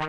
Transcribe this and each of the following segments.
We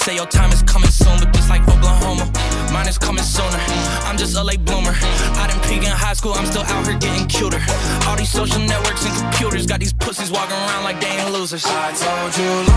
Say your time is coming soon, but just like Oklahoma, mine is coming sooner. I'm just a late bloomer. I didn't peak in high school, I'm still out here getting cuter. All these social networks and computers got these pussies walking around like they ain't losers. I told you.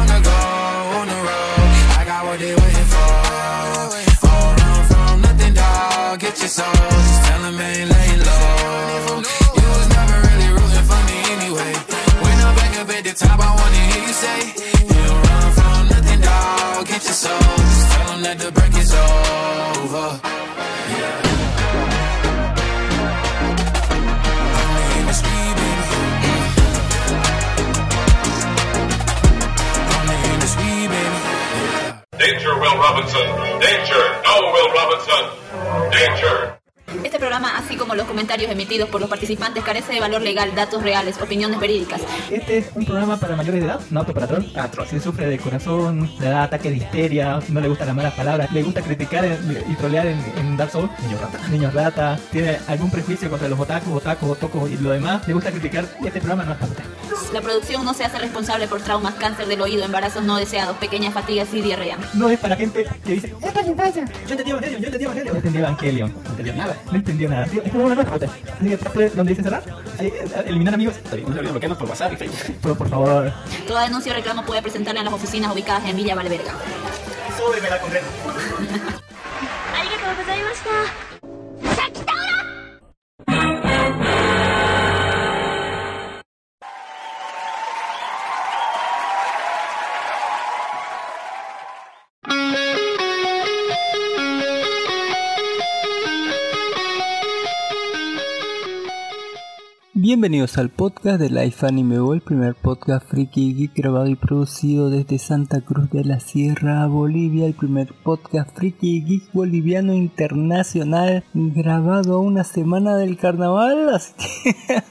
emitidos por los participantes carece de valor legal, datos reales, opiniones verídicas. Este es un programa para mayores de edad, no apto para troll. Ah, troll. Si sufre de corazón, le da ataque de histeria, no le gustan las malas palabras, le gusta criticar y trolear en, en Dark Souls, niño rata. Niño rata, tiene algún prejuicio contra los otaku, otaku, otoko y lo demás, le gusta criticar. Este programa no es para la producción no se hace responsable por traumas, cáncer del oído, embarazos no deseados, pequeñas fatigas y diarrea. No es para gente que dice, eh, es para infancia. Yo entendí Evangelion, yo entendí Evangelion. No entendí Evangelion, no entendí nada. No entendí nada. Es como una nota. Así que donde dice cerrar, eh, eliminar amigos. No se olviden bloquearnos por WhatsApp. Pero por favor. Toda denuncia o reclamo puede presentarla en las oficinas ubicadas en Villa Valverga. Súbeme la condena. Bienvenidos al podcast de Life Anime Ball, primer podcast friki geek grabado y producido desde Santa Cruz de la Sierra, Bolivia, el primer podcast friki geek boliviano internacional grabado a una semana del carnaval, así que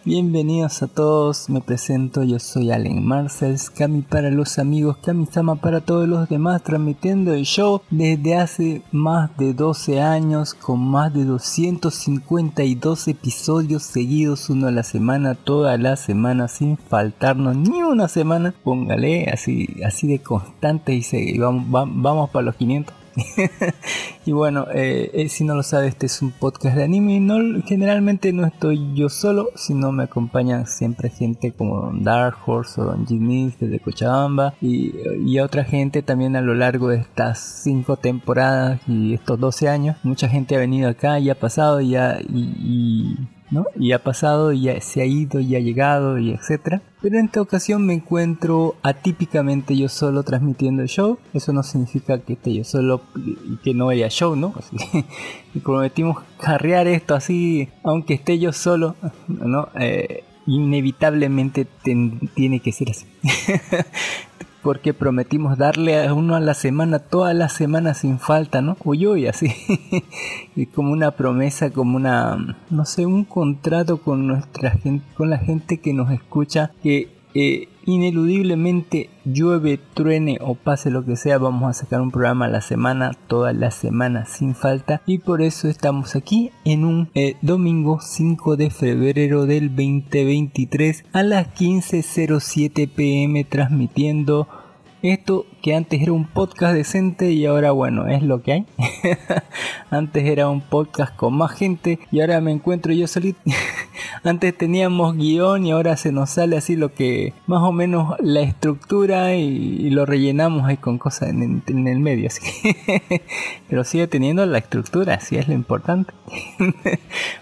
Bienvenidos a todos, me presento, yo soy Allen Marcells, Kami para los amigos, Cami Sama para todos los demás, transmitiendo el show desde hace más de 12 años con más de 252 episodios seguidos, uno a la semana, toda la semana, sin faltarnos ni una semana, póngale así, así de constante y, se, vamos, vamos, vamos para los 500. y bueno, eh, eh, si no lo sabe, este es un podcast de anime. No, generalmente no estoy yo solo, sino me acompañan siempre gente como Don Dark Horse o Don Ginny desde Cochabamba y, y otra gente también a lo largo de estas 5 temporadas y estos 12 años. Mucha gente ha venido acá y ha pasado y, ha, y ¿no? Y ha pasado, y ya se ha ido, y ha llegado, y etcétera. Pero en esta ocasión me encuentro atípicamente yo solo transmitiendo el show. Eso no significa que esté yo solo y que no haya show, ¿no? Así que prometimos carrear esto así, aunque esté yo solo, ¿no? Eh, inevitablemente tiene que ser así. porque prometimos darle a uno a la semana, toda la semana sin falta, ¿no? Uy, uy, así. y como una promesa, como una, no sé, un contrato con nuestra gente, con la gente que nos escucha, que eh, ineludiblemente llueve, truene o pase lo que sea, vamos a sacar un programa a la semana, toda la semana sin falta. Y por eso estamos aquí en un eh, domingo 5 de febrero del 2023 a las 15.07 pm transmitiendo esto que antes era un podcast decente y ahora bueno, es lo que hay. antes era un podcast con más gente y ahora me encuentro yo solito. antes teníamos guion y ahora se nos sale así lo que más o menos la estructura y, lo rellenamos ahí con cosas en, el medio. Así Pero sigue teniendo la estructura, así es lo importante.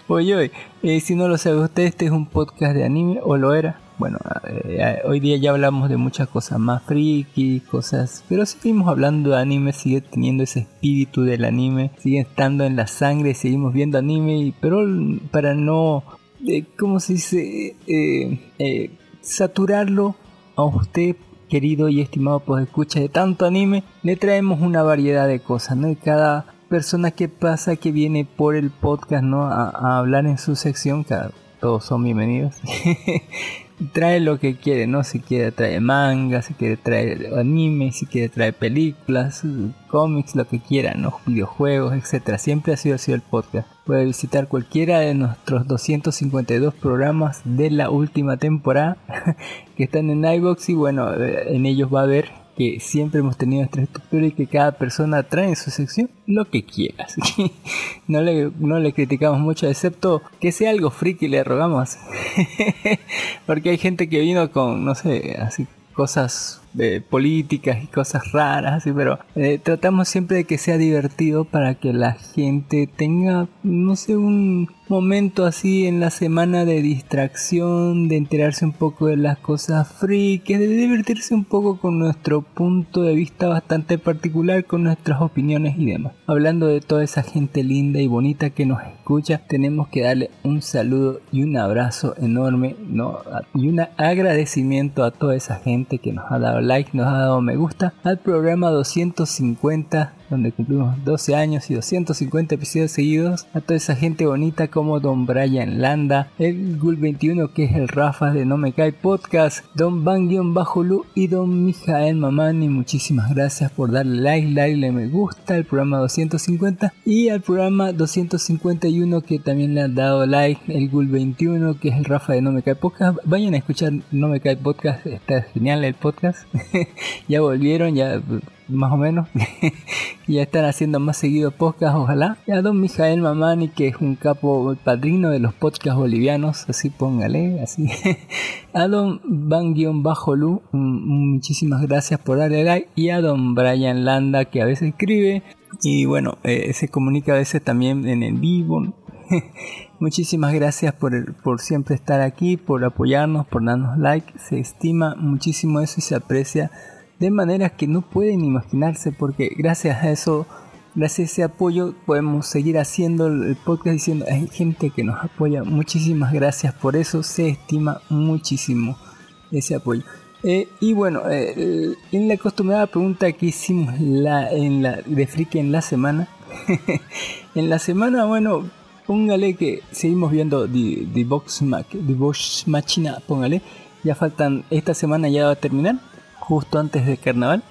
oye, oye, eh, si no lo sabe usted, este es un podcast de anime o lo era bueno, eh, hoy día ya hablamos de muchas cosas más friki, cosas, pero seguimos hablando de anime, sigue teniendo ese espíritu del anime, sigue estando en la sangre, seguimos viendo anime, y, pero para no, eh, ¿cómo se dice? Eh, eh, saturarlo a usted querido y estimado pues escucha de tanto anime, le traemos una variedad de cosas, ¿no? Y cada persona que pasa que viene por el podcast, ¿no? A, a hablar en su sección, cada, todos son bienvenidos. trae lo que quiere, ¿no? Si quiere trae manga, si quiere traer anime, si quiere traer películas, cómics, lo que quiera, ¿no? Videojuegos, etcétera. Siempre ha sido así el podcast. Puede visitar cualquiera de nuestros 252 programas de la última temporada que están en iBox y bueno, eh, en ellos va a ver que siempre hemos tenido nuestra estructura y que cada persona trae en su sección lo que quiera. Así que no le, no le criticamos mucho, excepto que sea algo friki, le rogamos. Porque hay gente que vino con, no sé, así cosas de políticas y cosas raras, así, pero eh, tratamos siempre de que sea divertido para que la gente tenga, no sé, un momento así en la semana de distracción, de enterarse un poco de las cosas frikis, de divertirse un poco con nuestro punto de vista bastante particular, con nuestras opiniones y demás. Hablando de toda esa gente linda y bonita que nos escucha, tenemos que darle un saludo y un abrazo enorme, ¿no? Y un agradecimiento a toda esa gente que nos ha dado like, nos ha dado me gusta al programa 250 donde cumplimos 12 años y 250 episodios seguidos, a toda esa gente bonita como Don Brian Landa, el Gul 21 que es el Rafa de No Me Cae Podcast, Don Bangion Bajo Lu y Don Mijael Mamani, muchísimas gracias por darle like, darle me gusta al programa 250 y al programa 251 que también le han dado like, el Gul 21 que es el Rafa de No Me Cae Podcast, vayan a escuchar No Me Cae Podcast, está genial el podcast, ya volvieron, ya más o menos. ya están haciendo más seguido podcast, ojalá. Y a don Mijael Mamani, que es un capo padrino de los podcasts bolivianos, así póngale, así. a don Van-Bajo-Lu, muchísimas gracias por darle like. Y a don Brian Landa, que a veces escribe. Y bueno, eh, se comunica a veces también en el vivo. Muchísimas gracias por, por siempre estar aquí, por apoyarnos, por darnos like. Se estima muchísimo eso y se aprecia de maneras que no pueden imaginarse porque gracias a eso, gracias a ese apoyo podemos seguir haciendo el podcast diciendo hay gente que nos apoya, muchísimas gracias por eso, se estima muchísimo ese apoyo. Eh, y bueno, eh, en la acostumbrada pregunta que hicimos en la, de Friki en la semana, en la semana, bueno, póngale que seguimos viendo The, Box, The Box Machina, póngale, ya faltan, esta semana ya va a terminar, justo antes del carnaval.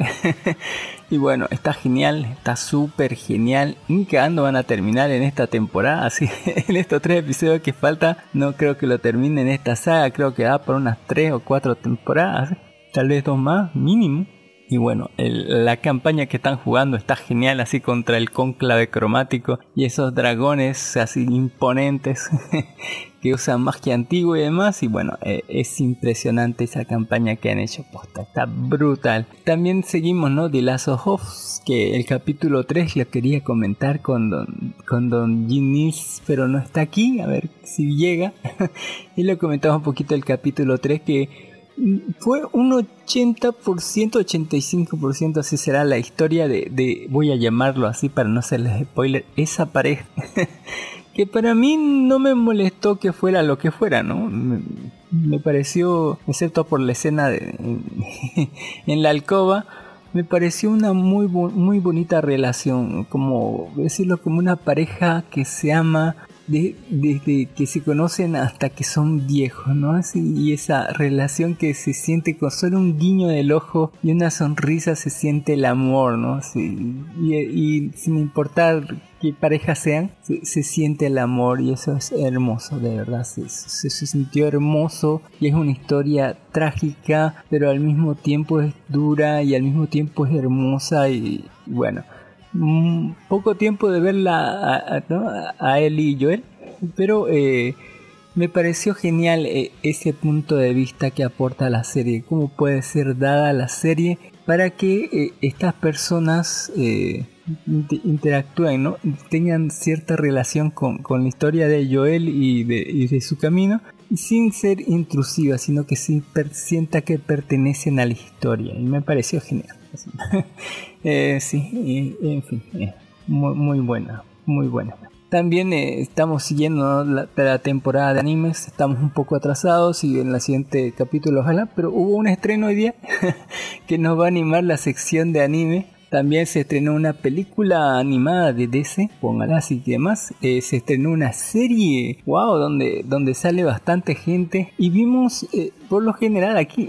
y bueno, está genial, está súper genial. Ni cagando van a terminar en esta temporada. Así en estos tres episodios que falta, no creo que lo termine en esta saga. Creo que da por unas tres o cuatro temporadas. Tal vez dos más, mínimo. Y bueno, la campaña que están jugando está genial, así contra el cónclave cromático y esos dragones así imponentes que usan magia antigua y demás. Y bueno, eh, es impresionante esa campaña que han hecho. Posta, está brutal. También seguimos, ¿no? The Last que el capítulo 3 lo quería comentar con Don, con don Jim Nils, pero no está aquí. A ver si llega. y lo comentamos un poquito el capítulo 3 que fue un 80%, 85%, así será la historia de, de, voy a llamarlo así para no hacerles spoiler, esa pareja. que para mí no me molestó que fuera lo que fuera, ¿no? Me, pareció, excepto por la escena de, en, la alcoba, me pareció una muy, muy bonita relación, como decirlo como una pareja que se ama de- desde que se conocen hasta que son viejos, ¿no? Y esa relación que se siente con solo un guiño del ojo y una sonrisa se siente el amor, ¿no? Y sin importar qué pareja sean, se, siente el amor y eso es hermoso, de verdad, se, se, sintió hermoso y es una historia trágica, pero al mismo tiempo es dura y al mismo tiempo es hermosa y bueno mm, poco tiempo de verla a, a- a él y Joel, pero eh, me pareció genial eh, ese punto de vista que aporta la serie, cómo puede ser dada la serie para que eh, estas personas eh, interactúen, ¿no? tengan cierta relación con, con la historia de Joel y de, y de su camino, sin ser intrusiva, sino que sí per- sienta que pertenecen a la historia, y me pareció genial. Eh, sí, y- en fin, eh, muy, muy buena, muy buena. También eh, estamos siguiendo ¿no? la, la temporada de animes, estamos un poco atrasados y en la siguiente capítulo ojalá, pero hubo un estreno hoy día que nos va a animar la sección de anime. También se estrenó una película animada de DC, póngala así que demás. Eh, se estrenó una serie, wow, donde, donde sale bastante gente. Y vimos, eh, por lo general aquí,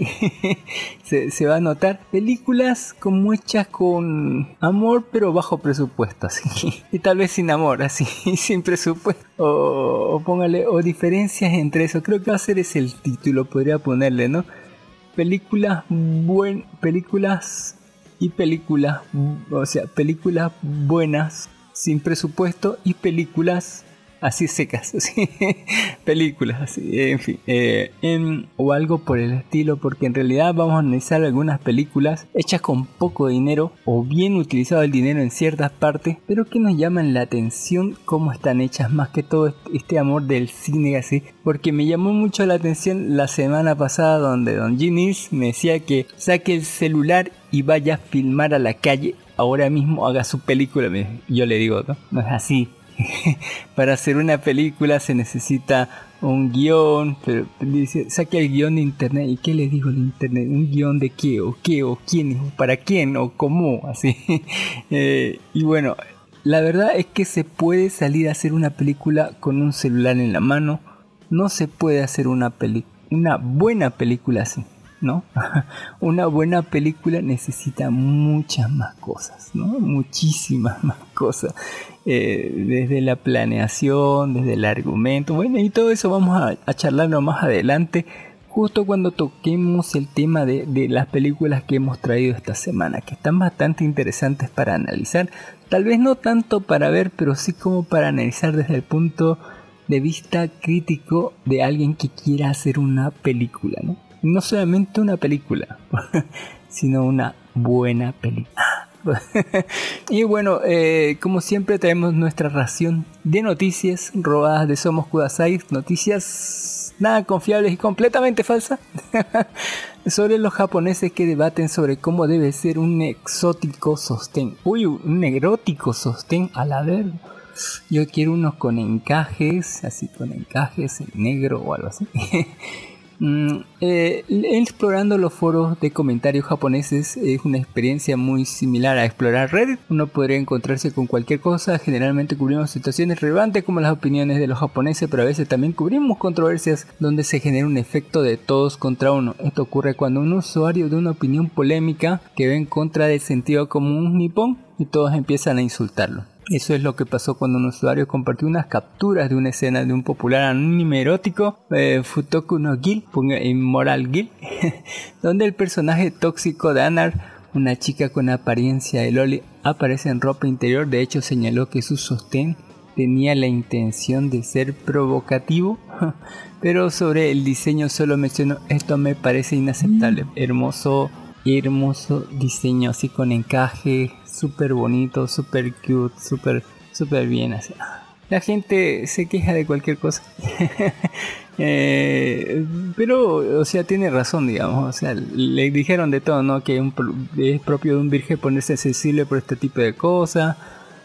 se, se va a notar, películas como hechas con amor pero bajo presupuesto, así. Y tal vez sin amor, así, sin presupuesto. O, o póngale, o diferencias entre eso. Creo que va a ser ese el título, podría ponerle, ¿no? Películas buen, películas y películas, o sea, películas buenas sin presupuesto y películas así secas, así, películas así, en fin, eh, o algo por el estilo, porque en realidad vamos a analizar algunas películas hechas con poco dinero o bien utilizado el dinero en ciertas partes, pero que nos llaman la atención cómo están hechas, más que todo este- amor del cine así, porque me llamó mucho la atención la semana pasada donde Don Ginis me decía que saque el celular y vaya a filmar a la calle ahora mismo haga su película. Yo le digo, no, no es así. Para hacer una película se necesita un guion, pero dice, saque el guion de internet. ¿Y qué le digo de internet? ¿Un guion de qué? ¿O qué? ¿O quién? ¿O para quién? ¿O cómo? Así. Eh, y bueno, la verdad es que se puede salir a hacer una película con un celular en la mano. No se puede hacer una una buena película así. ¿No? Una buena película necesita muchas más cosas, ¿no? Muchísimas más cosas. Eh, desde la planeación, desde el argumento, bueno, y todo eso vamos a, charlarlo más adelante, justo cuando toquemos el tema de, de las películas que hemos traído esta semana, que están bastante interesantes para analizar, tal vez no tanto para ver, pero sí como para analizar desde el punto de vista crítico de alguien que quiera hacer una película, ¿no? No solamente una película, sino una buena película. y bueno, eh, como siempre traemos nuestra ración de noticias robadas de Somos Kudasai, noticias nada confiables y completamente falsas sobre los japoneses que debaten sobre cómo debe ser un exótico sostén. Uy, un erótico sostén a la verga. Yo quiero unos con encajes, así con encajes en negro o algo así. Mm, eh, explorando los foros de comentarios japoneses es una experiencia muy similar a explorar Reddit. Uno podría encontrarse con cualquier cosa. Generalmente cubrimos situaciones relevantes como las opiniones de los japoneses, pero a veces también cubrimos controversias donde se genera un efecto de todos contra uno. Esto ocurre cuando un usuario de una opinión polémica que ve en contra del sentido común nipón y todos empiezan a insultarlo. Eso es lo que pasó cuando un usuario compartió unas capturas de una escena de un popular anime erótico, eh, Futoku no Gil, Immoral Gil, donde el personaje tóxico de Anar Una chica con apariencia de Loli aparece en ropa interior, de hecho señaló que su sostén tenía la intención de ser provocativo, pero sobre el diseño solo mencionó esto me parece inaceptable. Hermoso, hermoso diseño, así con encaje, súper bonito, súper cute, súper, súper bien. La gente se queja de cualquier cosa. Eh, pero, o sea, tiene razón, digamos. O sea, le dijeron de todo, ¿no? Que es propio de un virgen ponerse sensible por este tipo de cosas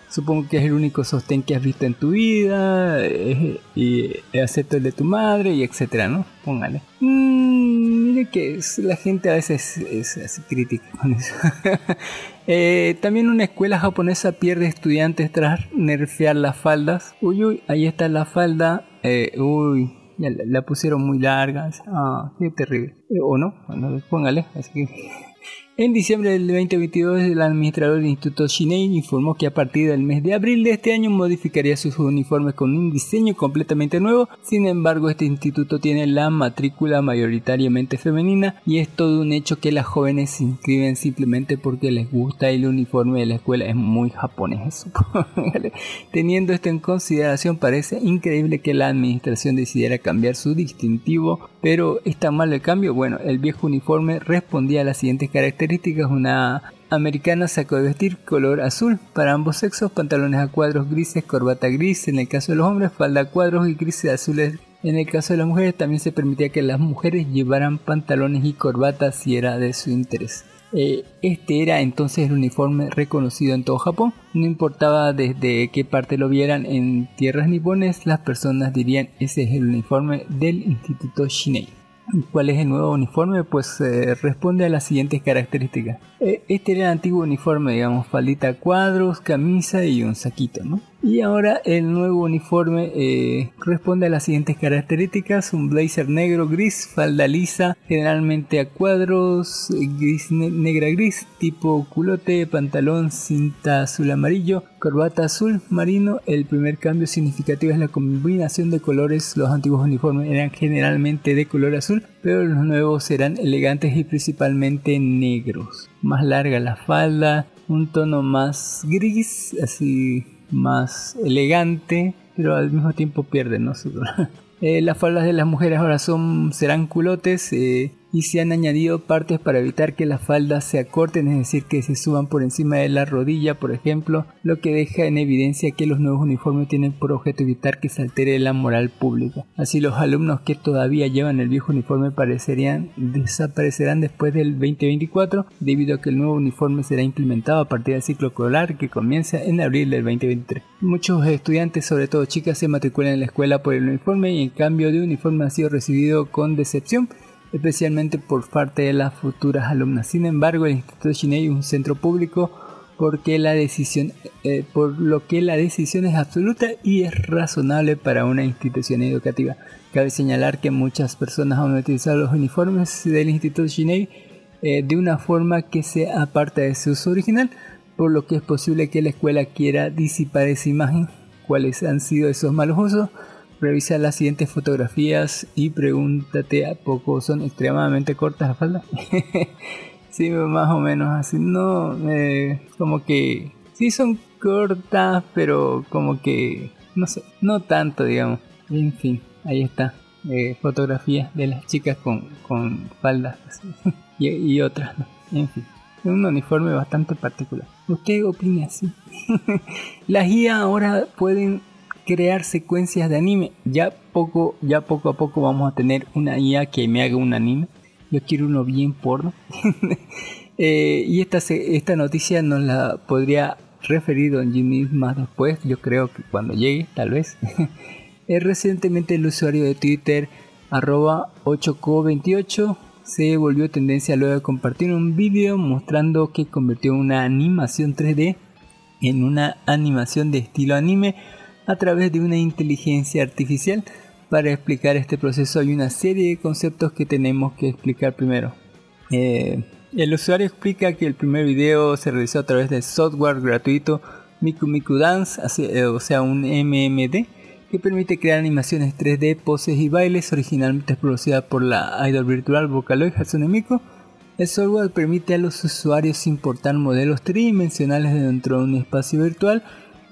Supongo que es el único sostén que has visto en tu vida, eh, y acepto el de tu madre, y etcétera, ¿no? Póngale. Mm, mire que la gente a veces es, así crítica con eso. Eh, también una escuela japonesa pierde estudiantes tras nerfear las faldas. Uy, uy, ahí está la falda. Eh, uy, ya la, pusieron muy larga. Ah, qué terrible. o no, bueno, póngale. Así que en diciembre del 2022, el administrador del Instituto Shinei informó que a partir del mes de abril de este año modificaría sus uniformes con un diseño completamente nuevo. Sin embargo, este instituto tiene la matrícula mayoritariamente femenina y es todo un hecho que las jóvenes se inscriben simplemente porque les gusta el uniforme de la escuela. Es muy japonés. Teniendo esto en consideración, parece increíble que la administración decidiera cambiar su distintivo, pero ¿está mal el cambio? Bueno, el viejo uniforme respondía a las siguientes características una americana saco de vestir color azul para ambos sexos, pantalones a cuadros grises, corbata gris en el caso de los hombres, falda a cuadros y grises azules en el caso de las mujeres. También se permitía que las mujeres llevaran pantalones y corbatas si era de su interés. Eh, este era entonces el uniforme reconocido en todo Japón. No importaba desde qué parte lo vieran en tierras nipones, las personas dirían ese es el uniforme del Instituto Shinei. ¿Cuál es el nuevo uniforme? Pues eh, responde a las siguientes características. Eh, este era el antiguo uniforme, digamos, faldita cuadros, camisa y un saquito, ¿no? Y ahora el nuevo uniforme eh, responde a las siguientes características: un blazer negro gris, falda lisa, generalmente a cuadros, gris negra gris, tipo culote, pantalón, cinta azul amarillo, corbata azul marino. El primer cambio significativo es la combinación de colores. Los antiguos uniformes eran generalmente de color azul, pero los nuevos serán elegantes y principalmente negros. Más larga la falda, un tono más gris, así más elegante, pero al mismo tiempo pierde, ¿no? eh, las faldas de las mujeres ahora son serán culotes, eh, y se han añadido partes para evitar que las faldas se acorten, es decir, que se suban por encima de la rodilla, por ejemplo, lo que deja en evidencia que los nuevos uniformes tienen por objeto evitar que se altere la moral pública. Así los alumnos que todavía llevan el viejo uniforme parecerían desaparecerán después del 2024 debido a que el nuevo uniforme será implementado a partir del ciclo escolar que comienza en abril del 2023. Muchos estudiantes, sobre todo chicas, se matriculan en la escuela por el uniforme y en cambio de uniforme ha sido recibido con decepción especialmente por parte de las futuras alumnas. Sin embargo, el Instituto Shinei es un centro público porque la decisión, eh, por lo que la decisión es absoluta y es razonable para una institución educativa. Cabe señalar que muchas personas han utilizado los uniformes del Instituto Shinei eh, de una forma que se aparta de su uso original, por lo que es posible que la escuela quiera disipar esa imagen. ¿Cuáles han sido esos malos usos? Revisa las siguientes fotografías y pregúntate a poco son extremadamente cortas las faldas. sí, más o menos así. No, eh, como que sí son cortas, pero como que no sé, no tanto, digamos. En fin, ahí está. Eh, fotografías de las chicas con, con faldas y, otras, en fin. Un uniforme bastante particular. ¿Usted opina así? las guías ahora pueden crear secuencias de anime. Ya poco, ya poco a poco vamos a tener una IA que me haga un anime. Yo quiero uno bien porno. Eh, y esta, esta noticia nos la podría referir Don Jimmy más después. Yo creo que cuando llegue, tal vez. Eh, recientemente el usuario de Twitter arroba 8co28 se volvió tendencia luego de compartir un vídeo mostrando que convirtió una animación 3D en una animación de estilo anime a través de una inteligencia artificial. Para explicar este proceso hay una serie de conceptos que tenemos que explicar primero. Eh, el usuario explica que el primer video se realizó a través del software gratuito Miku Miku Dance, eh, o sea un MMD, que permite crear animaciones 3D, poses y bailes, originalmente producida por la idol virtual Vocaloid Hatsune Miku El software permite a los usuarios importar modelos tridimensionales dentro de un espacio virtual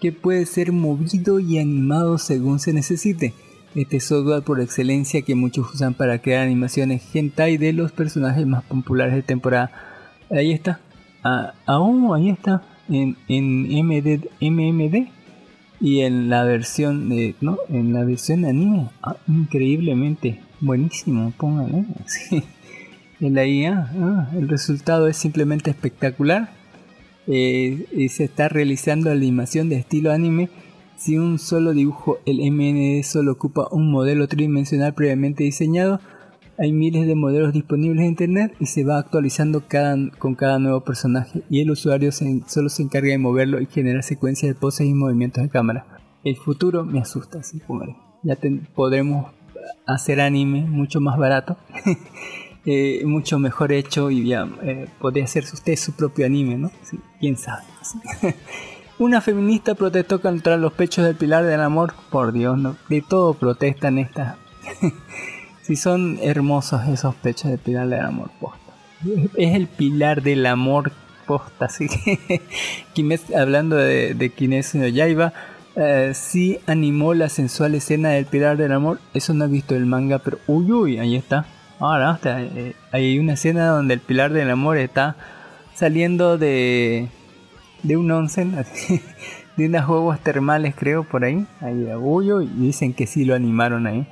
que puede ser movido y animado según se necesite. Este software por excelencia que muchos usan para crear animaciones hentai de los personajes más populares de temporada. Ahí está. Ah, ahí está. En, en MD, MMD y en la versión de, no, en la versión anime. Ah, increíblemente buenísimo, póngale. Sí. En la IA, ah, el resultado es simplemente espectacular. Eh, y se está realizando animación de estilo anime. Si un solo dibujo, el MND, solo ocupa un modelo tridimensional previamente diseñado, hay miles de modelos disponibles en internet y se va actualizando cada, con cada nuevo personaje y el usuario solo se encarga de moverlo y generar secuencias de poses y movimientos de cámara. El futuro me asusta, sí, Ya podremos hacer anime mucho más barato, eh, mucho mejor hecho y ya eh, podría hacer usted su propio anime, ¿no? ¿Quién sabe? Una feminista protestó contra los pechos del pilar del amor. Por Dios, no, de todo protestan estas. si son hermosos esos pechos del pilar del amor posta. Es el pilar del amor posta. Así que hablando de, de Kimetsu no eh, sí animó la sensual escena del pilar del amor. Eso no he visto el manga, pero uy, uy, ahí está. Ahora, eh, hay una escena donde el pilar del amor está saliendo de de un onsen, de unas huevos termales creo por ahí, ahí de Agullo, y dicen que sí lo animaron ahí.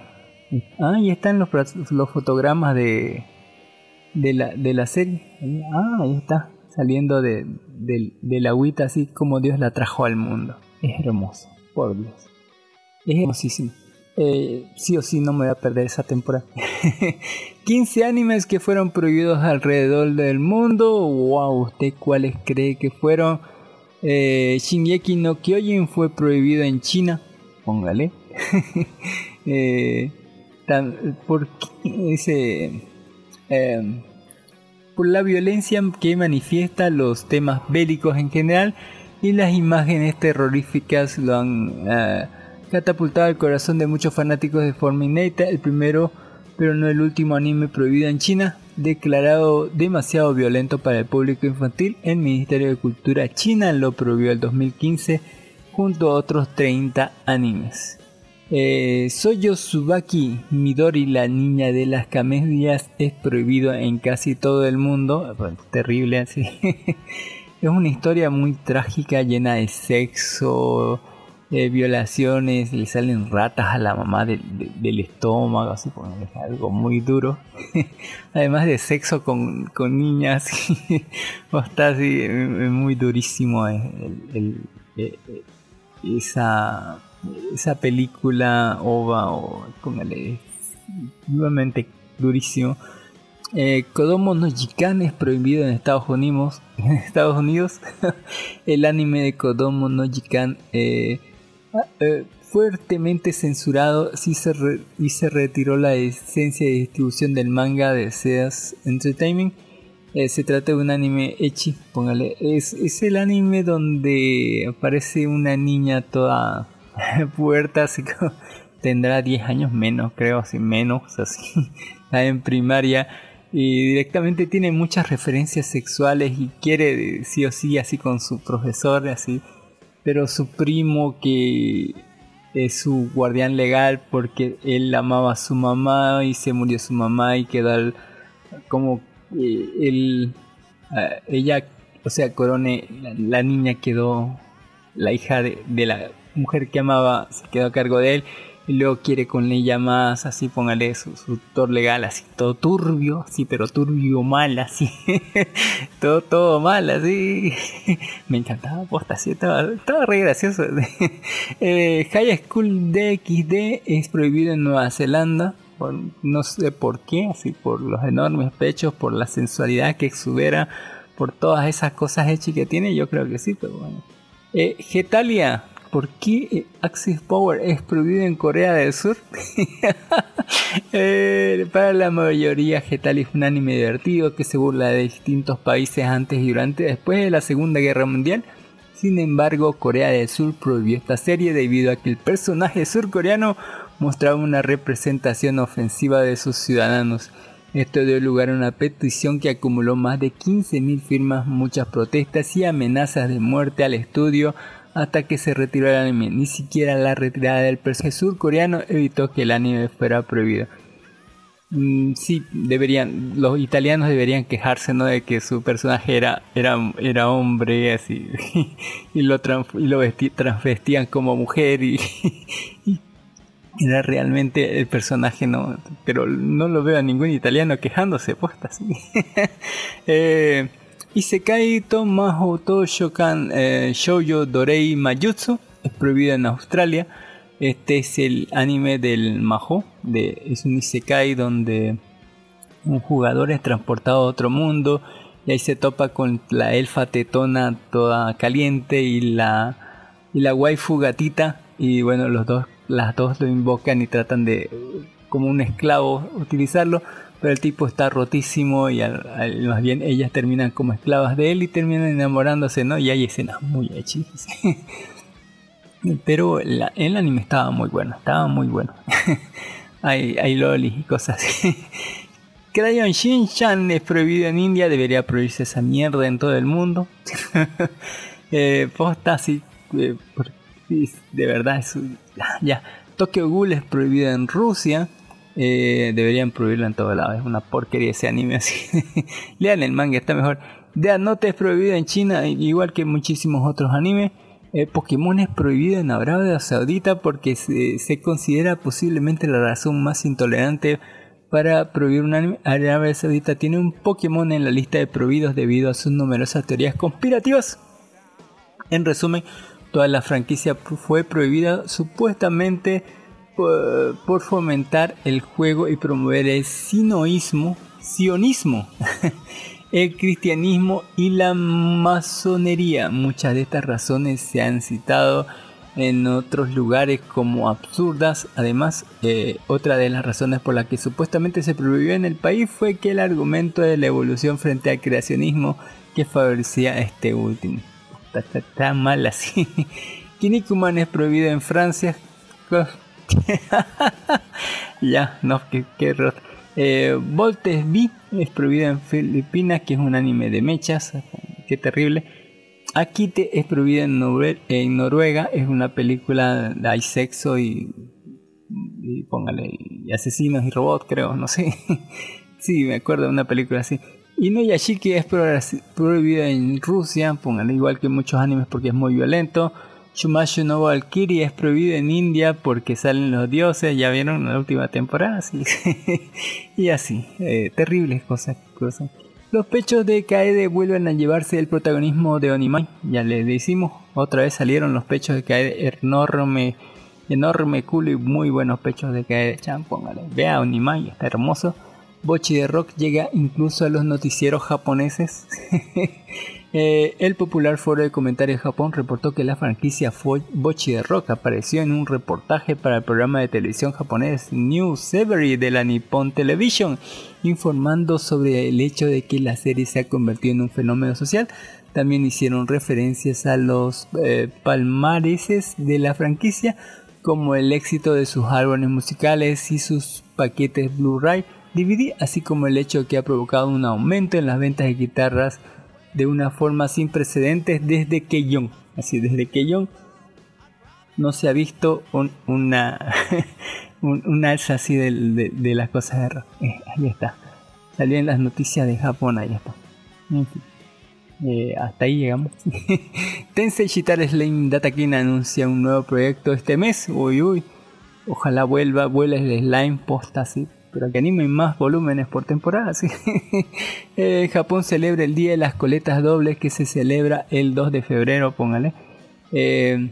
Ah, y están los, los fotogramas de, de, la, de la serie. Ah, ahí está, saliendo de, de, la agüita así como Dios la trajo al mundo. Es hermoso, por Dios. Es hermosísimo. Eh, sí o sí no me voy a perder esa temporada. 15 animes que fueron prohibidos alrededor del mundo. Wow, ¿usted cuáles cree que fueron? Eh, Shingeki no Kyojin fue prohibido en China. Póngale. eh, ¿Por ese? Em, por la violencia que manifiesta los temas bélicos en general y las imágenes terroríficas lo han eh, catapultado al corazón de muchos fanáticos de innata. El primero, pero no el último anime prohibido en China, declarado demasiado violento para el público infantil, el Ministerio de Cultura China lo prohibió el 2015 junto a otros 30 animes. Eh, Soyo Subaki Midori, la niña de las camelias, es prohibido en casi todo el mundo. terrible así. es una historia muy trágica, llena de sexo, eh, violaciones, le salen ratas a la mamá del estómago, así por algo muy duro. Además de sexo con, con niñas, está así, muy durísimo el, eh, esa, esa película ova o es nuevamente durísimo. Eh, Kodomo no Jikan es prohibido en Estados Unidos. En Estados Unidos, el anime de Kodomo no Jikan eh, eh, fuertemente censurado y se retiró la esencia de distribución del manga de Seas Entertainment. Eh, se trata de un anime echi, póngale. Es, el anime donde aparece una niña toda puerta, así que tendrá 10 años menos, creo, así menos, así, está en primaria. Y directamente tiene muchas referencias sexuales y quiere sí o sí así con su profesor, así pero su primo que es su guardián legal porque él amaba a su mamá y se murió su mamá y quedó como eh, él ella o sea Corone la, niña quedó la hija de, de, la mujer que amaba se quedó a cargo de él y luego quiere con ella más, así póngale su, su tutor legal, así todo turbio, sí, pero turbio mal, así, todo, todo mal, así. Me encantaba posta, así, estaba, estaba re gracioso. eh, High School DXD es prohibido en Nueva Zelanda, no sé por qué, así por los enormes pechos, por la sensualidad que exubera, por todas esas cosas hechas que tiene, yo creo que sí, pero bueno. Eh, Getalia, ¿Por qué Axis Power es prohibido en Corea del Sur? Eh, para la mayoría, Getal es un anime divertido que se burla de distintos países antes y durante después de la Segunda Guerra Mundial. Sin embargo, Corea del Sur prohibió esta serie debido a que el personaje surcoreano mostraba una representación ofensiva de sus ciudadanos. Esto dio lugar a una petición que acumuló más de 15.000 firmas, muchas protestas y amenazas de muerte al estudio hasta que se retiró el anime. Ni siquiera la retirada del personaje surcoreano evitó que el anime fuera prohibido. Mm, sí, deberían, los italianos deberían quejarse, ¿no? De que su personaje era, era, era hombre, así, y lo, y lo transvestían como mujer y, y, era realmente el personaje, ¿no? Pero no lo veo a ningún italiano quejándose, pues, así. eh, Isekai Tomaho Toshokan eh, Shoujo Dorei Mayutsu es prohibido en Australia este es el anime del Majo. De, es un Isekai donde un jugador es transportado a otro mundo y ahí se topa con la elfa tetona toda caliente y la, y la waifu gatita. Y bueno, los dos, las dos lo invocan y tratan de, como un esclavo, utilizarlo. Pero el tipo está rotísimo y más bien ellas terminan como esclavas de él y terminan enamorándose, ¿no? Y hay escenas muy hechizas. Pero el anime estaba muy bueno, estaba muy bueno. hay, lolis y cosas así. Crayon Shin-chan es prohibido en India, debería prohibirse esa mierda en todo el mundo. eh, posta eh, de verdad es... Ya, Tokyo Ghoul es prohibido en Rusia. Eh, deberían prohibirlo en todo lado. Es una porquería ese anime así. Lean el manga, está mejor. Death Note es prohibido en China, igual que muchísimos otros animes. Eh, Pokémon es prohibido en Arabia Saudita porque se, considera posiblemente la razón más intolerante para prohibir un anime. Arabia Saudita tiene un Pokémon en la lista de prohibidos debido a sus numerosas teorías conspirativas. En resumen, toda la franquicia fue prohibida supuestamente por, fomentar el juego y promover el sinoísmo, sionismo el cristianismo y la masonería. Muchas de estas razones se han citado en otros lugares como absurdas. Además, eh, otra de las razones por las que supuestamente se prohibió en el país fue que el argumento de la evolución frente al creacionismo que favorecía este último. Está, mal así. Kinnikuman es prohibido en Francia. ya, no, que, que eh, Voltes V es prohibido en Filipinas, que es un anime de mechas. Qué terrible. Akite es prohibido en, Noruega, es una película de hay sexo y, póngale y asesinos y robots, creo, no sé. sí, me acuerdo de una película así. Inuyashiki es prohibido en Rusia, póngale igual que muchos animes porque es muy violento. Shumashu no Valkyrie es prohibido en India porque salen los dioses, ya vieron la última temporada, y así, eh, terribles cosas, cosas. Los pechos de Kaede vuelven a llevarse el protagonismo de Onimai, ya les decimos, otra vez salieron los pechos de Kaede, enorme, enorme culo y muy buenos pechos de Kaede, chan, póngale, vea Onimai, está hermoso. Bochi de Rock llega incluso a los noticieros japoneses. Eh, el popular foro de comentarios de Japón reportó que la franquicia Bochi de Rock apareció en un reportaje para el programa de televisión japonés New Severy de la Nippon Television, informando sobre el hecho de que la serie se ha convertido en un fenómeno social. También hicieron referencias a los eh, palmareses de la franquicia, como el éxito de sus álbumes musicales y sus paquetes Blu-ray DVD, así como el hecho que ha provocado un aumento en las ventas de guitarras de una forma sin precedentes desde que Young, así desde que Young no se ha visto una un, alza así de, las cosas de rock. Eh, ahí está. Salió en las noticias de Japón, ahí está. Eh, hasta ahí llegamos. Tensei Shitara Slime Datakin anuncia un nuevo proyecto este mes. Uy, uy. Ojalá vuelva, vuela el slime posta así pero que animen más volúmenes por temporada. ¿sí? Eh, Japón celebra el Día de las Coletas Dobles que se celebra el 2 de febrero, póngale. Eh,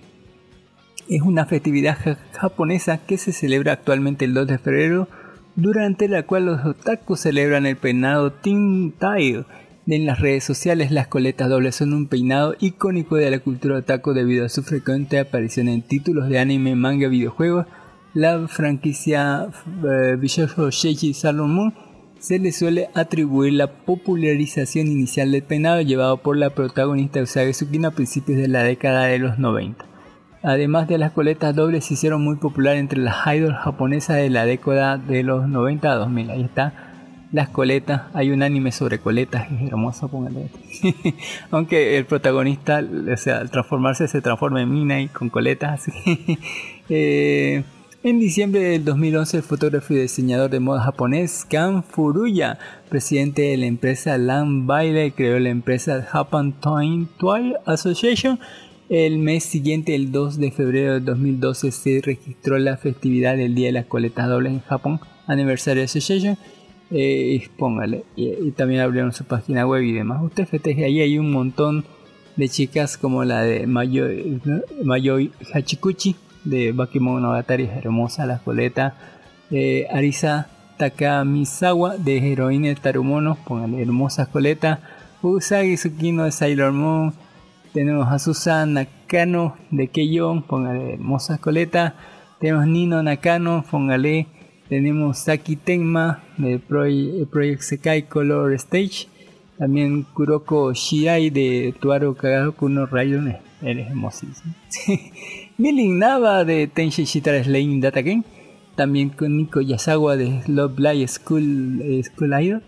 es una festividad japonesa que se celebra actualmente el 2 de febrero, durante la cual los otakus celebran el peinado Tintai. En las redes sociales las coletas dobles son un peinado icónico de la cultura otaku debido a su frecuente aparición en títulos de anime, manga, videojuegos, la franquicia eh, Bishofu Sheiji Salomon se le suele atribuir la popularización inicial del peinado llevado por la protagonista Usagi Tsukino a principios de la década de los 90. Además de las coletas dobles se hicieron muy populares entre las idols japonesas de la década de los 90 a 2000. Ahí está. las coletas. Hay un anime sobre coletas, es hermoso, póngale. Aunque el protagonista, o sea, al transformarse se transforma en mina y con coletas. así. Eh, en diciembre del 2011, el fotógrafo y diseñador de moda japonés Kan Furuya, presidente de la empresa Land Baile, creó la empresa Japan Toy Toy Association. El mes siguiente, el 2 de febrero de 2012, se registró la festividad del Día de las Coletas Dobles en Japón, Anniversary Association. Eh, póngale, y también abrieron su página web y demás. Usted festeje, ahí hay un montón de chicas como la de Mayoi, Mayoi Hachikuchi de Bakemonogatari, es hermosa la coleta. Eh, Arisa Takamisawa de Heroine Tarumono, póngale hermosas coletas. Usagi Tsukino de Sailor Moon. Tenemos a Susan Nakano de Keion, póngale hermosas coletas. Tenemos Nino Nakano, póngale. Tenemos Saki Tenma de Project Sekai Color Stage. También Kuroko Shiai de Tuaro Kagaku no Rayon. Eres hermosísimo. Milling Nava de Tenshin Shitara Slaying Data Game. También con Nico Yasawa de Love Live School, eh, School Idol.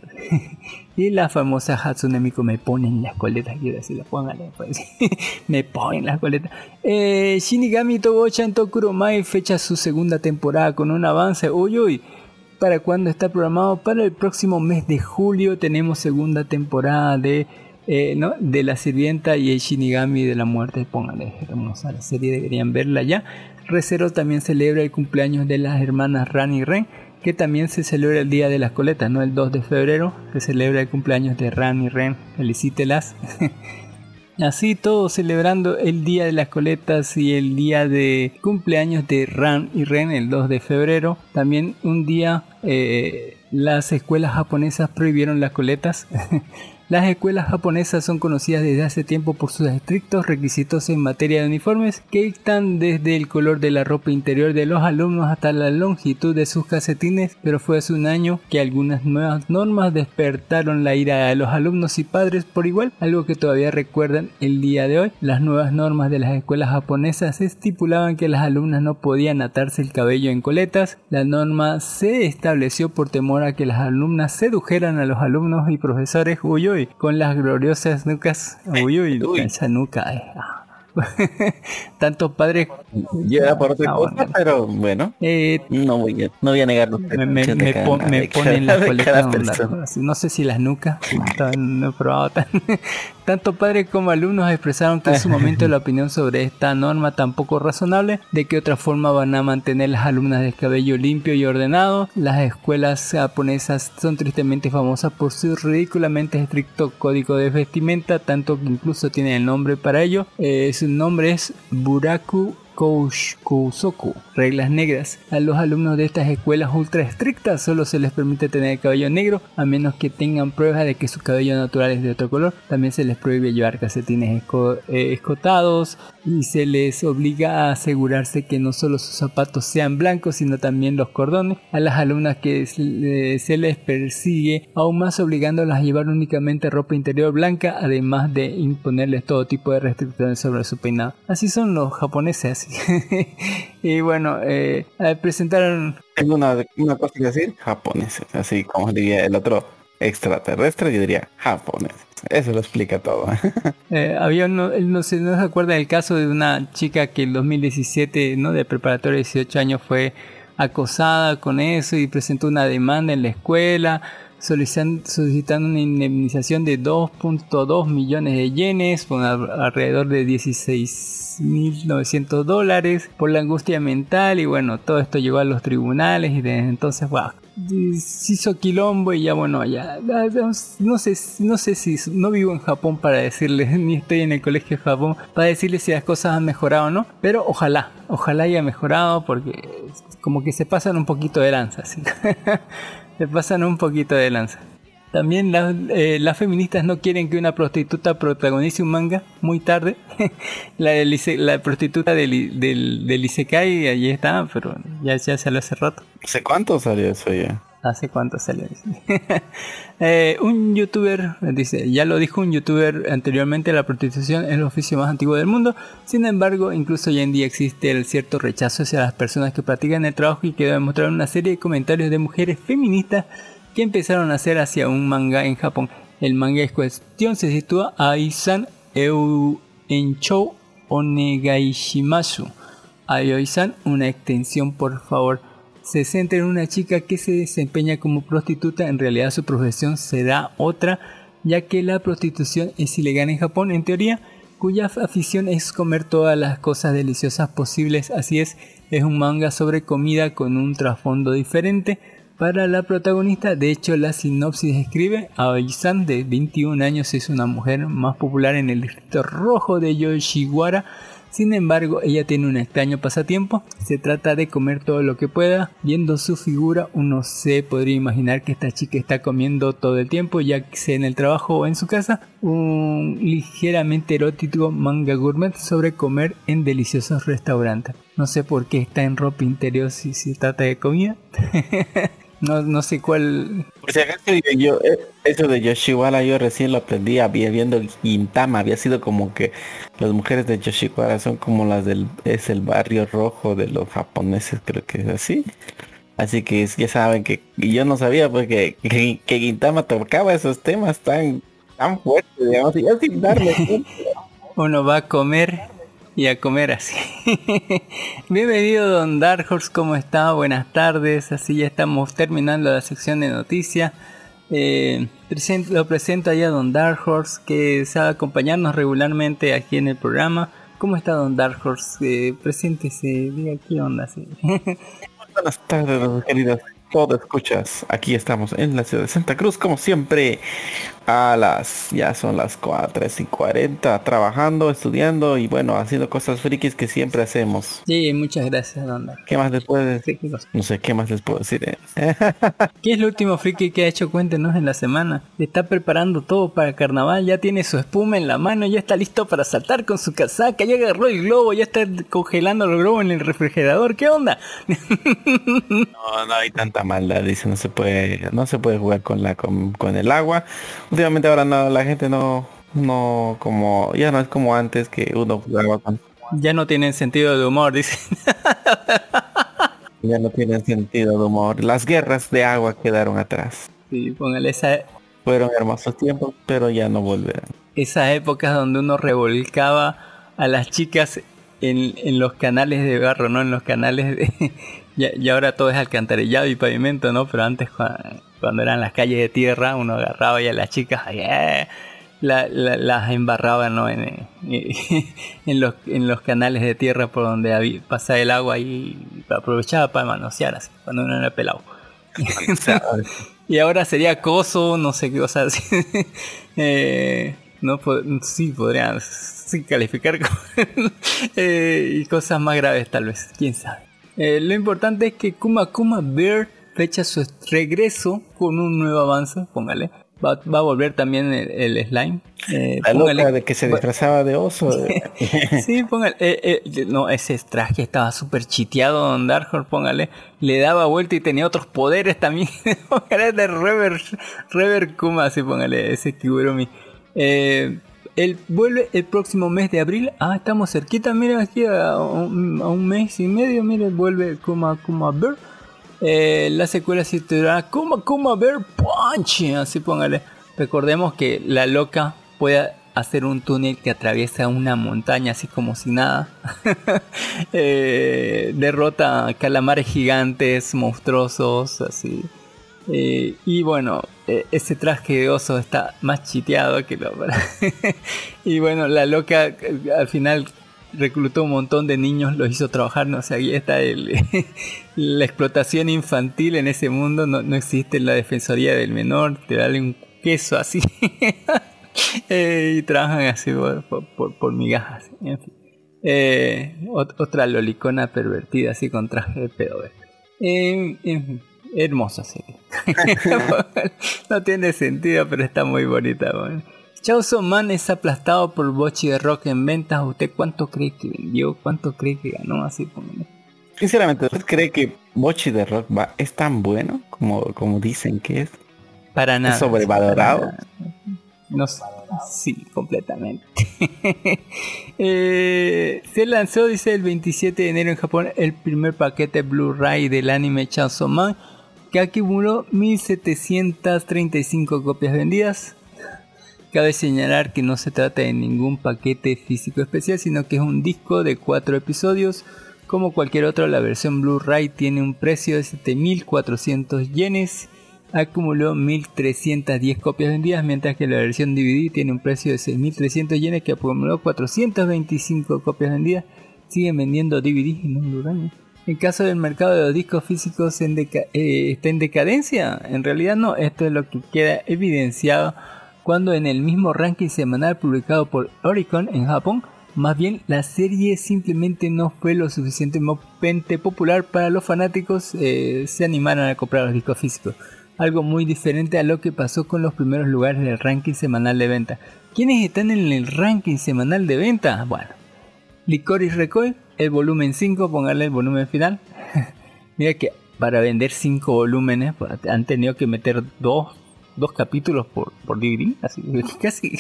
y la famosa Hatsune Miku me ponen las coletas. Quiero me ponen las coletas. Eh, Shinigami Togo-chan Tokuro Mai fecha su segunda temporada con un avance. Uy, uy. ¿Para cuándo está programado? Para el próximo mes de julio tenemos segunda temporada de, eh, ¿no? de La Sirvienta y el Shinigami de la Muerte. Pónganle, hermosa la serie, deberían verla ya. Recero también celebra el cumpleaños de las hermanas Ran y Ren, que también se celebra el Día de las Coletas, ¿no? El 2 de febrero se celebra el cumpleaños de Ran y Ren. Felicítelas. Así todos celebrando el Día de las Coletas y el día de cumpleaños de Ran y Ren el 2 de febrero. También un día eh, las escuelas japonesas prohibieron las coletas. Las escuelas japonesas son conocidas desde hace tiempo por sus estrictos requisitos en materia de uniformes que dictan desde el color de la ropa interior de los alumnos hasta la longitud de sus calcetines, pero fue hace un año que algunas nuevas normas despertaron la ira de los alumnos y padres por igual, algo que todavía recuerdan el día de hoy. Las nuevas normas de las escuelas japonesas estipulaban que las alumnas no podían atarse el cabello en coletas. La norma se estableció por temor a que las alumnas sedujeran a los alumnos y profesores. Uy, uy, con las gloriosas nucas. Uy, uy, Uy. esa nuca. eh, ah. Tantos padres. Yo era por otra Ah, cosa, bueno. pero bueno, eh, no voy a, no voy a negarlo. me, me- me pon- me ponen las coletas ondas. No sé si las nucas. No he probado tan- Tanto padres como alumnos expresaron que en su momento la opinión sobre esta norma tan poco razonable, de que otra forma van a mantener las alumnas de cabello limpio y ordenado. Las escuelas japonesas son tristemente famosas por su ridículamente estricto código de vestimenta, tanto que incluso tienen el nombre para ello. Eh, nombre es Buraku Kousoku, reglas negras. A los alumnos de estas escuelas ultra estrictas solo se les permite tener el cabello negro a menos que tengan pruebas de que su cabello natural es de otro color. También se les prohíbe llevar calcetines eh, escotados y se les obliga a asegurarse que no solo sus zapatos sean blancos sino también los cordones. A las alumnas que se le- se les persigue aún más obligándolas a llevar únicamente ropa interior blanca además de imponerles todo tipo de restricciones sobre su peinado. Así son los japoneses. y bueno, eh, eh, presentaron Tengo una, una cosa que decir, japoneses, así como diría el otro extraterrestre, yo diría japoneses. Eso lo explica todo. Eh, había uno, no se, no se acuerda del caso de una chica que en 2017, ¿no? De preparatoria de 18 años fue acosada con eso y presentó una demanda en la escuela solicitando una indemnización de 2.2 millones de yenes, con al- alrededor de 16.900 dólares por la angustia mental y bueno, todo esto llegó a los tribunales y desde entonces, wow, se hizo quilombo y ya bueno, ya, no sé, no sé si no vivo en Japón para decirles, ni estoy en el colegio de Japón para decirles si las cosas han mejorado o no, pero ojalá, ojalá haya mejorado porque como que se pasan un poquito de lanza, ¿sí? se pasan un poquito de lanza. También las, eh, las feministas no quieren que una prostituta protagonice un manga muy tarde. la, la prostituta del, del, del Isekai, allí está, pero ya, ya salió hace rato. ¿Hace cuánto salió eso ya? ¿Hace cuánto salió? Eh, un youtuber, dice, ya lo dijo un youtuber anteriormente, la prostitución es el oficio más antiguo del mundo. Sin embargo, incluso hoy en día existe el cierto rechazo hacia las personas que practican el trabajo y quedó demostrar una serie de comentarios de mujeres feministas que empezaron a hacer hacia un manga en Japón. El manga en cuestión se sitúa a Isan Eu Enchou Onegaishimasu. Aoi-san, una extensión por favor. Se centra en una chica que se desempeña como prostituta, en realidad su profesión será otra, ya que la prostitución es ilegal en Japón en teoría, cuya afición es comer todas las cosas deliciosas posibles, así es, es un manga sobre comida con un trasfondo diferente. Para la protagonista, de hecho la sinopsis escribe, Aoi-san de 21 años es una mujer más popular en el distrito rojo de Yoshiwara, sin embargo, ella tiene un extraño pasatiempo. Se trata de comer todo lo que pueda. Viendo su figura, uno se podría imaginar que esta chica está comiendo todo el tiempo, ya sea en el trabajo o en su casa. Un ligeramente erótico manga gourmet sobre comer en deliciosos restaurantes. No sé por qué está en ropa interior si se trata de comida. No, no sé cuál. Si acaso, yo, eh, eso de Yoshiwara yo recién lo aprendí había viendo Gintama, había sido como que las mujeres de Yoshiwara son como las del es el barrio rojo de los japoneses, creo que es así. Así que ya saben que y yo no sabía porque que, que Gintama tocaba esos temas tan tan fuertes, digamos, y yo sin darle. Uno va a comer y a comer así. Bienvenido Don Dark Horse, ¿cómo está? Buenas tardes, así ya estamos terminando la sección de noticias. Eh, lo presento allá a Don Dark Horse, que sabe acompañarnos regularmente aquí en el programa. ¿Cómo está Don Dark Horse? Eh, preséntese, diga qué onda. sí. Buenas tardes, queridos todo escuchas. Aquí estamos en la ciudad de Santa Cruz, como siempre, a las, ya son las 4 y 40, trabajando, estudiando y bueno, haciendo cosas frikis que siempre hacemos. Sí, muchas gracias Don Dark. ¿Qué más les puedo decir? Sí. No sé qué más les puedo decir. eh? ¿Qué es lo último friki que ha hecho? Cuéntenos en la semana. Está preparando todo para el carnaval, ya tiene su espuma en la mano, ya está listo para saltar con su casaca, ya agarró el globo, ya está congelando el globo en el refrigerador. ¿Qué onda? No, no hay tanta maldad, dice, no se puede, no se puede jugar con la con, con el agua. Últimamente ahora no, la gente no, no como, ya no es como antes que uno jugaba con, ya no tienen sentido de humor, dice. ya no tiene sentido de humor. Las guerras de agua quedaron atrás. Sí, póngale esa, Fueron hermosos tiempos, pero ya no volverán. esas épocas donde uno revolcaba a las chicas en, en los canales de barro, ¿no? En los canales de... y, y ahora todo es alcantarillado y pavimento, ¿no? Pero antes cuando, eran las calles de tierra, uno agarraba y a las chicas ¡eh! la- la- las embarraba, ¿no? En, eh, en, los, canales de tierra por donde había, pasaba el agua y aprovechaba para manosear así, cuando uno era pelado. Y ahora sería acoso, no sé qué cosa así. Eh, no po- sí podrían sí, calificar como eh, y cosas más graves tal vez, quién sabe. Eh, lo importante es que Kuma Kuma Bear fecha su regreso con un nuevo avance, póngale. Va, va a volver también el, el slime. Eh, La póngale- loca de que se disfrazaba de oso. Sí, póngale. eh, eh, no, ese traje estaba súper chiteado, Don Dark Horse, póngale. Le daba vuelta y tenía otros poderes también. póngale de Rever, Rever Kuma, sí, póngale ese Kigurumi. Eh, él vuelve el próximo mes de abril. Ah, estamos cerquita, mira aquí a un, a un mes y medio. Mire, vuelve Kuma Kuma Bear. Eh, la secuela se titula Kuma Kuma Bear Punch. Así póngale. Recordemos que la loca puede hacer un túnel que atraviesa una montaña así como si nada. Eh, derrota calamares gigantes, monstruosos, así. Eh, y bueno, ese traje de oso está más chiteado que lo Y bueno, la loca al final reclutó un montón de niños, los hizo trabajar, no sé, ahí está el, la explotación infantil en ese mundo, no, no existe la defensoría del menor, te dan un queso así. Eh, y trabajan así por, por, por- por migajas, en fin. Eh, ot- otra lolicona pervertida así con traje de pedo. Eh, fin, hermosa serie. no tiene sentido, pero está muy bonita. bueno. Chaoso Man es aplastado por Bochi de Rock en ventas. ¿Usted cuánto cree que vendió? ¿Cuánto cree que ganó? Así póngale. Sinceramente, ¿usted cree que Bochi de Rock va, es tan bueno como, como dicen que es? Para nada. sobrevalorado? para nada. No sé. Sí, completamente. Eh, se lanzó, dice, el 27 de enero en Japón el primer paquete Blu-ray del anime Chainsaw Man. que acumuló 1735 copias vendidas. Cabe señalar que no se trata de ningún paquete físico especial, sino que es un disco de 4 episodios. Como cualquier otro, la versión Blu-ray tiene un precio de 7400 yenes. Acumuló 1310 copias vendidas, mientras que la versión DVD tiene un precio de 6300 yenes que acumuló 425 copias vendidas. Siguen vendiendo DVD y no Blu-ray. El caso del mercado de los discos físicos en eh, está en decadencia. En realidad no, esto es lo que queda evidenciado cuando en el mismo ranking semanal publicado por Oricon en Japón, más bien la serie simplemente no fue lo suficientemente popular para los fanáticos eh, se animaron a comprar los discos físicos. Algo muy diferente a lo que pasó con los primeros lugares del ranking semanal de venta. ¿Quiénes están en el ranking semanal de venta? Bueno, Licorice Recoil, el volumen 5, póngale el volumen final. Mira que para vender 5 volúmenes pues, han tenido que meter dos, dos capítulos por, por DVD, así casi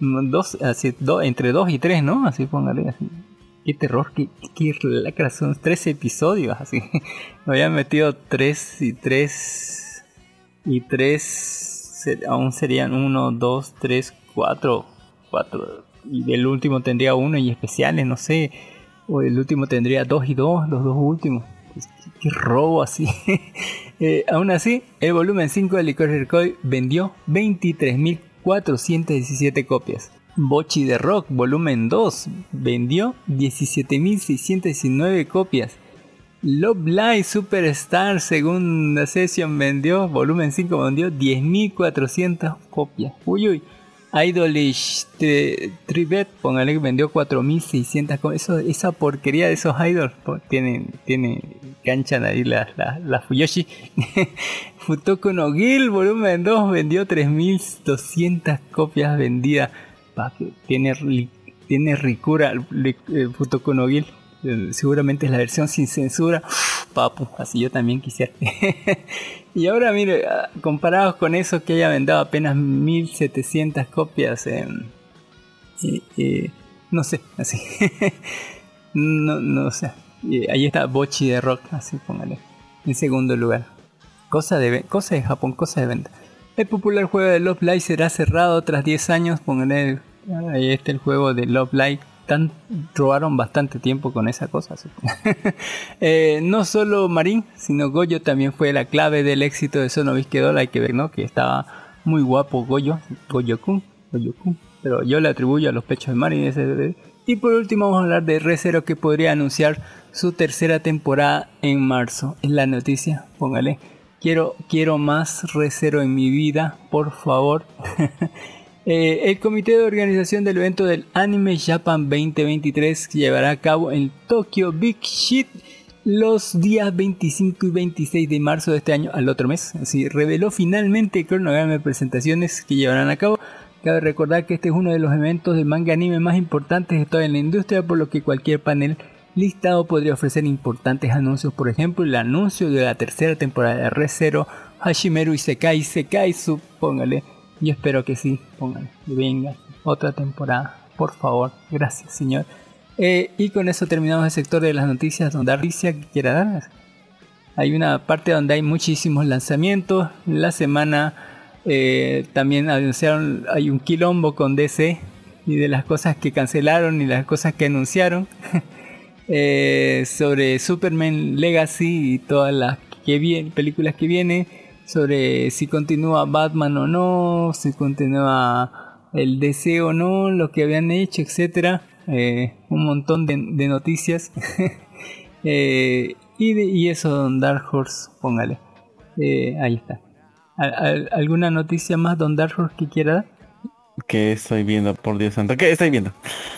dos, así, do- entre 2 y 3, ¿no? Así póngale así. Qué terror, qué, qué, lacra, son 13 episodios, así. Me habían metido 3 y 3 y 3 aún serían 1, 2, 3, 4, 4 y del último tendría uno y especiales, no sé. O el último tendría dos y dos, los dos últimos. Pues, qué, qué robo así. Aún así, el volumen 5 de Licorice Recoil vendió 23.417 copias. Bochi de Rock, volumen 2, vendió 17.619 copias. Love Live Superstar, segunda sesión, vendió, volumen 5, vendió 10.400 copias. Uy, uy. Idolish Tri- Tribet, póngale que vendió 4600 co- eso, esa porquería de esos idols tienen tiene canchan ahí las la, la Fuyoshi. Futoko no Gil volumen 2 vendió 3200 copias vendidas. Tiene tiene ricura Futoko no Gil Eh, seguramente es la versión sin censura. Papu así yo también quisiera y ahora mire, ah, comparados con eso que haya vendido apenas 1700 copias, eh, eh, eh, no sé, así. no, no sé. Ahí está Bochi de Rock, así póngale. En segundo lugar. Cosa de, cosa de Japón, cosa de venta. El popular juego de Love Live será cerrado tras 10 años. Póngale, ahí está el juego de Love Live. Tan, robaron bastante tiempo con esa cosa. Eh, no solo Marín, sino Goyo también fue la clave del éxito de Sonovisque Doll. Hay que ver, ¿no? Que estaba muy guapo Goyo, Goyo-kun, Goyo-kun. Pero yo le atribuyo a los pechos de Marín ese. Y por último vamos a hablar de ReZero que podría anunciar su tercera temporada en marzo. Es la noticia, póngale. Quiero, quiero más ReZero en mi vida, por favor. Eh, el comité de organización del evento del Anime Japan 2023 que llevará a cabo en Tokyo Big Shit los días 25 y 26 de marzo de este año al otro mes. Así reveló finalmente el cronograma de presentaciones que llevarán a cabo. Cabe recordar que este es uno de los eventos de manga anime más importantes de toda la industria, por lo que cualquier panel listado podría ofrecer importantes anuncios. Por ejemplo, el anuncio de la tercera temporada de ReZero, Hashimeru Isekai, Isekai, póngale. Yo espero que sí, póngale, que venga otra temporada, por favor, gracias señor. Eh, y con eso terminamos el sector de las noticias donde hay noticia que quiera dar. Hay una parte donde hay muchísimos lanzamientos. La semana eh, también anunciaron, hay un quilombo con DC y de las cosas que cancelaron y las cosas que anunciaron. Eh, sobre Superman Legacy y todas las que vienen, películas que vienen. Sobre si continúa Batman o no, si continúa el DC o no, lo que habían hecho, etcétera. Eh, un montón de, noticias. Eh, y, de- y eso, Don Dark Horse, póngale. Eh, ahí está. ¿Al- al- ¿Alguna noticia más, Don Dark Horse, que quiera dar? ¿Qué estoy viendo, por Dios santo? ¿Qué estoy viendo?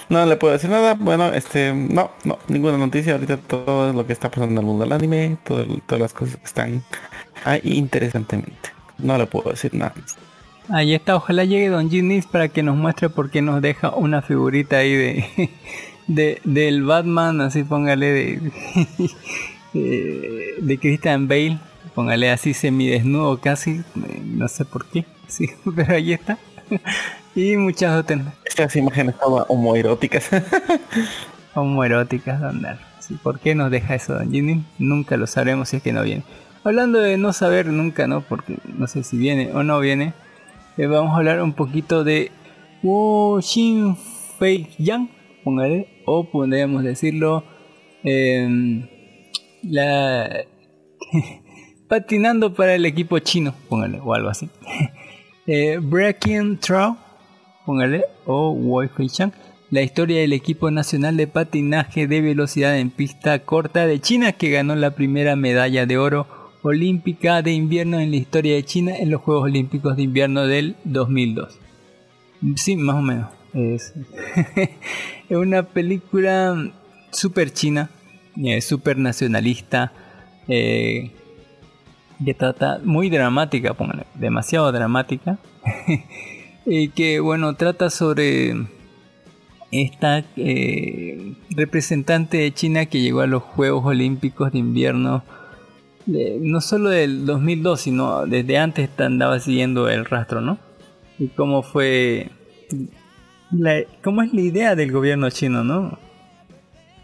No le puedo decir nada. Bueno, este, no, no, ninguna noticia. Ahorita todo lo que está pasando en el mundo del anime, todo- todas las cosas que están ahí interesantemente. No le puedo decir nada. Ahí está, ojalá llegue Don Ginis para que nos muestre por qué nos deja una figurita ahí de, de del Batman, así póngale de, de, de Christian Bale, póngale así semidesnudo casi, eh, no sé por qué, sí, pero ahí está. Y muchas otras Estas imágenes todas homoeróticas. homoeróticas, Don Dar. Sí, ¿Por qué nos deja eso Don Ginis? Nunca lo sabremos si es que no viene. Hablando de no saber nunca, ¿no? Porque no sé si viene o no viene. eh, vamos a hablar un poquito de Wo Shin Fei Yang, póngale, o podríamos decirlo em, patinando para el equipo chino, póngale, o algo así. Eh, Breaking Throw, póngale, o Wei Fei Chang, la historia del equipo nacional de patinaje de velocidad en pista corta de China que ganó la primera medalla de oro olímpica de invierno en la historia de China en los Juegos Olímpicos de Invierno del 2002. Sí, más o menos. Es, una película super china, eh, super nacionalista, eh, que trata muy dramática, póngale, demasiado dramática, y que bueno, trata sobre esta eh, representante de China que llegó a los Juegos Olímpicos de Invierno, no solo del 2002, sino desde antes andaba siguiendo el rastro, ¿no? Y cómo fue, la, cómo es la idea del gobierno chino, ¿no?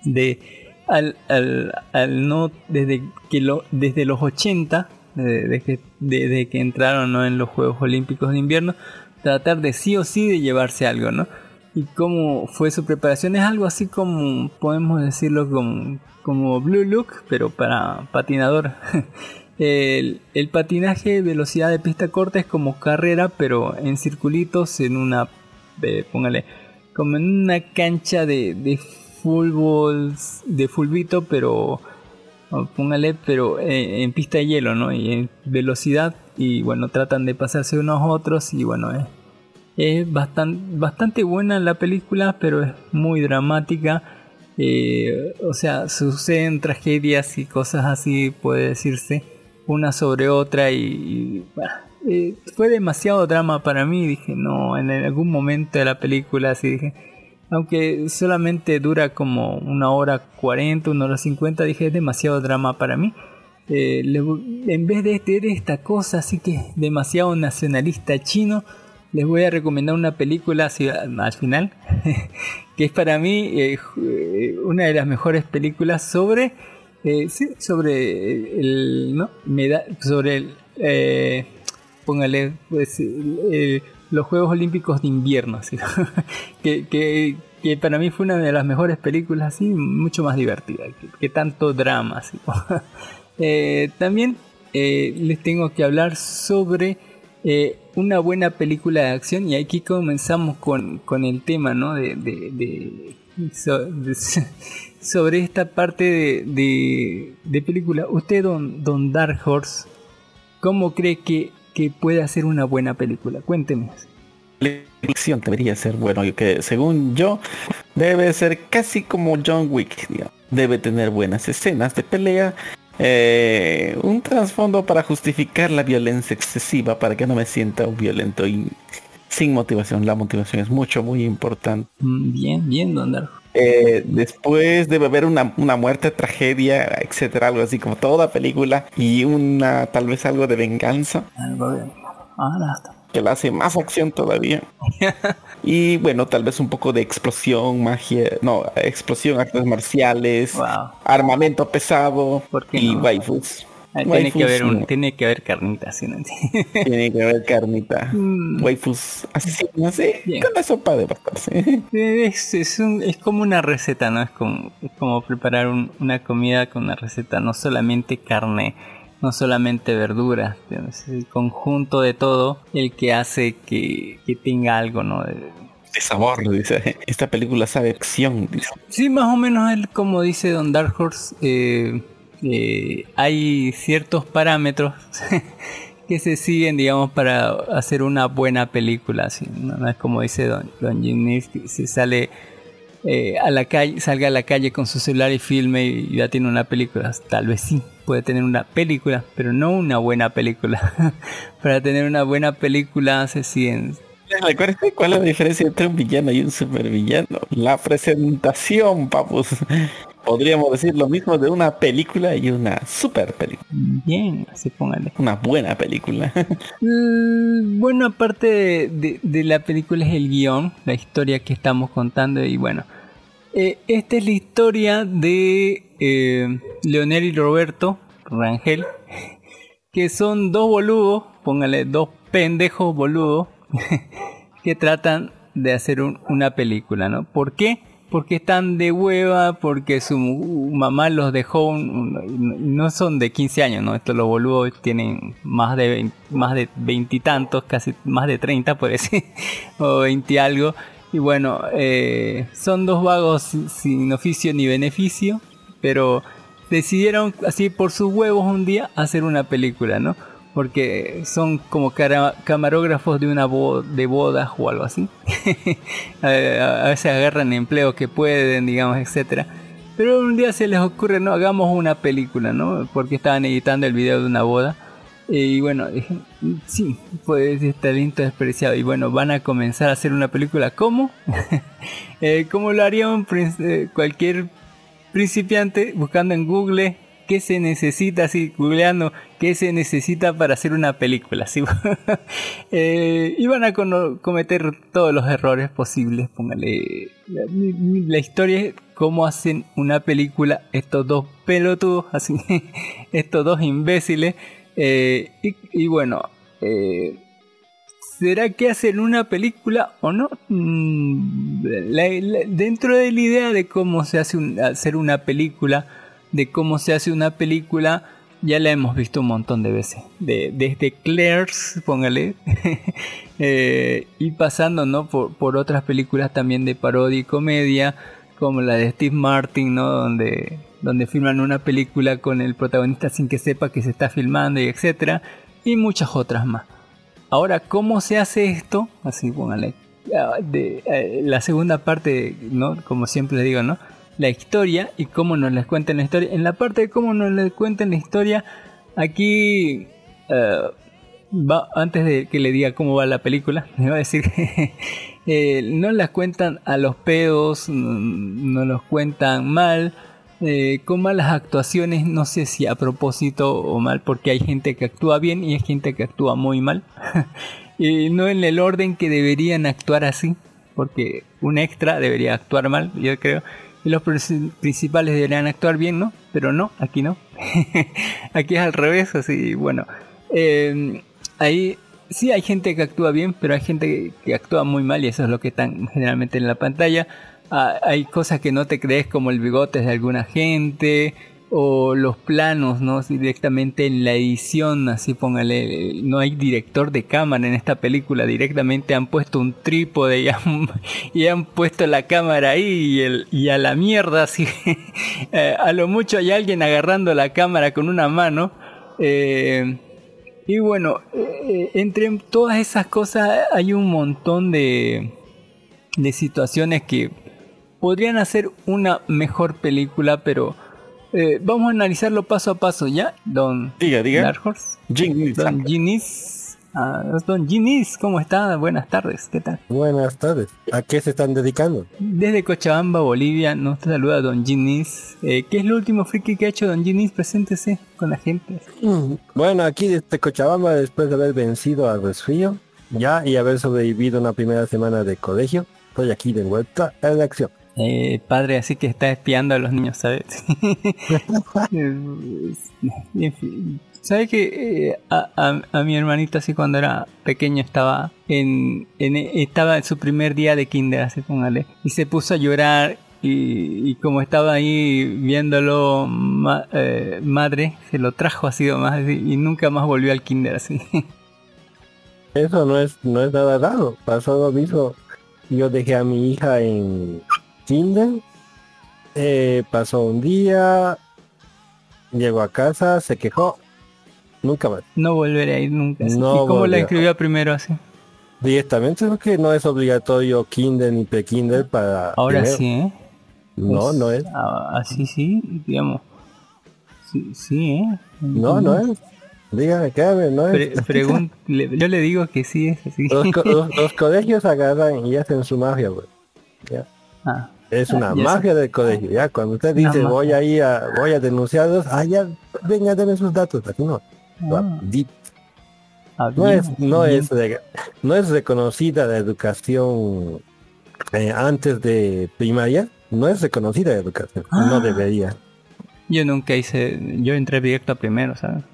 De al, al, al no desde que lo desde los 80 desde que, desde que entraron ¿no? en los Juegos Olímpicos de Invierno tratar de sí o sí de llevarse algo no y cómo fue su preparación. Es algo así como podemos decirlo como, como Blue Look pero para patinador. El, el patinaje velocidad de pista corta es como carrera pero en circulitos en una eh, póngale como en una cancha de, de fútbol de fulbito pero póngale pero eh, en pista de hielo no y en velocidad y bueno tratan de pasarse unos a otros y bueno es es bastante, bastante buena la película, pero es muy dramática. Eh, o sea, suceden tragedias y cosas así, puede decirse, una sobre otra. Y, y, bah, eh, fue demasiado drama para mí. Dije, no, en algún momento de la película, así dije, aunque solamente dura como una hora 40, una hora 50, dije, es demasiado drama para mí. Eh, le- en vez de tener esta cosa así que es demasiado nacionalista chino, les voy a recomendar una película al final, que es para mí eh, una de las mejores películas sobre, eh, sí, sobre el, ¿no? Sobre el, eh, póngale, pues, los Juegos Olímpicos de Invierno, así, que, que, para mí fue una de las mejores películas, así, mucho más divertida, que, tanto drama. Eh, también les tengo que hablar sobre una buena película de acción y aquí comenzamos con, con el tema ¿no? de, de- de- so- de- sobre esta parte de, de- película. Usted, don, don Dark Horse, ¿cómo cree que, que puede hacer una buena película? Cuénteme. La elección debería ser bueno, que según yo debe ser casi como John Wick, digamos. debe tener buenas escenas de pelea, eh, un trasfondo para justificar la violencia excesiva, para que no me sienta un violento y sin motivación. La motivación es mucho, muy importante. Mm, Bien, bien, don Dark Horse. Eh, después debe haber una, una muerte, tragedia, etcétera, algo así como toda película y una tal vez algo de venganza Algo de- está. Que la hace más acción todavía. y bueno, tal vez un poco de explosión, magia, no, explosión, artes marciales, Wow. armamento pesado ¿Por qué y no? waifus. Tiene que, haber un, tiene que haber carnita, ¿sí? ¿no? Tiene que haber carnita. Mm. Waifus asesinas, sí. Bien. Con eso puede bastarse. Es, es, un- es como una receta, ¿no? Es como, es como preparar un- una comida con una receta, no solamente carne, no solamente verduras, es el conjunto de todo el que hace que, que tenga algo, ¿no? De- De sabor, dice. Esta película sabe acción, dice. Sí, más o menos él, como dice Don Dark Horse, eh, eh, hay ciertos parámetros que se siguen, digamos, para hacer una buena película. ¿sí? No, es como dice Don, Don Jim Nils, que se sale eh, a la calle, salga a la calle con su celular y filme y ya tiene una película. Tal vez sí, puede tener una película, pero no una buena película. para tener una buena película siguen ¿Recuerdas cuál es la diferencia entre un villano y un supervillano? La presentación, papus. Podríamos decir lo mismo de una película y una super película. bien, así póngale. Una buena película. Mm, Bueno, aparte de, de- de la película es el guion, la historia que estamos contando y bueno, eh, esta es la historia de eh, Leonel y Roberto Rangel, que son dos boludos, póngale dos pendejos boludos, que tratan de hacer un- una película, ¿no? ¿Por qué? Porque están de hueva, porque su mamá los dejó, un- no son de 15 años, ¿no? Estos los boludos tienen más de 20 más de veintitantos, casi más de 30 por decir, o 20 y algo. Y bueno, eh, son dos vagos sin- oficio ni beneficio, pero decidieron así por sus huevos un día hacer una película, ¿no? Porque son como camarógrafos de una bo- de bodas o algo así. a, veces agarran empleos que pueden, digamos, etcétera. Pero un día se les ocurre, no, hagamos una película, ¿no? Porque estaban editando el video de una boda. Y bueno, sí, pues es talento despreciado. Y bueno, van a comenzar a hacer una película. ¿Cómo? Eh, ¿Cómo lo haría un eh, cualquier principiante buscando en Google qué se necesita, así googleando qué se necesita para hacer una película? Así, eh, y van a cometer todos los errores posibles. Póngale la, la historia es cómo hacen una película estos dos pelotudos, así, estos dos imbéciles. Eh, y, bueno, eh, ¿Será que hacen una película o no? Mm, dentro de la idea de cómo se hace un- hacer una película, de cómo se hace una película, ya la hemos visto un montón de veces. De, desde Claire's, póngale, eh, y pasando ¿no? por, por otras películas también de parodia y comedia, como la de Steve Martin, ¿no? donde, donde filman una película con el protagonista sin que sepa que se está filmando y etcétera, y muchas otras más. Ahora, ¿cómo se hace esto? Así, póngale. ah, eh, la segunda parte, ¿no? Como siempre les digo, ¿no? La historia y cómo nos les cuentan la historia. En la parte de cómo nos les cuentan la historia, aquí, eh, va, antes de que le diga cómo va la película, me va a decir que eh, no las cuentan a los pedos, mm, no los cuentan mal, eh, con malas actuaciones, no sé si a propósito o mal, porque hay gente que actúa bien y hay gente que actúa muy mal. y no en el orden que deberían actuar así, porque un extra debería actuar mal, yo creo. Y los prin- principales deberían actuar bien, ¿no? Pero no, aquí no. aquí es al revés, así, bueno. eh, ahí sí hay gente que actúa bien, pero hay gente que actúa muy mal y eso es lo que están generalmente en la pantalla. Ah, hay cosas que no te crees como el bigote de alguna gente o los planos, ¿no? Directamente en la edición, así póngale, no hay director de cámara en esta película, directamente han puesto un trípode y han, puesto la cámara ahí y a la mierda, así, eh, a lo mucho hay alguien agarrando la cámara con una mano. eh, y bueno, eh, entre todas esas cosas hay un montón de, de situaciones que podrían hacer una mejor película, pero eh, vamos a analizarlo paso a paso, ¿ya? Don Diga, diga. Dark Horse. Don Ginis. Ah, don Ginis, ¿cómo está? Buenas tardes, ¿qué tal? Buenas tardes. ¿A qué se están dedicando? Desde Cochabamba, Bolivia, nos saluda Don Ginis. Eh, ¿Qué es lo último friki que ha hecho Don Ginis? Preséntese con la gente. Mm, Bueno, aquí desde Cochabamba, después de haber vencido al resfrío, ya y haber sobrevivido una primera semana de colegio, estoy aquí de vuelta en la acción. Eh, padre así que está espiando a los niños, ¿sabes? en fin. ¿Sabe que eh, a, a- a mi hermanito así cuando era pequeño estaba en, en- estaba en su primer día de kinder, así póngale, y se puso a llorar y, y como estaba ahí viéndolo ma- eh, madre, se lo trajo así más y nunca más volvió al kinder así. Eso no es, no es nada raro. Pasó lo mismo. Yo dejé a mi hija en kinder. eh, pasó un día. Llegó a casa, se quejó. Nunca más. No volveré a ir nunca. así. No ¿Y cómo la inscribió primero así? Directamente porque no es obligatorio kinder ni pre-kinder para... Ahora primero. sí, ¿eh? No, Pues, no es. ah, Así sí, digamos. Sí, sí, ¿eh? No, no es. Dígame, créame, no es. Pre- le- yo le digo que sí es así. Los, co- los- los colegios agarran y hacen su magia. Ya. Ah, Es una magia del colegio, ya. Cuando usted dice voy a ir a, voy a denunciarlos, ah, ya, venga, denme sus datos. Aquí no. Ah. Di- ah, No es, no es, no es reconocida la educación eh, antes de primaria. No es reconocida la educación. Ah. No debería. Yo nunca hice, yo entré directo a primero, ¿sabes?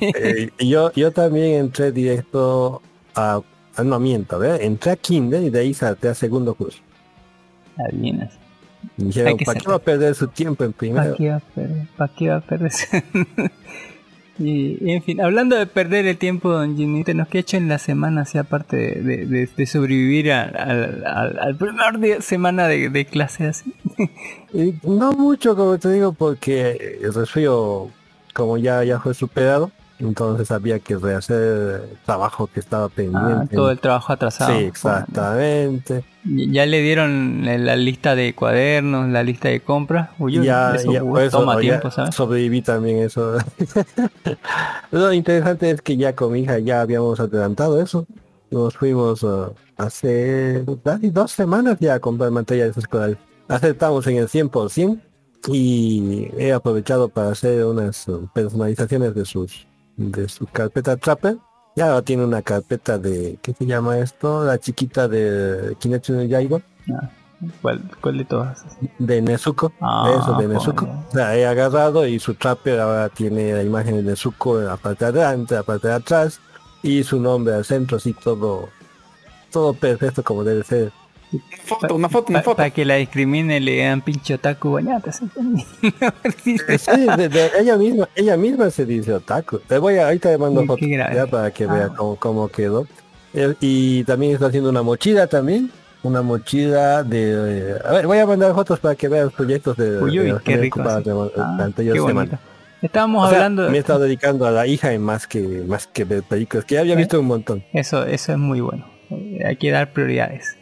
Eh, yo, yo también entré directo a, a no miento, entré a kinder y de ahí salté a segundo curso. Está bien así. Dijeron, que ¿para qué va a perder su tiempo en ¿Para primero? qué va a perder? ¿Para qué va a perder? y, en fin, hablando de perder el tiempo, don Jimmy, ¿nos qué ha hecho en la semana, así aparte de, de- de- sobrevivir al, al, al- al primer día, semana de, de clase así? No mucho, como te digo, porque el resfrío, como ya, ya fue superado, entonces había que rehacer el trabajo que estaba Ah, pendiente. todo el trabajo atrasado. Sí, exactamente. Ya le dieron la la lista de cuadernos, la lista de compras. Uy, ya, eso, ya, uh, eso, toma ya tiempo, ¿sabes? sobreviví también eso. Lo interesante es que ya con mi hija ya habíamos adelantado eso. Nos fuimos uh, hace casi dos semanas ya a comprar materiales escolares. Aceptamos en el 100% y he aprovechado para hacer unas uh, personalizaciones de sus de su carpeta Trapper. Ya ahora tiene una carpeta de, ¿qué se llama esto? La chiquita de Kimetsu no Yaiba Ah, ¿Cuál, cuál de todas? de Nezuko, Ah, eso de Nezuko. joder. O sea, he agarrado y su trapper ahora tiene la imagen de Nezuko en la parte de adelante, la parte de atrás y su nombre al centro, así todo, todo perfecto como debe ser. Una foto, una foto, una Para que la discrimine le dan pinche otaku bañata. ¿sí? Eh, Sí, de- de- ella misma, ella misma se dice otaku. Te voy a, ahorita le mando fotos ya para que vea Ah. cómo, cómo quedó. Eh, Y también está haciendo una mochila también. Una mochila de... eh, a ver, voy a mandar fotos para que vean los proyectos de... Uy, qué rico. Ah, qué semana. Estábamos O sea, hablando me he estado dedicando a la hija en más que más que ver películas, que ya había ¿Eh? visto un montón. Eso, eso es muy bueno. Hay que dar prioridades.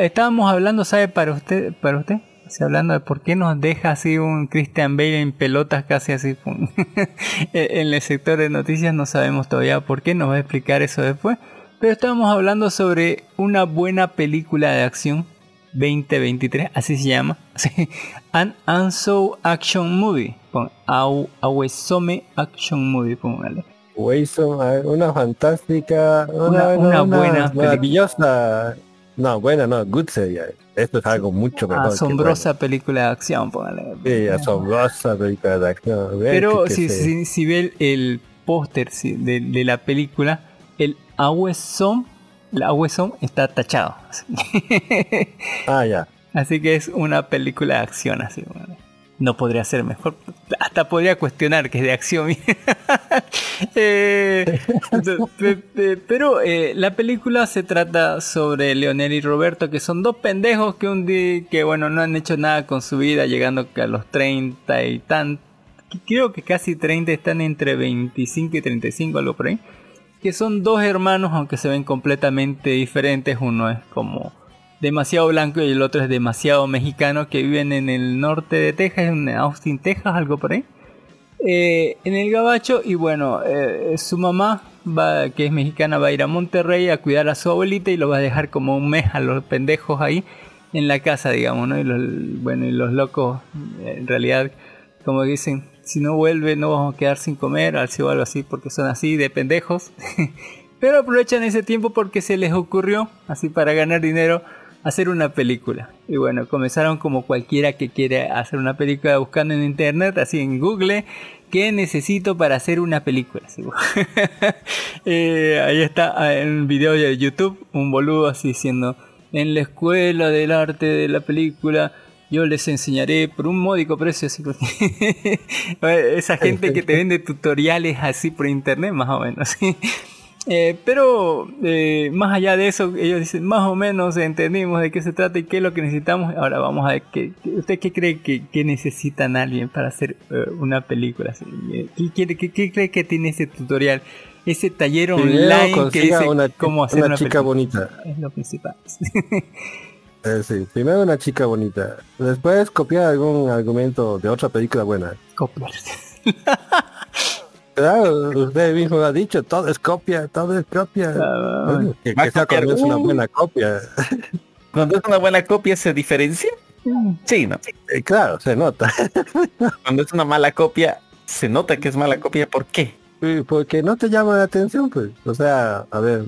Estábamos hablando, ¿sabe? Para usted, para usted, sea, hablando de por qué nos deja así un Christian Bale en pelotas casi así pum, en el sector de noticias, no sabemos todavía por qué, nos va a explicar eso después. Pero estábamos hablando sobre una buena película de acción 2023, así se llama. An Anso Action Movie. Pon Awesome Action Movie, póngale. Wilson, a ver, una fantástica, Una- una buena película. maravillosa. No, buena, no, good sería. Esto es algo mucho mejor. que Asombrosa película de acción, póngale. Sí, asombrosa película de acción. Pero que- que si, si, si ve el, el póster sí, de, de la película, el Awesome, el Awesome está tachado. Así. Ah, ya. Así que es una película de acción, así. bueno. No podría ser mejor. Hasta podría cuestionar que es de acción. Eh, pe- pe- pero eh, la película se trata sobre Leonel y Roberto, que son dos pendejos que un día, que bueno, no han hecho nada con su vida, llegando a los 30 y tan. Creo que casi 30 están entre 25 y 35, algo por ahí. Que son dos hermanos, aunque se ven completamente diferentes. Uno es como demasiado blanco y el otro es demasiado mexicano que viven en el norte de Texas, en Austin, Texas, algo por ahí. Eh, en el gabacho y bueno, eh, su mamá, va, que es mexicana, va a ir a Monterrey a cuidar a su abuelita y lo va a dejar como un mes a los pendejos ahí en la casa, digamos, ¿no? Y los, bueno, y los locos, en realidad, como dicen, si no vuelve no vamos a quedar sin comer, así o algo así, porque son así de pendejos. Pero aprovechan ese tiempo porque se les ocurrió, así para ganar dinero, hacer una película. Y bueno, comenzaron como cualquiera que quiere hacer una película buscando en internet, así en Google, ¿qué necesito para hacer una película? Así, eh, ahí está ah, en un video de YouTube, un boludo así diciendo, en la escuela del arte de la película. Yo les enseñaré por un módico precio esa gente que te vende tutoriales así por internet más o menos. Eh, pero eh, más allá de eso, ellos dicen, más o menos entendimos de qué se trata y qué es lo que necesitamos. Ahora vamos a ver, qué, qué- ¿usted qué cree que, que necesitan alguien para hacer eh, una película? así? Eh, ¿Qué, quiere- qué- qué cree que tiene ese tutorial? Ese taller Primero online que consiga dice una, cómo hacer una una chica película. bonita. Es lo principal. Eh, sí, primero una chica bonita. Después copiar algún argumento de otra película buena. Copiar. Claro, usted mismo lo ha dicho, todo es copia, todo es copia. Ah, Bueno, que, que sea cuando es una un- buena copia. Cuando es una buena copia se diferencia. Sí, ¿no? Claro, se nota. Cuando es una mala copia, se nota que es mala copia. ¿Por qué? Porque no te llama la atención, pues. O sea, a ver,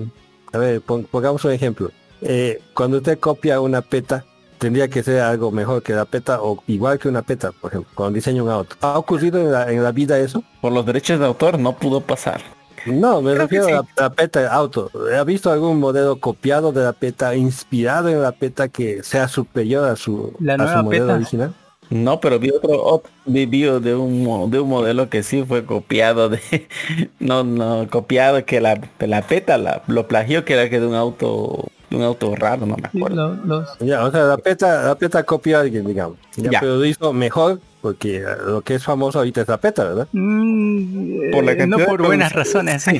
a ver, pon- pongamos un ejemplo. Eh, cuando usted copia una peta, tendría que ser algo mejor que la PETA o igual que una PETA, por ejemplo, cuando diseña un auto. ¿Ha ocurrido en la, en la vida eso? Por los derechos de autor no pudo pasar. No, me Creo refiero sí. a la, la PETA auto. ¿Ha visto algún modelo copiado de la PETA, inspirado en la PETA que sea superior a su, La a su modelo PETA. original? No, pero vi otro, ot- vi, vi de un de un modelo que sí fue copiado de no no copiado que la la peta la, lo plagió que era que de un auto de un auto raro, no me Sí, acuerdo. lo- los- Ya, o sea, la PETA, la PETA copia a alguien, digamos. Ya, Ya. Pero lo hizo mejor porque eh, lo que es famoso ahorita es la PETA, ¿verdad? Mm, Por la eh, no por buenas razones. sí.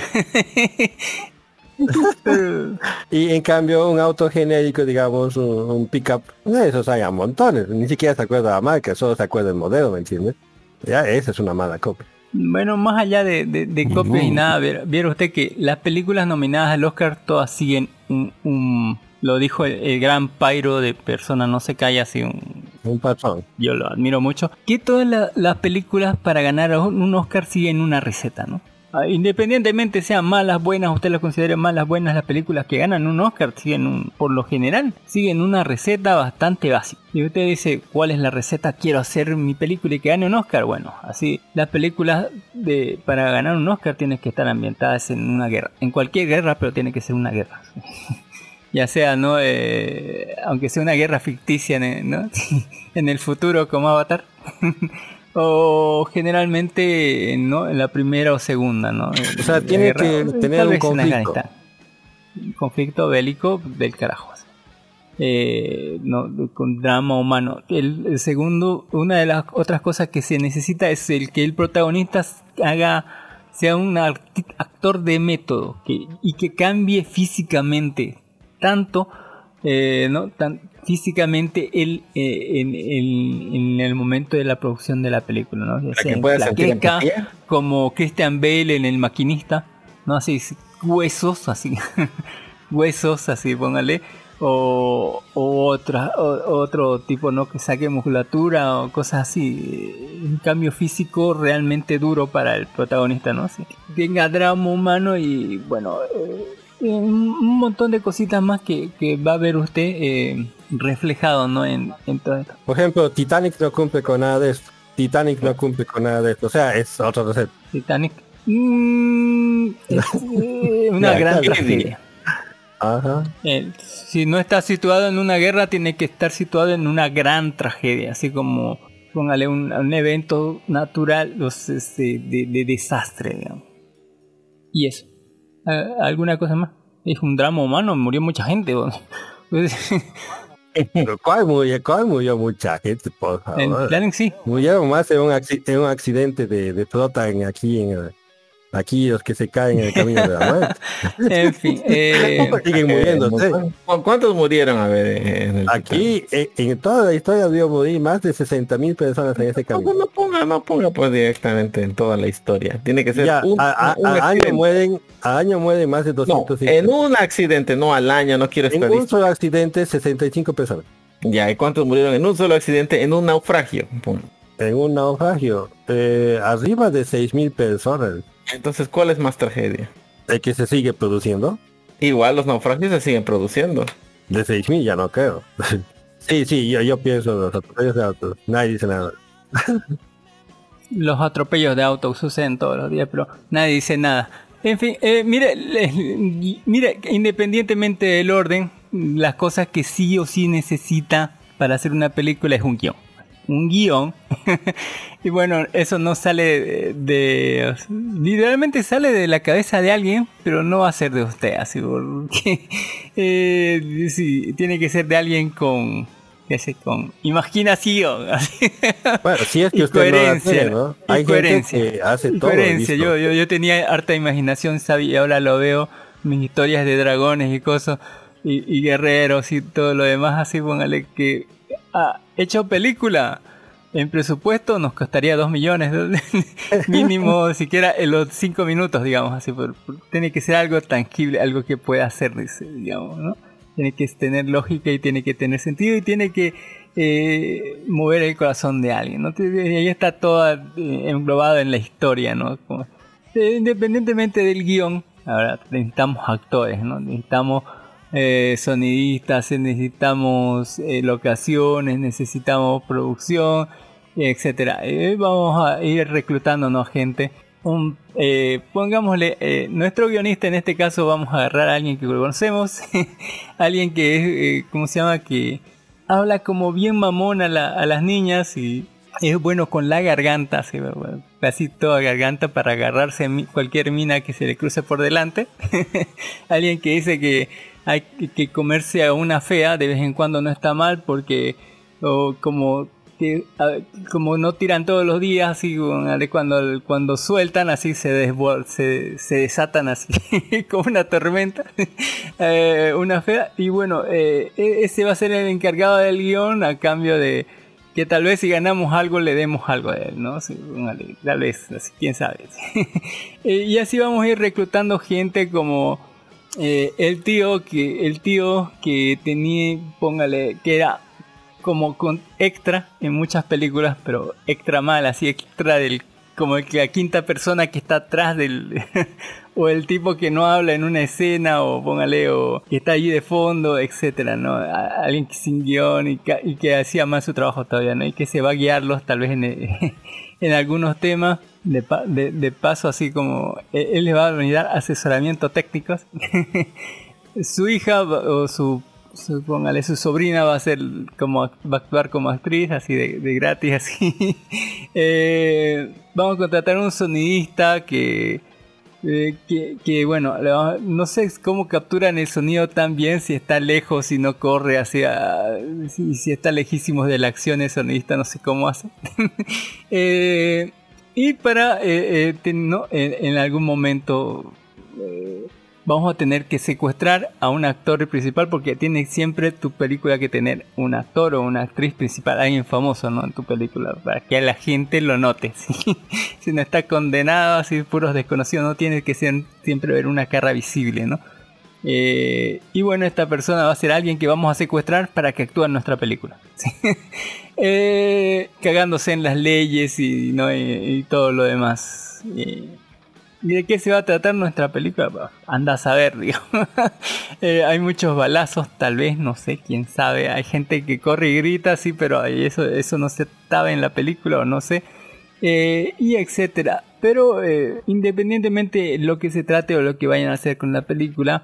Y en cambio un auto genérico, digamos, un, un pickup, de esos hay a montones. Ni siquiera se acuerda la marca, solo se acuerda el modelo, ¿me entiendes? Ya, esa es una mala copia. Bueno, más allá de, de, de copias y nada, vieron usted que las películas nominadas al Oscar todas siguen un, un- lo dijo el, el gran Pyro de persona no se calla, así un, Un patrón. yo lo admiro mucho, que todas la- las películas para ganar un Oscar siguen una receta, ¿no? Ah, Independientemente sean malas, buenas, usted las considere malas, buenas, las películas que ganan un Oscar siguen un, por lo general, siguen una receta bastante básica. Y usted dice, ¿cuál es la receta? Quiero hacer mi película y que gane un Oscar. Bueno, así, las películas de, para ganar un Oscar tienen que estar ambientadas en una guerra. En cualquier guerra, pero tiene que ser una guerra. ya sea, ¿no? Eh, aunque sea una guerra ficticia, en el futuro como Avatar. o generalmente, ¿no? En la primera o segunda, ¿no? O sea, tiene que tener un conflicto. Conflicto bélico del carajo. Eh, no, con drama humano. El, el segundo, una de las otras cosas que se necesita es el que el protagonista haga sea un actor de método que, y que cambie físicamente tanto eh, no tan físicamente él eh, en, en- en el momento de la producción de la película no Ya Para sea que como Christian Bale en el maquinista no así huesos así. Huesos así póngale. O, o otra o- otro tipo no que saque musculatura o cosas así. Un cambio físico realmente duro para el protagonista no Sí. tenga drama humano y bueno eh, un un montón de cositas más que, que va a ver usted eh, reflejado no en, en todo esto Por ejemplo, Titanic no cumple con nada de esto. Titanic no cumple con nada de esto. O sea, es otra receta. Titanic mm, es, eh, una gran tragedia Ajá. Eh, si no está situado en una guerra, tiene que estar situado en una gran tragedia, así como póngale un, un evento natural los, este, de, de desastre, digamos. Y eso. Ah, ¿Alguna cosa más? Es un drama humano, murió mucha gente. ¿no? Pero ¿cuál murió? ¿Cuál murió mucha gente, por en favor? Planning sí. Murieron más en un, acci- en un accidente de, de flota en aquí en aquí los que se caen en el camino de la muerte. En fin. eh, Siguen muriéndose. ¿Cu- ¿Cuántos murieron a ver en el Aquí, en, en toda la historia vio morir más de 60 mil personas en ese camino. No, no ponga, no ponga pues directamente en toda la historia. Tiene que ser Ya, un, a, a- un a año mueren, a año mueren más de No, 250. en un accidente, no al año, no quiero En un solo accidente, 65 personas. Ya, ¿y cuántos murieron en un solo accidente, en un naufragio? Pum. En un naufragio, eh, arriba de 6 mil personas. Entonces, ¿cuál es más tragedia? El que se sigue produciendo. Igual los naufragios se siguen produciendo. De 6 mil ya no creo. sí, sí, yo, yo pienso los atropellos de autos. Nadie dice nada. los atropellos de autos suceden todos los días, pero nadie dice nada. En fin, eh, mire, le- mire, independientemente del orden, las cosas que sí o sí necesita para hacer una película es un guion. Un guion. y bueno, eso no sale de, de- Literalmente sale de la cabeza de alguien, pero no va a ser de usted, así porque... eh, sí, tiene que ser de alguien con... qué sé, con imaginación. así. Bueno, si es que usted no coherencia, ¿no? y Hay coherencia. gente que hace todo. coherencia. Yo, yo, yo tenía harta imaginación, sabía, y ahora lo veo, mis historias de dragones y cosas, y, y guerreros y todo lo demás, así póngale que ha hecho película. En presupuesto nos costaría dos millones, ¿no? mínimo siquiera en los cinco minutos, digamos así. por- por- tiene que ser algo tangible, algo que pueda hacer, dice, digamos, ¿no? Tiene que tener lógica y tiene que tener sentido y tiene que eh, mover el corazón de alguien, ¿no? Y ahí está todo eh, englobado en la historia, ¿no? Como- eh, independientemente del guion, ahora necesitamos actores, ¿no? Necesitamos eh, sonidistas, necesitamos eh, locaciones, necesitamos producción, etcétera. Eh, vamos a ir reclutándonos gente. Un, eh, pongámosle, eh, nuestro guionista en este caso vamos a agarrar a alguien que conocemos, alguien que es, ¿cómo se llama? Que habla como bien mamón a, la- a las niñas y es bueno con la garganta, así, casi toda garganta para agarrarse a cualquier mina que se le cruce por delante. alguien que dice que hay que- comerse a una fea de vez en cuando no está mal porque o como como no tiran todos los días así cuando cuando sueltan así se desbor- se, se desatan así como una tormenta Eh, una fea y bueno eh, e- ese va a ser el encargado del guion a cambio de que tal vez si ganamos algo le demos algo a él, ¿no? Tal vez, quién sabe. Eh, y así vamos a ir reclutando gente como eh, el tío que el tío que tenía, póngale, que era como con extra en muchas películas, pero extra mal, así extra del como el la quinta persona que está atrás del o el tipo que no habla en una escena o póngale o que está allí de fondo, etcétera, ¿no? Alguien sin guion y, que- y que hacía más su trabajo todavía, ¿no? Y que se va a guiarlos tal vez en, en algunos temas de, de, de paso así como eh, él les va a brindar asesoramiento técnicos. Su hija o su, su- póngale su sobrina va a ser como va a actuar como actriz así de, de gratis así. Eh, vamos a contratar un sonidista que eh, que, que, bueno no sé cómo capturan el sonido tan bien si está lejos si no corre hacia si, si está lejísimos de la acción el sonidista no sé cómo hace. Eh, y para eh, eh, no, en, algún momento eh, vamos a tener que secuestrar a un actor principal porque tiene siempre tu película que tener un actor o una actriz principal, alguien famoso ¿no? en tu película, para que la gente lo note. si no está condenado, así puros desconocidos, no tiene que ser, siempre ver una cara visible. ¿no? Eh, y bueno, esta persona va a ser alguien que vamos a secuestrar para que actúe en nuestra película. Eh, cagándose en las leyes y, ¿no? y, todo lo demás. ¿Y de qué se va a tratar nuestra película? Anda a saber, digo. Eh, hay muchos balazos, tal vez, no sé, quién sabe. Hay gente que corre y grita, sí, pero eso, eso no se estaba en la película o no sé. Y etcétera. Pero independientemente lo que se trate o lo que vayan a hacer con la película,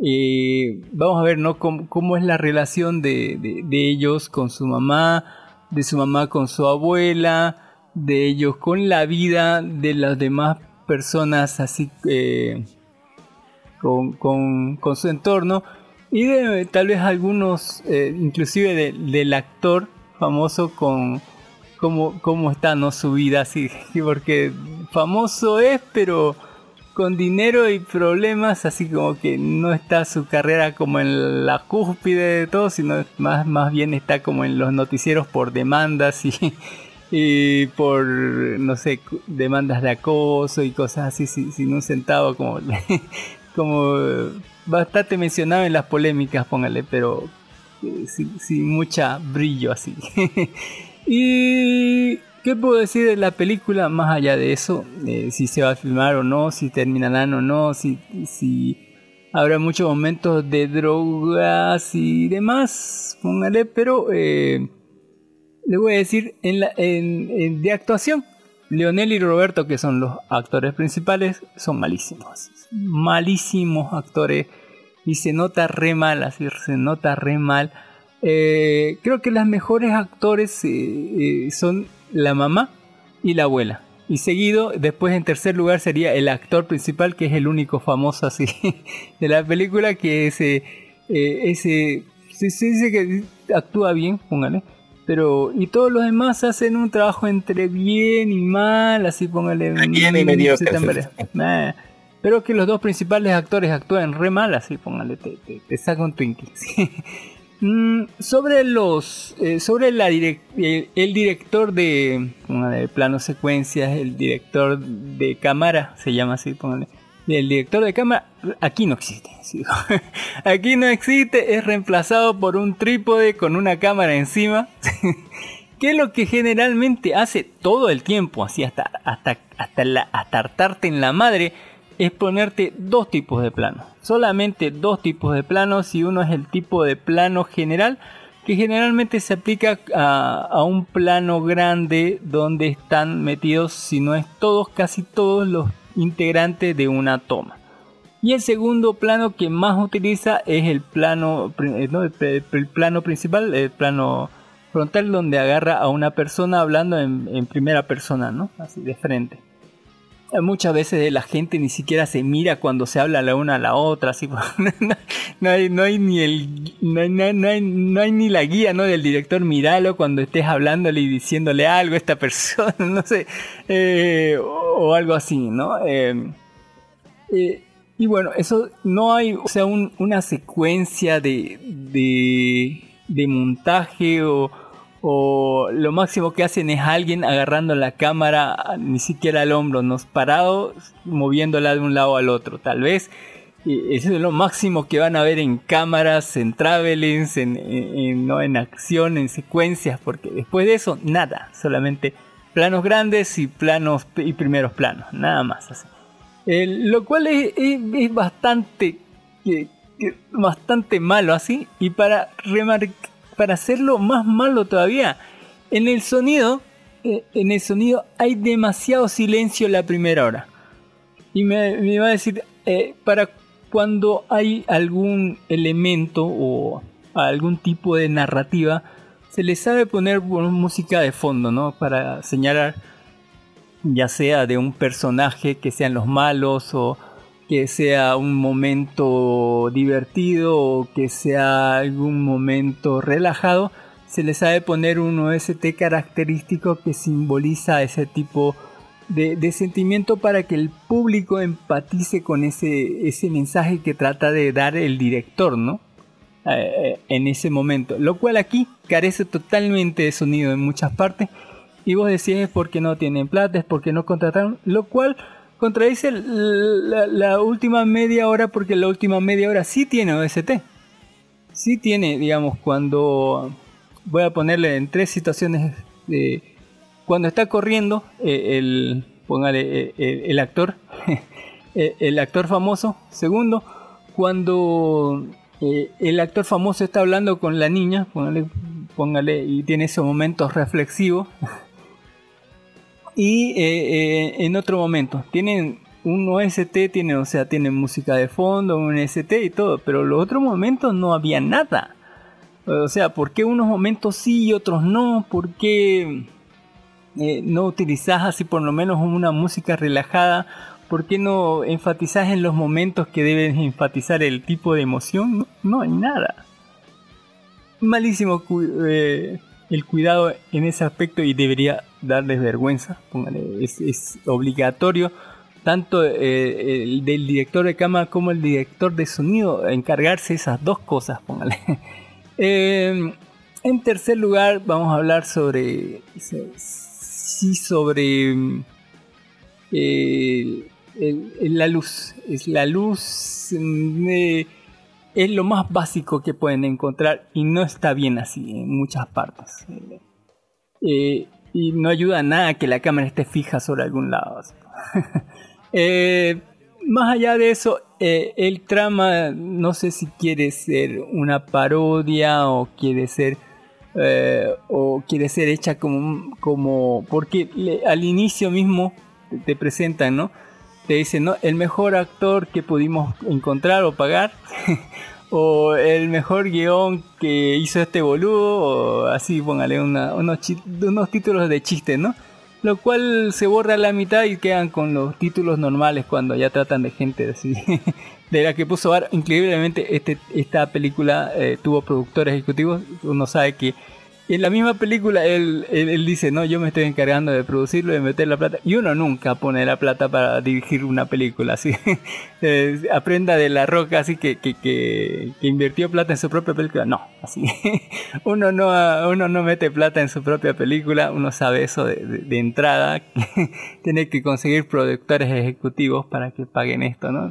eh, vamos a ver ¿no? cómo, cómo es la relación de, de- de ellos con su mamá, de su mamá con su abuela, de ellos con la vida de las demás personas así eh, con, con- con su entorno y de tal vez algunos eh, inclusive de- del actor famoso con cómo, cómo está no su vida así porque famoso es pero con dinero y problemas, así como que no está su carrera como en la cúspide de todo, sino más, más bien está como en los noticieros por demandas y, y por, no sé, demandas de acoso y cosas así, sin, sin un centavo, como, como bastante mencionado en las polémicas, póngale, pero eh, sin, sin mucha brillo así. y ¿Qué puedo decir de la película más allá de eso? Eh, si se va a filmar o no, si terminarán o no, si, si habrá muchos momentos de drogas y demás, póngale, pero eh, le voy a decir en la, en- en- de actuación, Leonel y Roberto, que son los actores principales, son malísimos, malísimos actores y se nota re mal, así se nota re mal. Eh, creo que las mejores actores eh, son la mamá y la abuela. Y seguido, después en tercer lugar sería el actor principal, que es el único famoso así de la película, que ese, eh, ese, se, se dice que actúa bien, póngale. Pero, y todos los demás hacen un trabajo entre bien y mal, así póngale. Bien y. Nah. Pero que los dos principales actores actúen re mal, así póngale, te, te, te saca un Twinkie. Mm, sobre los eh, sobre la direc- el, director de, póngale, plano secuencias el director de cámara se llama así póngale. El director de cámara aquí no existe aquí no existe es reemplazado por un trípode con una cámara encima que es lo que generalmente hace todo el tiempo así hasta hasta hasta la hasta hartarte en la madre es ponerte dos tipos de planos. Solamente dos tipos de planos y uno es el tipo de plano general que generalmente se aplica a, a un plano grande donde están metidos, si no es todos, casi todos los integrantes de una toma. Y el segundo plano que más utiliza es el plano, eh, el plano principal, el plano frontal donde agarra a una persona hablando en, en primera persona, ¿no? Así de frente. Eh, Muchas veces la gente ni siquiera se mira cuando se habla la una a la otra, así no, hay, no hay ni el no no hay- no hay- ni la guía ¿no? del director miralo cuando estés hablándole y diciéndole algo a esta persona, no sé, eh, o, algo así, ¿no? Eh, eh, y bueno, eso no hay, o sea, un- una secuencia de, de, de montaje o, o lo máximo que hacen es alguien agarrando la cámara ni siquiera al hombro, nos parado, moviéndola de un lado al otro. Tal vez eh, eso es lo máximo que van a ver en cámaras, en travelings, en, en- en- no en acción, en secuencias, porque después de eso, nada, solamente planos grandes y planos y primeros planos, nada más así. Eh, lo cual es, es- es bastante que- bastante malo así y para remar- para hacerlo más malo todavía. En el sonido eh, en el sonido hay demasiado silencio la primera hora. Y me, me iba a decir eh, para cuando hay algún elemento o algún tipo de narrativa se le sabe poner música de fondo no para señalar ya sea de un personaje que sean los malos o que sea un momento divertido o que sea algún momento relajado, se le sabe poner un OST característico que simboliza ese tipo de, de sentimiento para que el público empatice con ese, ese mensaje que trata de dar el director, ¿no? Eh, en ese momento. Lo cual aquí carece totalmente de sonido en muchas partes. Y vos decís es porque no tienen plata, es porque no contrataron. Lo cual contradice la, última media hora porque la última media hora sí tiene OST. Sí tiene, digamos, cuando... Voy a ponerle en tres situaciones de... Cuando está corriendo eh, el... Póngale eh, el, el actor. eh, el actor famoso. Segundo, cuando el actor famoso está hablando con la niña, póngale, póngale y tiene esos momentos reflexivos. y eh, eh, en otro momento, tienen un OST, tienen, o sea, tienen música de fondo, un ST y todo, pero los otros momentos no había nada. O sea, ¿por qué unos momentos sí y otros no? ¿Por qué eh, no utilizás así por lo menos una música relajada? ¿Por qué no enfatizás en los momentos que deben enfatizar el tipo de emoción? No, hay nada. Malísimo eh, el cuidado en ese aspecto y debería darles vergüenza. Póngale, es, obligatorio tanto eh, el del director de cámara como el director de sonido encargarse esas dos cosas. Póngale. Eh, en tercer lugar, vamos a hablar sobre. Sí, sobre. Eh, el, el, la luz. Es la luz. Eh, es lo más básico que pueden encontrar y no está bien así en muchas partes. Eh, y no ayuda a nada que la cámara esté fija sobre algún lado. más allá de eso, eh, el trama no sé si quiere ser una parodia o quiere ser eh, o quiere ser hecha como como porque al inicio mismo te, presentan no te dicen no el mejor actor que pudimos encontrar o pagar o el mejor guion que hizo este boludo o así póngale unos, unos títulos de chiste no lo cual se borra a la mitad y quedan con los títulos normales cuando ya tratan de gente así de la que puso Bar. Increíblemente este, esta película eh, tuvo productores ejecutivos. Uno sabe que en la misma película él, él, dice, no, yo me estoy encargando de producirlo, de meter la plata. Y uno nunca pone la plata para dirigir una película, así. aprenda de la roca, así que, que, que, que, invirtió plata en su propia película. No, así. uno, no, uno no mete plata en su propia película, uno sabe eso de, de, de entrada. Tiene que conseguir productores ejecutivos para que paguen esto, ¿no?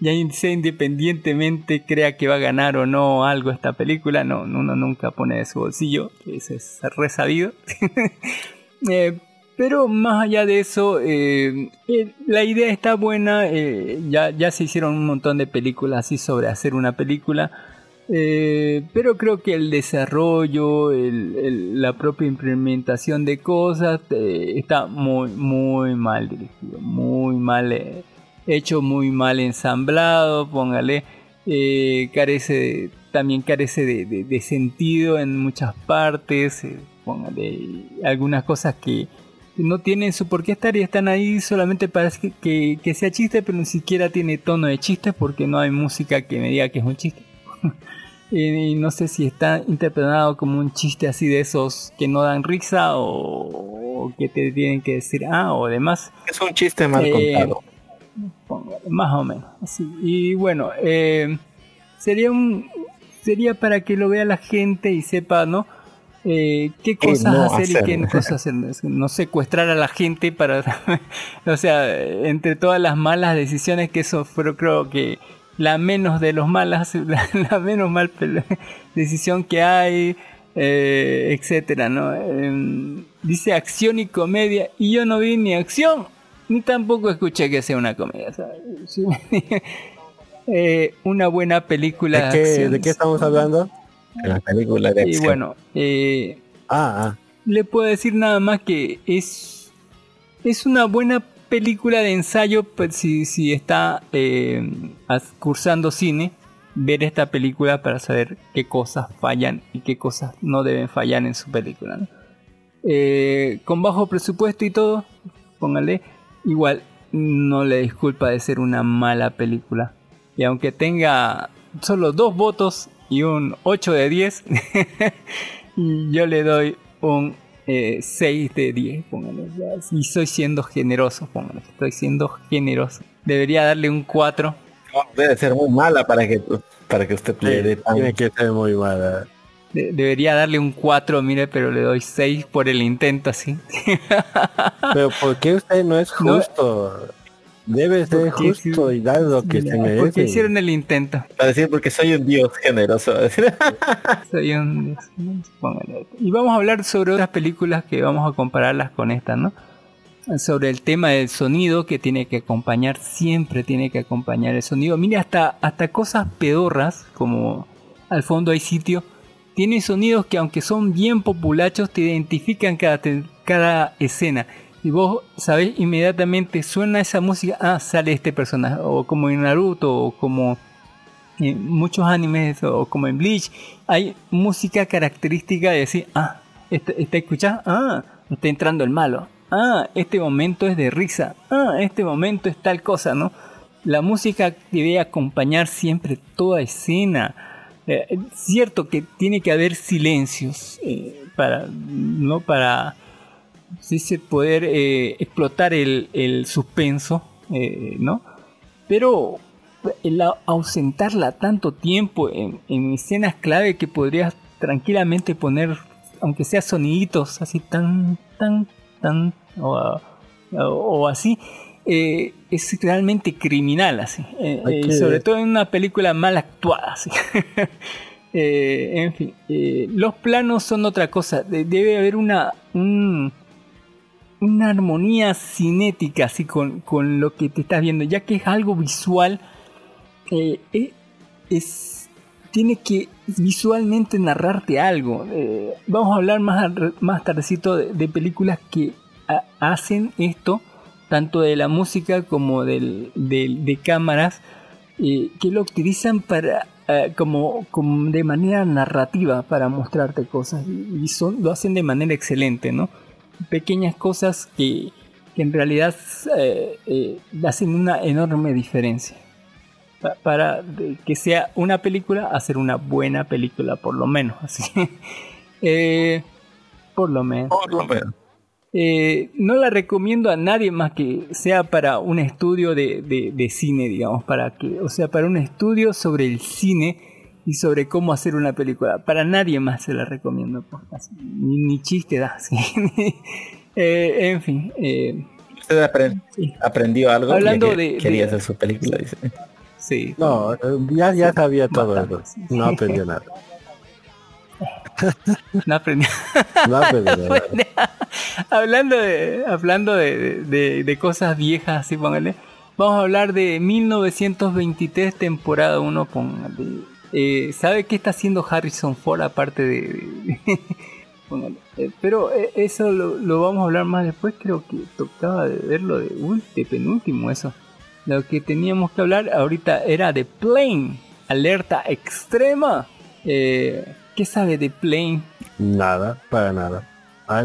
ya sea independientemente crea que va a ganar o no algo esta película, no, uno nunca pone de su bolsillo eso es resabido. eh, pero más allá de eso, eh, eh, la idea está buena. ya, ya se hicieron un montón de películas así sobre hacer una película. pero creo que el desarrollo, la propia implementación de cosas está muy, muy mal dirigido, muy mal hecho, muy mal ensamblado. Póngale, eh, carece, también carece de, de- de sentido en muchas partes. eh, póngale algunas cosas que no tienen su por qué estar y están ahí solamente para que, que- que sea chiste, pero ni siquiera tiene tono de chiste porque no hay música que me diga que es un chiste. y, y no sé si está interpretado como un chiste así de esos que no dan risa o, o que te tienen que decir ah o demás. Es un chiste mal Eh, contado. Póngale, Más o menos. así. Y bueno, eh, sería un sería para que lo vea la gente y sepa, ¿no? Eh, qué ¿Qué cosas no hacer, y qué no cosas hacer. No secuestrar a la gente para... o sea, entre todas las malas decisiones que eso fue creo que la menos de los malas, la, la menos mal decisión que hay, eh, etcétera, ¿no? Em, dice acción y comedia y yo no vi ni acción ni tampoco escuché que sea una comedia. Eh, una buena película ¿De qué. ¿De estamos hablando? En la película de Y acción. bueno, eh, Ah, ah. le puedo decir nada más que es, es una buena película de ensayo pues, si, si está eh, cursando cine, ver esta película para saber qué cosas fallan y qué cosas no deben fallar en su película. ¿no? Eh, con bajo presupuesto y todo, póngale, igual no le disculpa de ser una mala película. Y aunque tenga solo dos votos y un 8 de 10, yo le doy un eh, 6 de 10. póngale. Y estoy siendo generoso, póngale. Estoy siendo generoso. Debería darle un 4. No, debe ser muy mala para que para que usted le dé Tiene que ser muy mala. De- debería darle un 4, mire, pero le doy 6 por el intento así. Pero ¿por qué usted no es No. justo? Debe ser Porque justo y dar lo que se Porque merece. hicieron el intento. para decir porque soy un dios generoso. Soy un- póngale. Y vamos a hablar sobre otras películas que vamos a compararlas con esta, ¿no? Sobre el tema del sonido que tiene que acompañar, siempre tiene que acompañar el sonido. Mire, hasta, hasta cosas pedorras, como al fondo hay sitio, tiene sonidos que aunque son bien populachos, te identifican cada, cada escena. Y vos sabés inmediatamente, suena esa música, ah, sale este personaje. O como en Naruto, o como en muchos animes o como en Bleach, hay música característica de decir, ah, ¿está escuchando? Ah, está entrando el malo. Ah, este momento es de risa. Ah, este momento es tal cosa, ¿no? La música debe acompañar siempre toda escena. Eh, es cierto que tiene que haber silencios eh, para, ¿no? Para sí, poder eh, explotar el, el suspenso, ¿no? Pero el au- ausentarla tanto tiempo en, en escenas clave que podrías tranquilamente poner, aunque sea soniditos así tan, tan, tan, o- o así, eh, es realmente criminal así. Eh, eh, que- sobre todo en una película mal actuada. así. En fin, los planos son otra cosa. De- debe haber una, un- una armonía cinética así con, con lo que te estás viendo, ya que es algo visual, es, tiene que visualmente narrarte algo. Eh, vamos a hablar más, más tardecito de, de películas que ha- hacen esto, tanto de la música como del, del- de cámaras, eh, que lo utilizan para eh, como, como de manera narrativa para mostrarte cosas y son, lo hacen de manera excelente, ¿no? Pequeñas cosas que, que en realidad eh, hacen una enorme diferencia. Pa- Para que sea una película, hacer una buena película, por lo menos. Así. Por lo menos. Por lo menos. Eh, no la recomiendo a nadie más que sea para un estudio de, de- de cine, digamos, para que, o sea, para un estudio sobre el cine y sobre cómo hacer una película. Para nadie más se la recomiendo, pues, así, ni, ni chiste da, sí. Eh, en fin, eh, Usted sí, aprendió algo. Hablando que de- quería de- hacer su película, dice. sí. No, ya, ya sabía todo eso. Bastante, sí. No aprendió nada. No aprendí. No aprende nada. hablando de, hablando de, de- de cosas viejas, así póngale. Vamos a hablar de 1923, temporada 1, póngale. Eh, ¿Sabe qué está haciendo Harrison Ford aparte de... póngale. Eh, pero eh, eso lo, lo vamos a hablar más después, creo que tocaba de verlo de, de penúltimo eso. Lo que teníamos que hablar ahorita era de Plane, alerta extrema. Eh, ¿Qué sabe de Plane? Nada, para nada.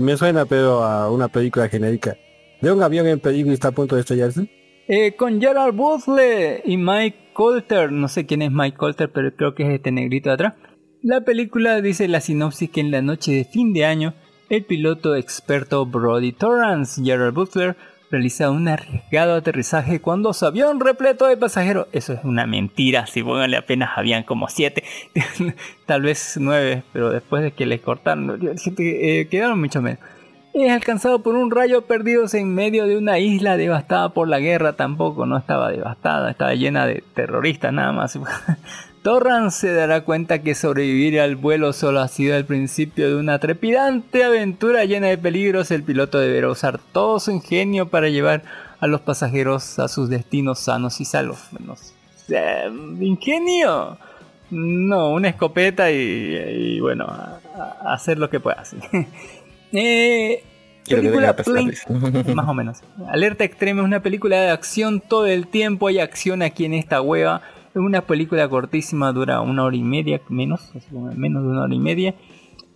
Me suena, pero a una película genérica. De un avión en peligro y está a punto de estrellarse. Eh, con Gerard Butler y Mike Colter. No sé quién es Mike Colter, pero creo que es este negrito de atrás. La película dice la sinopsis que en la noche de fin de año, el piloto experto Brody Torrance, Gerard Butler, realiza un arriesgado aterrizaje cuando su avión repleto de pasajeros. Eso es una mentira, si pónganle apenas habían como siete, tal vez nueve, pero después de que le cortaron, eh, quedaron mucho menos es alcanzado por un rayo perdidos en medio de una isla devastada por la guerra. Tampoco no estaba devastada, estaba llena de terroristas nada más. Torrance se dará cuenta que sobrevivir al vuelo solo ha sido el principio de una trepidante aventura llena de peligros. El piloto deberá usar todo su ingenio para llevar a los pasajeros a sus destinos sanos y salvos. Eh, ¿Ingenio? No, una escopeta y, y bueno, a- a hacer lo que pueda. Eh, película Plane- más o menos. Alerta Extrema es una película de acción todo el tiempo. Hay acción aquí en esta hueva. Una película cortísima, dura una hora y media, menos, menos de una hora y media.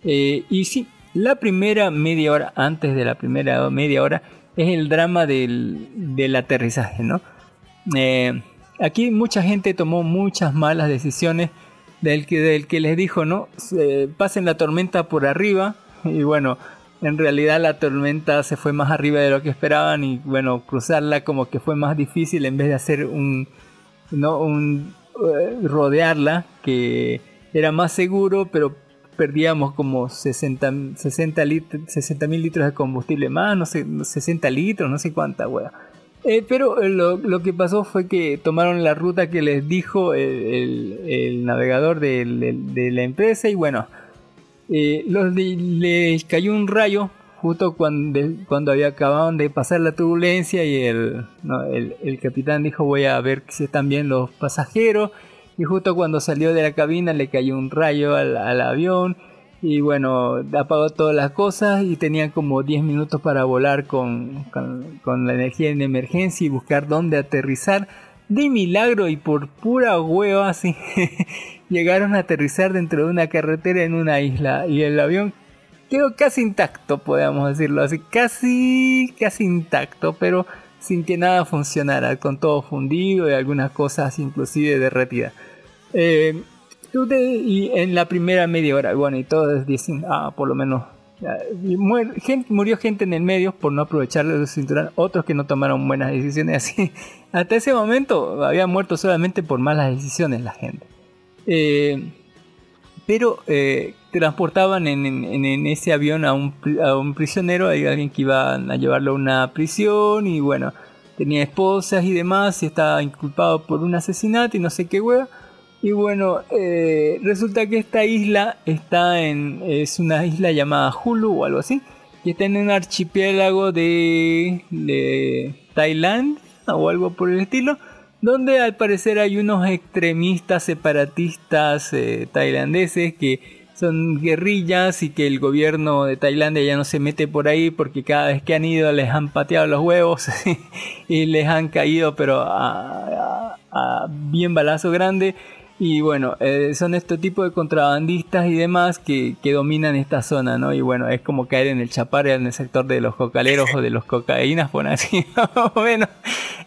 Eh, y sí, la primera media hora, antes de la primera media hora, es el drama del, del aterrizaje, ¿no? Eh, aquí mucha gente tomó muchas malas decisiones del que, del que les dijo, ¿no? Se- pasen la tormenta por arriba y bueno, en realidad la tormenta se fue más arriba de lo que esperaban y bueno, cruzarla como que fue más difícil en vez de hacer un, no un eh, rodearla que era más seguro, pero perdíamos como 60 60 litros 60 mil litros de combustible más, no sé, 60 litros, no sé cuánta wea. Eh, pero eh, lo, lo que pasó fue que tomaron la ruta que les dijo el, el- navegador del- de la empresa y bueno, los de- les cayó un rayo justo cuando, cuando había acababan de pasar la turbulencia y el, el, capitán dijo voy a ver si están bien los pasajeros y justo cuando salió de la cabina le cayó un rayo al, al avión y bueno, apagó todas las cosas y tenían como 10 minutos para volar con, con, con la energía en emergencia y buscar dónde aterrizar. De milagro y por pura hueva así llegaron a aterrizar dentro de una carretera en una isla y el avión quedó casi intacto, podemos decirlo así, casi, casi intacto, pero sin que nada funcionara, con todo fundido y algunas cosas inclusive derretidas. Eh, y en la primera media hora, bueno, y todos dicen, ah, por lo menos, murió gente en el medio por no aprovechar el cinturón, otros que no tomaron buenas decisiones, así. Hasta ese momento había muerto solamente por malas decisiones la gente. Eh, pero eh, transportaban en, en- ese avión a un, a un prisionero, hay alguien que iba a llevarlo a una prisión y bueno, tenía esposas y demás y estaba inculpado por un asesinato y no sé qué hueá. Y bueno, eh, resulta que esta isla está en, es una isla llamada Hulu o algo así, que está en un archipiélago de, de Tailandia o algo por el estilo, donde al parecer hay unos extremistas separatistas eh, tailandeses que son guerrillas y que el gobierno de Tailandia ya no se mete por ahí porque cada vez que han ido les han pateado los huevos y les han caído pero a, bien balazo grande y bueno, eh, son este tipo de contrabandistas y demás que, que dominan esta zona, ¿no? Y bueno, es como caer en el chapar en el sector de los cocaleros o de los cocaínas, por así, más o menos,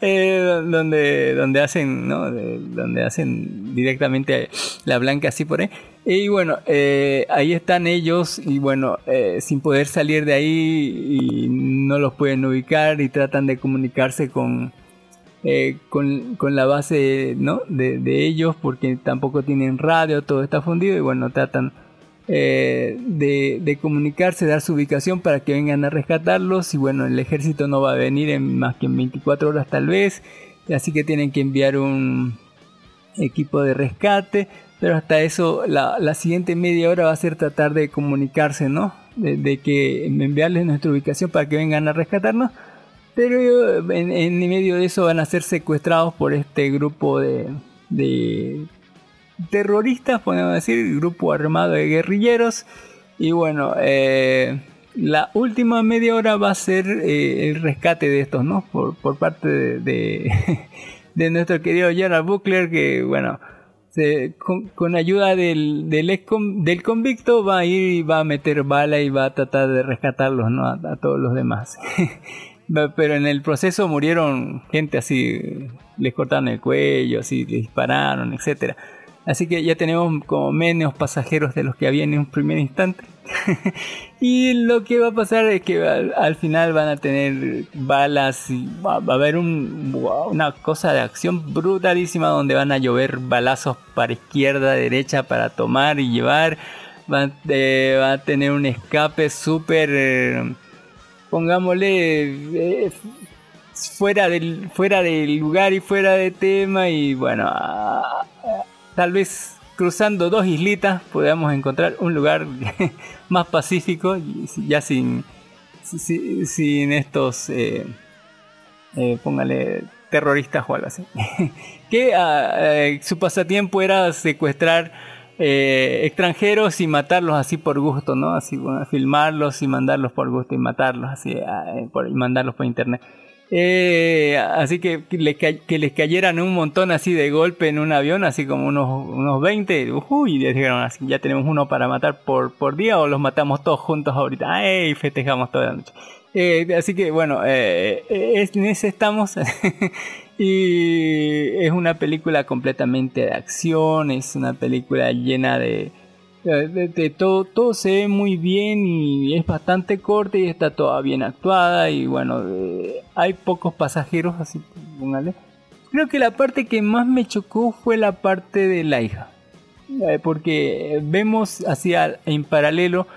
eh, donde, donde hacen, ¿no? De- donde hacen directamente la blanca así por ahí. Y bueno, eh, ahí están ellos y bueno, eh, sin poder salir de ahí y no los pueden ubicar y tratan de comunicarse con, eh, con, con la base ¿no? de ellos porque tampoco tienen radio, todo está fundido y bueno, tratan eh, de, comunicarse, dar su ubicación para que vengan a rescatarlos y bueno, el ejército no va a venir en más que en 24 horas tal vez, así que tienen que enviar un equipo de rescate Pero hasta eso, la, siguiente media hora va a ser tratar de comunicarse, ¿no? De, de que enviarles nuestra ubicación para que vengan a rescatarnos. Pero en, medio de eso van a ser secuestrados por este grupo de terroristas, podemos decir, grupo armado de guerrilleros. Y bueno, eh, la última media hora va a ser eh, el rescate de estos, ¿no? Por, por parte de, de, de nuestro querido Gerald Buckler, que bueno, se- con, con ayuda del, del, ex con- del convicto va a ir y va a meter bala y va a tratar de rescatarlos, ¿no? A, a todos los demás. Pero en el proceso murieron gente así, les cortaron el cuello, así, les dispararon, etcétera. Así que ya tenemos como menos pasajeros de los que había en un primer instante. y lo que va a pasar es que al, al final van a tener balas y va, a haber un- una cosa de acción brutalísima donde van a llover balazos para izquierda, derecha para tomar y llevar. Va, eh, a tener un escape súper, eh, pongámosle, eh, fuera del fuera del lugar y fuera de tema y bueno ah, tal vez cruzando dos islitas podamos encontrar un lugar más pacífico ya sin si- si- sin estos eh, eh, póngale terroristas o algo así que ah, eh, su pasatiempo era secuestrar eh, extranjeros y matarlos así por gusto, ¿no? Así, bueno, filmarlos y mandarlos por gusto y matarlos así, ah, y mandarlos por internet. Eh, así que, les ca- que les cayeran un montón así de golpe en un avión, así como unos, unos 20, uy, y dijeron así, ya tenemos uno para matar por, por día o los matamos todos juntos ahorita, ¡ay! Festejamos toda la noche. Eh, así que bueno, eh, eh, en ese estamos. y es una película completamente de acción, es una película llena de, de, de- de todo, todo se ve muy bien y es bastante corta y está toda bien actuada y bueno, eh, hay pocos pasajeros, así póngale. Creo que la parte que más me chocó fue la parte de la hija. Eh, porque vemos hacia en paralelo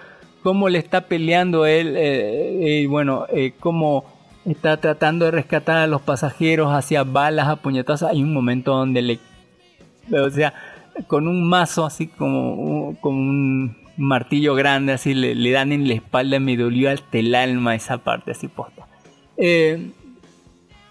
cómo le está peleando él eh, eh, bueno eh, cómo está tratando de rescatar a los pasajeros hacia balas a puñetazos hay un momento donde le o sea con un mazo así como como un martillo grande así le, dan en la espalda me dolió hasta el alma esa parte así posta Eh,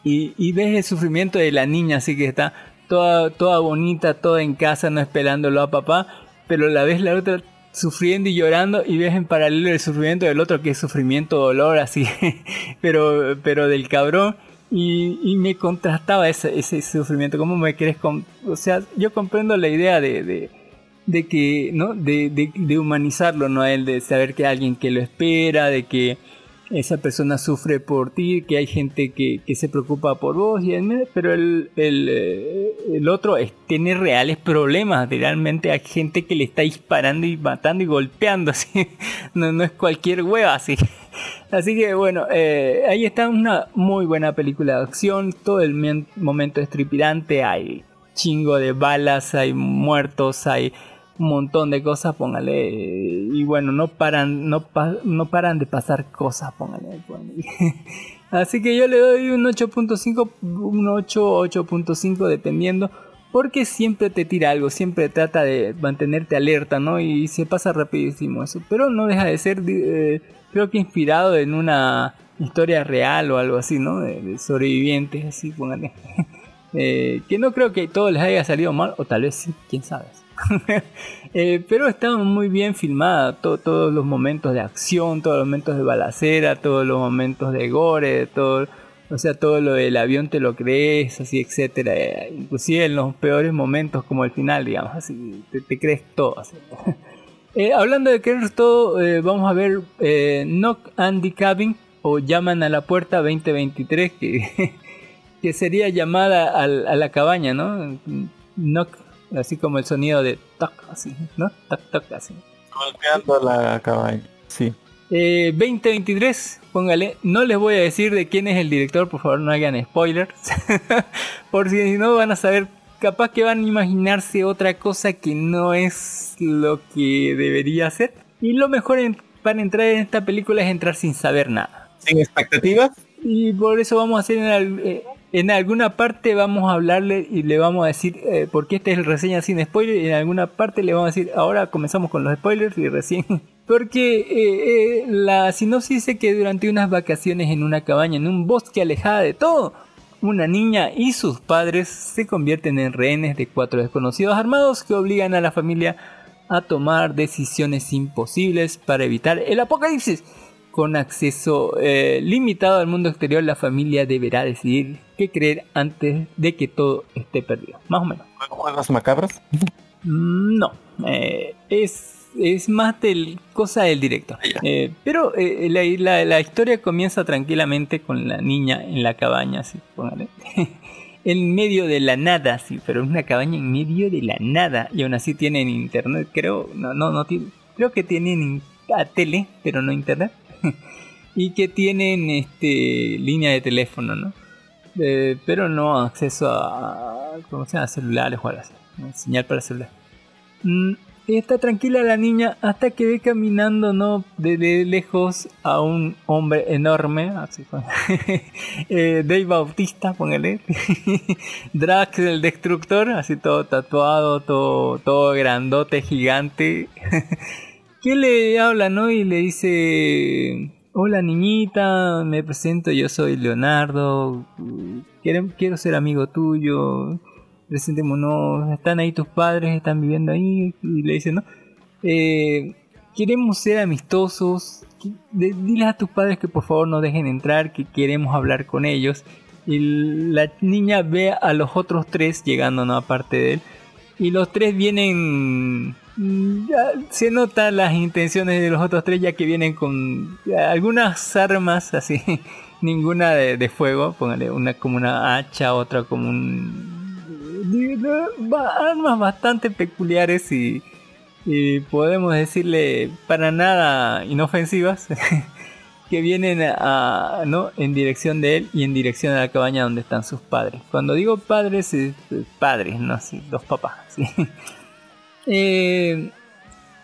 y, y ves el sufrimiento de la niña, así que está toda, toda bonita, toda en casa, no esperándolo a papá, pero la ves la otra sufriendo y llorando y ves en paralelo el sufrimiento del otro que es sufrimiento, dolor, así, pero, pero del cabrón. Y, me contrastaba ese, sufrimiento, ¿cómo me querés? o sea, yo comprendo la idea de, que, ¿no? De, humanizarlo, ¿no? Él, de saber que hay alguien que lo espera, de que esa persona sufre por ti, que hay gente que, que se preocupa por vos, y pero el, el, eh, el otro es, tiene reales problemas, realmente hay gente que le está disparando y matando y golpeando, así, no, no es cualquier hueva así. Así que bueno, eh, ahí está una muy buena película de acción, todo el momento es tripidante, hay chingo de balas, hay muertos, hay montón de cosas, póngale. Y bueno, no paran, no, pa- no paran de pasar cosas, póngale. Así que yo le doy un 8.5, un 8, 8.5 dependiendo. Porque siempre te tira algo, siempre trata de mantenerte alerta, ¿no? Y se pasa rapidísimo eso. Pero no deja de ser, eh, creo que inspirado en una historia real o algo así, ¿no? De, de sobrevivientes, así, póngale. Eh, que no creo que todo les haya salido mal, o tal vez sí, quién sabe. Eh, pero está muy bien filmada, to- todos los momentos de acción, todos los momentos de balacera, todos los momentos de gore, todo, o sea, todo lo del avión te lo crees, así, etcétera. Eh, inclusive en los peores momentos, como el final, digamos, así, te, crees todo. Eh, hablando de creer todo, vamos a ver Knock Andy Cabin o Llaman a la Puerta 2023, que, que sería llamada al- a, la cabaña, ¿no? Knock, así como el sonido de toc, así, ¿no? Toc, toc, así. Golpeando la cabaña. Sí. Eh, 2023, póngale, no les voy a decir de quién es el director, por favor no hagan spoilers, por si no van a saber, capaz que van a imaginarse otra cosa que no es lo que debería ser. Y lo mejor en- para entrar en esta película es entrar sin saber nada. ¿Sin expectativas? Y por eso vamos a hacer, en el- eh, en alguna parte vamos a hablarle y le vamos a decir, eh, porque esta es el reseña sin spoiler, y en alguna parte le vamos a decir, ahora comenzamos con los spoilers y recién. Porque eh, eh, la sinopsis dice que durante unas vacaciones en una cabaña en un bosque alejada de todo, una niña y sus padres se convierten en rehenes de cuatro desconocidos armados que obligan a la familia a tomar decisiones imposibles para evitar el apocalipsis. Con acceso limitado al mundo exterior, la familia deberá decidir qué creer antes de que todo esté perdido. Más o menos. ¿Juegos macabros? Mm, No, eh, es, es más del cosa del directo. Eh, pero eh, la, la- la historia comienza tranquilamente con la niña en la cabaña, así, póngale. en medio de la nada, sí, pero es una cabaña en medio de la nada. Y aún así tienen internet, creo, no, no, no creo que tienen a tele, pero no internet. y que tienen este línea de teléfono, ¿no? Eh, pero no acceso a, ¿cómo se llama? celulares o algo así. ¿no? Señal para celular. Mm, y está tranquila la niña hasta que ve caminando, ¿no? De, de lejos a un hombre enorme, así con eh, Dave Bautista, póngale. Drax el destructor, así todo tatuado, todo, todo grandote, gigante. que le habla, ¿no? Y le dice, hola niñita, me presento, yo soy Leonardo, quiero, quiero ser amigo tuyo, presentémonos, están ahí tus padres, están viviendo ahí, y le dice, ¿no? Eh, queremos ser amistosos, diles a tus padres que por favor nos dejen entrar, que queremos hablar con ellos. Y la niña ve a los otros tres llegando, ¿no? Aparte de él. Y los tres vienen... ya se notan las intenciones de los otros tres ya que vienen con algunas armas así. Ninguna de, de fuego, póngale una como una hacha, otra como un... Armas bastante peculiares y, podemos decirle para nada inofensivas. que vienen a, ¿no? en dirección de él y en dirección a la cabaña donde están sus padres. Cuando digo padres, es es padres, no dos papás. ¿sí? Eh,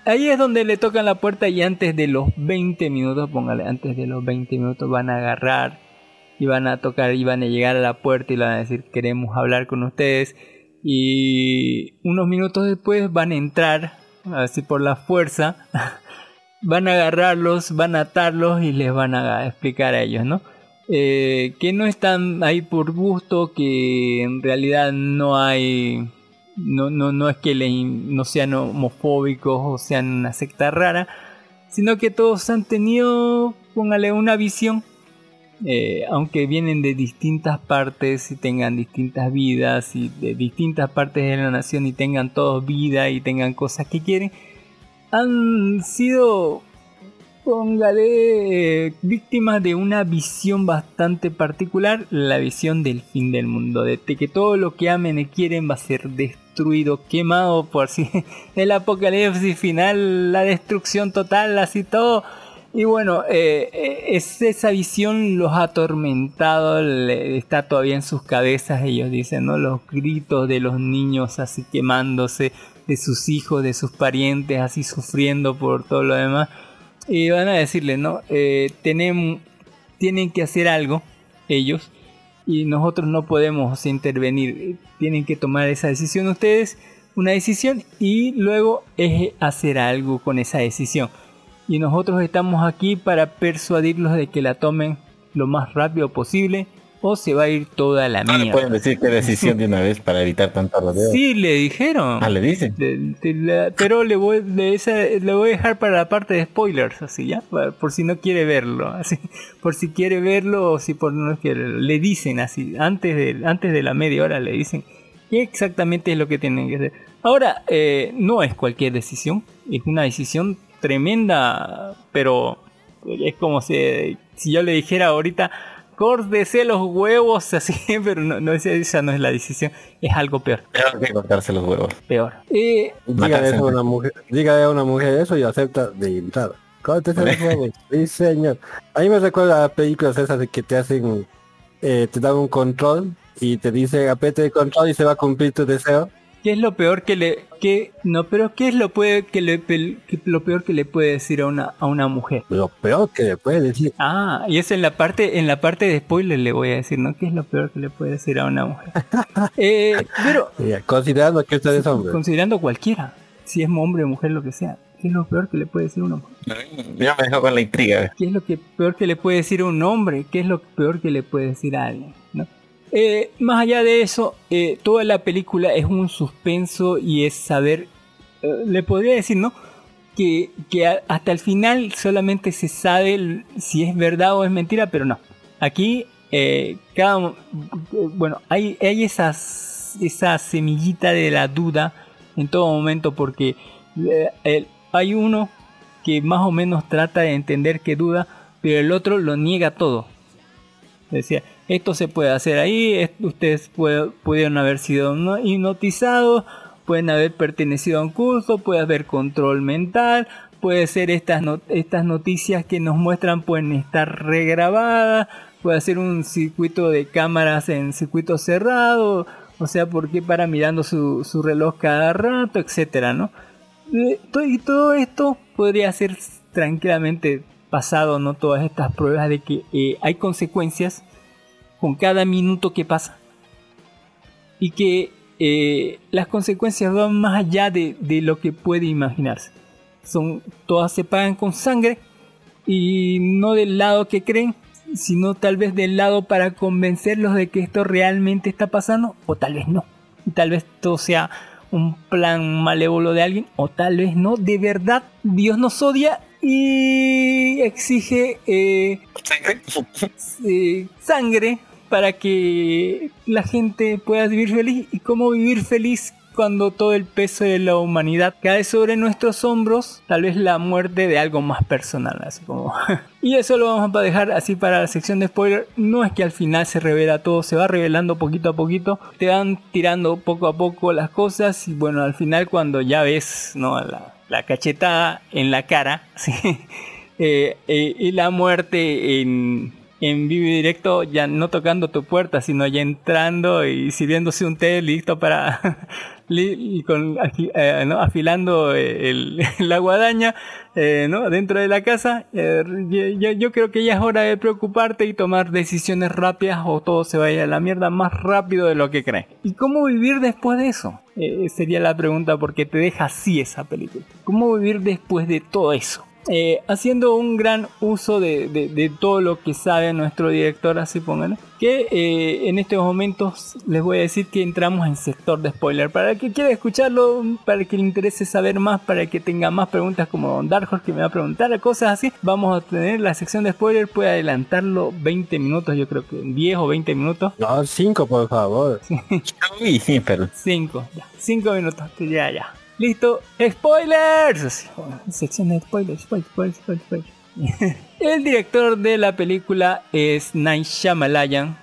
ahí es donde le tocan la puerta y antes de los 20 minutos, póngale, antes de los 20 minutos van a agarrar y van a tocar y van a llegar a la puerta y le van a decir queremos hablar con ustedes y unos minutos después van a entrar así por la fuerza van a agarrarlos, van a atarlos y les van a explicar a ellos, ¿no? Eh, que no están ahí por gusto, que en realidad no hay, no, no, no es que le, no sean homofóbicos o sean una secta rara, sino que todos han tenido, póngale, una visión, eh, aunque vienen de distintas partes y tengan distintas vidas y de distintas partes de la nación y tengan todos vida y tengan cosas que quieren, han sido, póngale, víctimas de una visión bastante particular, la visión del fin del mundo, de que todo lo que amen y quieren va a ser destruido, quemado por si el apocalipsis final, la destrucción total, así todo. Y bueno, eh, eh, es, esa visión los ha atormentado, le- está todavía en sus cabezas, ellos dicen, ¿no? Los gritos de los niños así quemándose, de sus hijos, de sus parientes, así sufriendo por todo lo demás. Y van a decirle, ¿no? Eh, tienen que hacer algo, ellos, y nosotros no podemos intervenir. Tienen que tomar esa decisión ustedes, una decisión, y luego es hacer algo con esa decisión. Y nosotros estamos aquí para persuadirlos de que la tomen lo más rápido posible o se va a ir toda la No le mierda. pueden decir qué decisión de una vez para evitar tanto rodeo. Sí, le dijeron. Ah, le dicen. Pero le voy, de esa, le voy a dejar para la parte de spoilers, así ya, por si no quiere verlo, así, por si quiere verlo o si por no quiere, le dicen así, antes de, antes de la media hora le dicen qué exactamente es lo que tienen que hacer. Ahora, eh, no es cualquier decisión, es una decisión tremenda, pero es como si, si yo le dijera ahorita, córdese los huevos así, pero no, no esa, esa no es la decisión, es algo peor, Tengo que cortarse los huevos. peor. Eh, Dígale eso a una mujer, dígale a una mujer eso y acepta de entrada. Córtese los huevos. Sí, señor. A mí me recuerda a películas esas de que te hacen, eh, te dan un control y te dice apete el control y se va a cumplir tu deseo. ¿Qué es lo peor que le que no, pero qué es lo puede que le que- lo peor que le puede decir a una a una mujer? Lo peor que le puede decir. Ah, y eso en la parte en la parte de spoiler le voy a decir, ¿no? ¿Qué es lo peor que le puede decir a una mujer? Eh, pero Considerando que usted es hombre. considerando cualquiera, si es hombre o mujer lo que sea, ¿qué es lo peor que le puede decir a una mujer? Ya me dejó con la intriga. ¿Qué es lo que peor que le puede decir a un hombre? ¿Qué es lo peor que le puede decir a alguien? ¿no? Eh, más allá de eso, eh, toda la película es un suspenso y es saber, eh, le podría decir, ¿no? Que, que hasta el final solamente se sabe si es verdad o es mentira, pero no. Aquí, cada, bueno, hay, hay esas, esa semillita de la duda en todo momento porque hay uno que más o menos trata de entender que duda, pero el otro lo niega todo. Decía, esto se puede hacer ahí, es- ustedes puede- pudieron haber sido no- hipnotizados, pueden haber pertenecido a un curso, puede haber control mental, puede ser estas, estas noticias que nos muestran pueden estar regrabadas, puede ser un circuito de cámaras en circuito cerrado, o sea, ¿por qué para mirando su, su reloj cada rato, etcétera, ¿no? Eh, Y todo esto podría ser tranquilamente pasado, ¿no? Todas estas pruebas de que eh, hay consecuencias con cada minuto que pasa. Y que eh, las consecuencias van más allá de, de lo que puede imaginarse. Son, todas se pagan con sangre y no del lado que creen, sino tal vez del lado para convencerlos de que esto realmente está pasando o tal vez no. Y tal vez todo sea un plan malévolo de alguien o tal vez no. De verdad, Dios nos odia y exige eh, eh, sangre para que la gente pueda vivir feliz. ¿Y cómo vivir feliz cuando todo el peso de la humanidad cae sobre nuestros hombros? Tal vez la muerte de algo más personal, así como... y eso lo vamos a dejar así para la sección de spoiler. No es que al final se revela todo, se va revelando poquito a poquito. Te van tirando poco a poco las cosas y bueno, al final cuando ya ves ¿no? la, la cachetada en la cara ¿sí? Eh, eh, y la muerte en, en vivo directo, ya no tocando tu puerta, sino ya entrando y sirviéndose un té listo para li- con, afi- eh, ¿no? afilando eh, el- la guadaña eh, ¿no? dentro de la casa. eh, yo, yo creo que ya es hora de preocuparte y tomar decisiones rápidas o todo se vaya a la mierda más rápido de lo que crees. ¿Y cómo vivir después de eso? Eh, sería la pregunta porque te deja así esa película. ¿Cómo vivir después de todo eso? Eh, haciendo un gran uso de, de- de todo lo que sabe nuestro director, así pónganle, que eh, en estos momentos les voy a decir que entramos en sector de spoiler. Para el que quiera escucharlo, para el que le interese saber más, para el que tenga más preguntas como Don Dark Horse que me va a preguntar, cosas así, vamos a tener la sección de spoiler, puede adelantarlo 20 minutos, yo creo que 10 o 20 minutos. No, cinco, por favor. Uy, sí, pero 5, ya, 5 minutos, ya, ya. Listo, spoilers. Sección de spoilers, spoilers, spoilers, spoilers, spoilers. El director de la película es Night Shyamalan,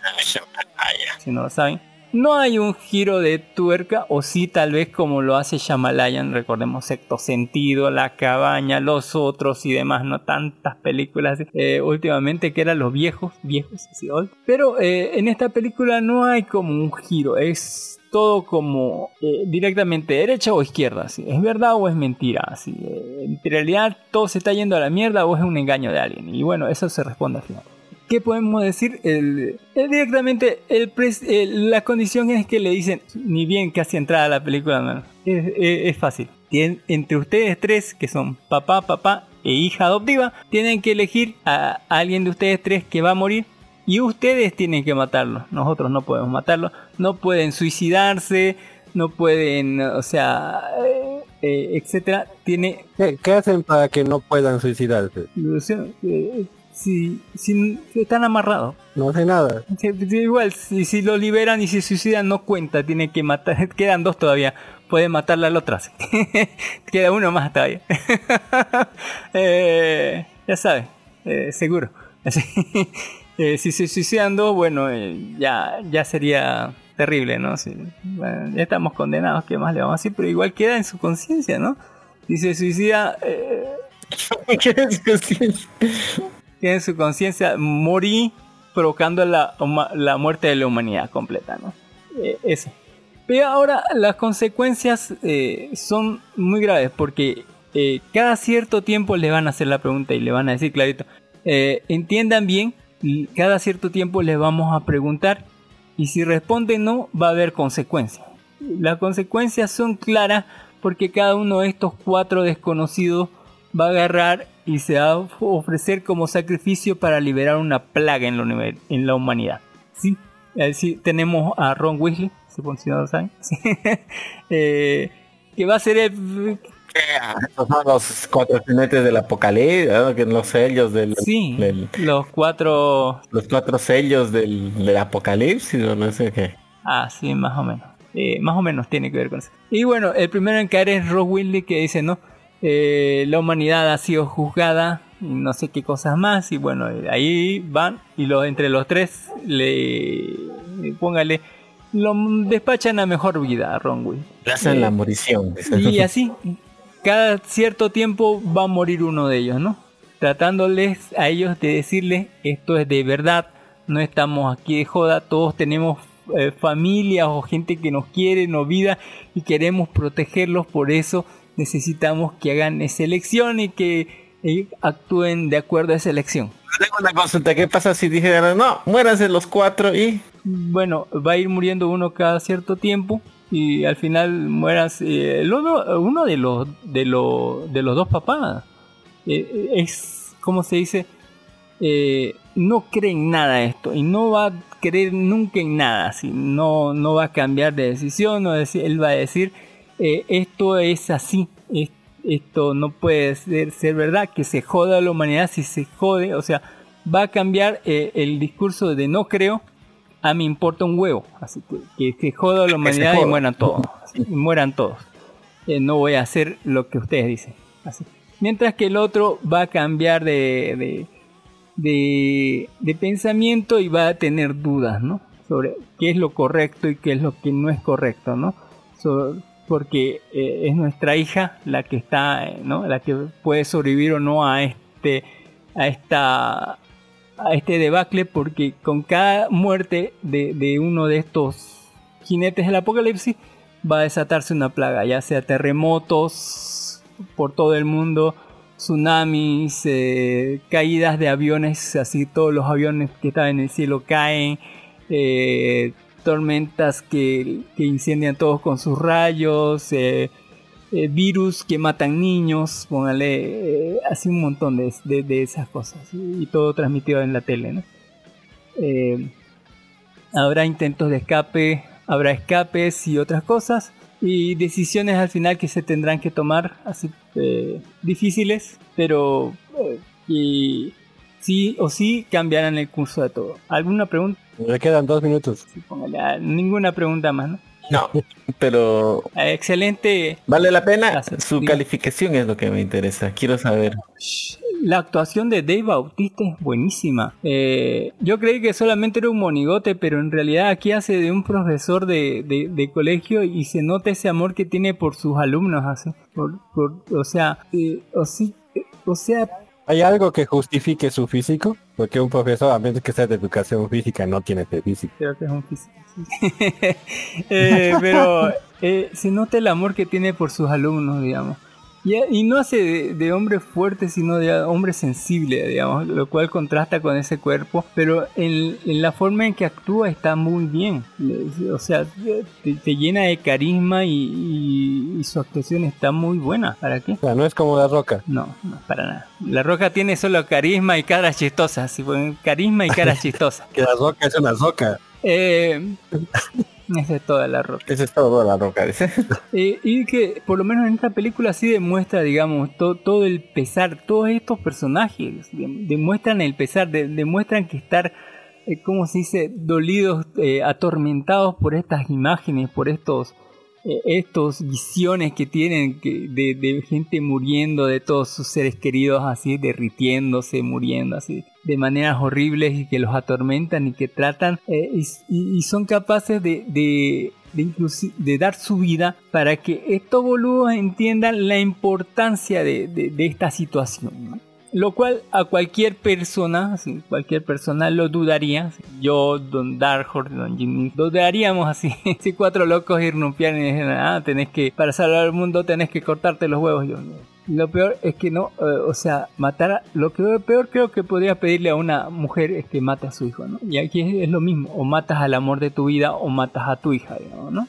si no lo saben. No hay un giro de tuerca, o sí, tal vez como lo hace Shyamalan, recordemos Sexto Sentido, La Cabaña, Los Otros y demás, no tantas películas eh, últimamente que eran los viejos, viejos, así, old. Pero eh, en esta película no hay como un giro, es todo como eh, directamente derecha o izquierda, ¿sí? ¿es verdad o es mentira? ¿sí? Eh, en realidad todo se está yendo a la mierda o es un engaño de alguien. Y bueno, eso se responde al final. ¿Qué podemos decir? El, el directamente, el el- la condición es que le dicen, ni bien casi entrada la película, es, es- fácil. Entre ustedes tres, que son papá, papá e hija adoptiva, tienen que elegir a alguien de ustedes tres que va a morir y ustedes tienen que matarlo. Nosotros no podemos matarlo. No pueden suicidarse, no pueden, o sea, eh, eh, etcétera. Tiene ¿Qué, qué hacen para que no puedan suicidarse? o sea, eh, si, si están amarrados. No hace nada. Igual, si, si lo liberan y se suicidan, no cuenta, tiene que matar. Quedan dos todavía. Puede matarla al otro. Queda uno más todavía. Eh, ya sabes, eh, seguro. Así. Eh, si se suicidan dos, bueno, eh, ya, ya sería terrible, ¿no? Si- bueno, ya estamos condenados, ¿qué más le vamos a decir? Pero igual queda en su conciencia, ¿no? Si se suicida, eh, tiene en su conciencia morir provocando la, la muerte de la humanidad completa, ¿no? Eh, eso. Pero ahora las consecuencias eh, son muy graves porque cada cierto tiempo le van a hacer la pregunta y le van a decir clarito, eh, entiendan bien, cada cierto tiempo les vamos a preguntar y si responden no va a haber consecuencias. Las consecuencias son claras porque cada uno de estos cuatro desconocidos va a agarrar y se va a ofrecer como sacrificio para liberar una plaga en la, en la humanidad. ¿Sí? Así tenemos a Ron Weasley, si no saben. Eh, que va a ser el... Estos son los cuatro jinetes del apocalipsis, ¿no? que los sellos del, Sí, del- los cuatro... los cuatro sellos del, del apocalipsis, o no sé qué. Ah, sí, más o menos. Eh, más o menos tiene que ver con eso. Y bueno, el primero en caer es Ross Weasley que dice, ¿no? Eh, la humanidad ha sido juzgada y no sé qué cosas más. Y bueno, eh, ahí van y los, entre los tres le... Póngale... Lo despachan a mejor vida a Ron Weasley. Le hacen Eh, la morición. dice. Y así, cada cierto tiempo va a morir uno de ellos, ¿no? Tratándoles a ellos de decirles, esto es de verdad, no estamos aquí de joda, todos tenemos eh, familias o gente que nos quiere, nos vida y queremos protegerlos, por eso necesitamos que hagan esa elección y que eh, actúen de acuerdo a esa elección. Tengo una consulta, ¿qué pasa si dijeran, no, muéranse los cuatro y... Bueno, va a ir muriendo uno cada cierto tiempo y al final mueras eh, uno, de los de los de los dos papás eh, es como se dice Eh, no cree en nada esto y no va a creer nunca en nada así no no va a cambiar de decisión no decir, él va a decir esto es así es- esto no puede ser, ser verdad que se joda la humanidad si se jode o sea va a cambiar el discurso de no creo a mí importa un huevo. Así que que se joda la humanidad y mueran todos. así, y mueran todos. Eh, no voy a hacer lo que ustedes dicen. Así. Mientras que el otro va a cambiar de, de, de, de pensamiento y va a tener dudas, ¿no? Sobre qué es lo correcto y qué es lo que no es correcto, ¿no? So- porque eh, es nuestra hija la que está, eh, ¿no? La que puede sobrevivir o no a este, a esta a este debacle porque con cada muerte de, de uno de estos jinetes del apocalipsis va a desatarse una plaga, ya sea terremotos por todo el mundo, tsunamis, eh, caídas de aviones, así todos los aviones que estaban en el cielo caen, eh, tormentas que, que incendian todos con sus rayos, eh, eh, virus que matan niños, póngale eh, así un montón de, de- de esas cosas y todo transmitido en la tele, ¿no? Eh, habrá intentos de escape, habrá escapes y otras cosas y decisiones al final que se tendrán que tomar así eh, difíciles, pero eh, y sí o sí cambiarán el curso de todo. ¿Alguna pregunta? Me quedan dos minutos. Sí, póngale, ah, ninguna pregunta más, ¿no? No, pero excelente ¿vale la pena? Gracias. Su Sí. calificación es lo que me interesa. Quiero saber. La actuación de Dave Bautista es buenísima. Eh, yo creí que solamente era un monigote, pero en realidad aquí hace de un profesor de, de- de colegio y se nota ese amor que tiene por sus alumnos. Así. Por- por- o sea, eh, o, sí, eh, o sea, ¿Hay algo que justifique su físico? Porque un profesor, a menos que sea de educación física, no tiene ese físico. creo que es un físico. sí. Eh, pero eh, se nota el amor que tiene por sus alumnos, digamos. Y, y no hace de, de hombre fuerte, sino de hombre sensible, digamos, lo cual contrasta con ese cuerpo, pero en, en la forma en que actúa está muy bien. O sea, te, te llena de carisma y, y- y su actuación está muy buena. ¿Para qué? O sea, no es como la roca. No, no, para nada. La Roca tiene solo carisma y caras chistosas. carisma y caras chistosas. Que la roca es una roca. Eh, esa es toda la roca. Eso es todo la roca, dice. Eh, y que por lo menos en esta película sí demuestra, digamos, to- todo el pesar, todos estos personajes de- demuestran el pesar, de- demuestran que estar, eh, ¿cómo se dice?, dolidos, eh, atormentados por estas imágenes, por estos, estos visiones que tienen de, de gente muriendo, de todos sus seres queridos así, derritiéndose, muriendo así, de maneras horribles y que los atormentan y que tratan eh, y, son capaces de, de, de, dar su vida para que estos boludos entiendan la importancia de, esta situación. Lo cual a cualquier persona, así, cualquier persona lo dudaría. Yo, Don Dark Horse, Don Jimmy, dudaríamos así. Si cuatro locos irrumpian y dicen, ah, tenés que, para salvar el mundo tenés que cortarte los huevos. Yo, lo peor es que no, eh, o sea, matar, a- lo que peor creo que podría pedirle a una mujer es que mate a su hijo, ¿no? Y aquí es, es lo mismo, o matas al amor de tu vida o matas a tu hija, digamos, ¿no?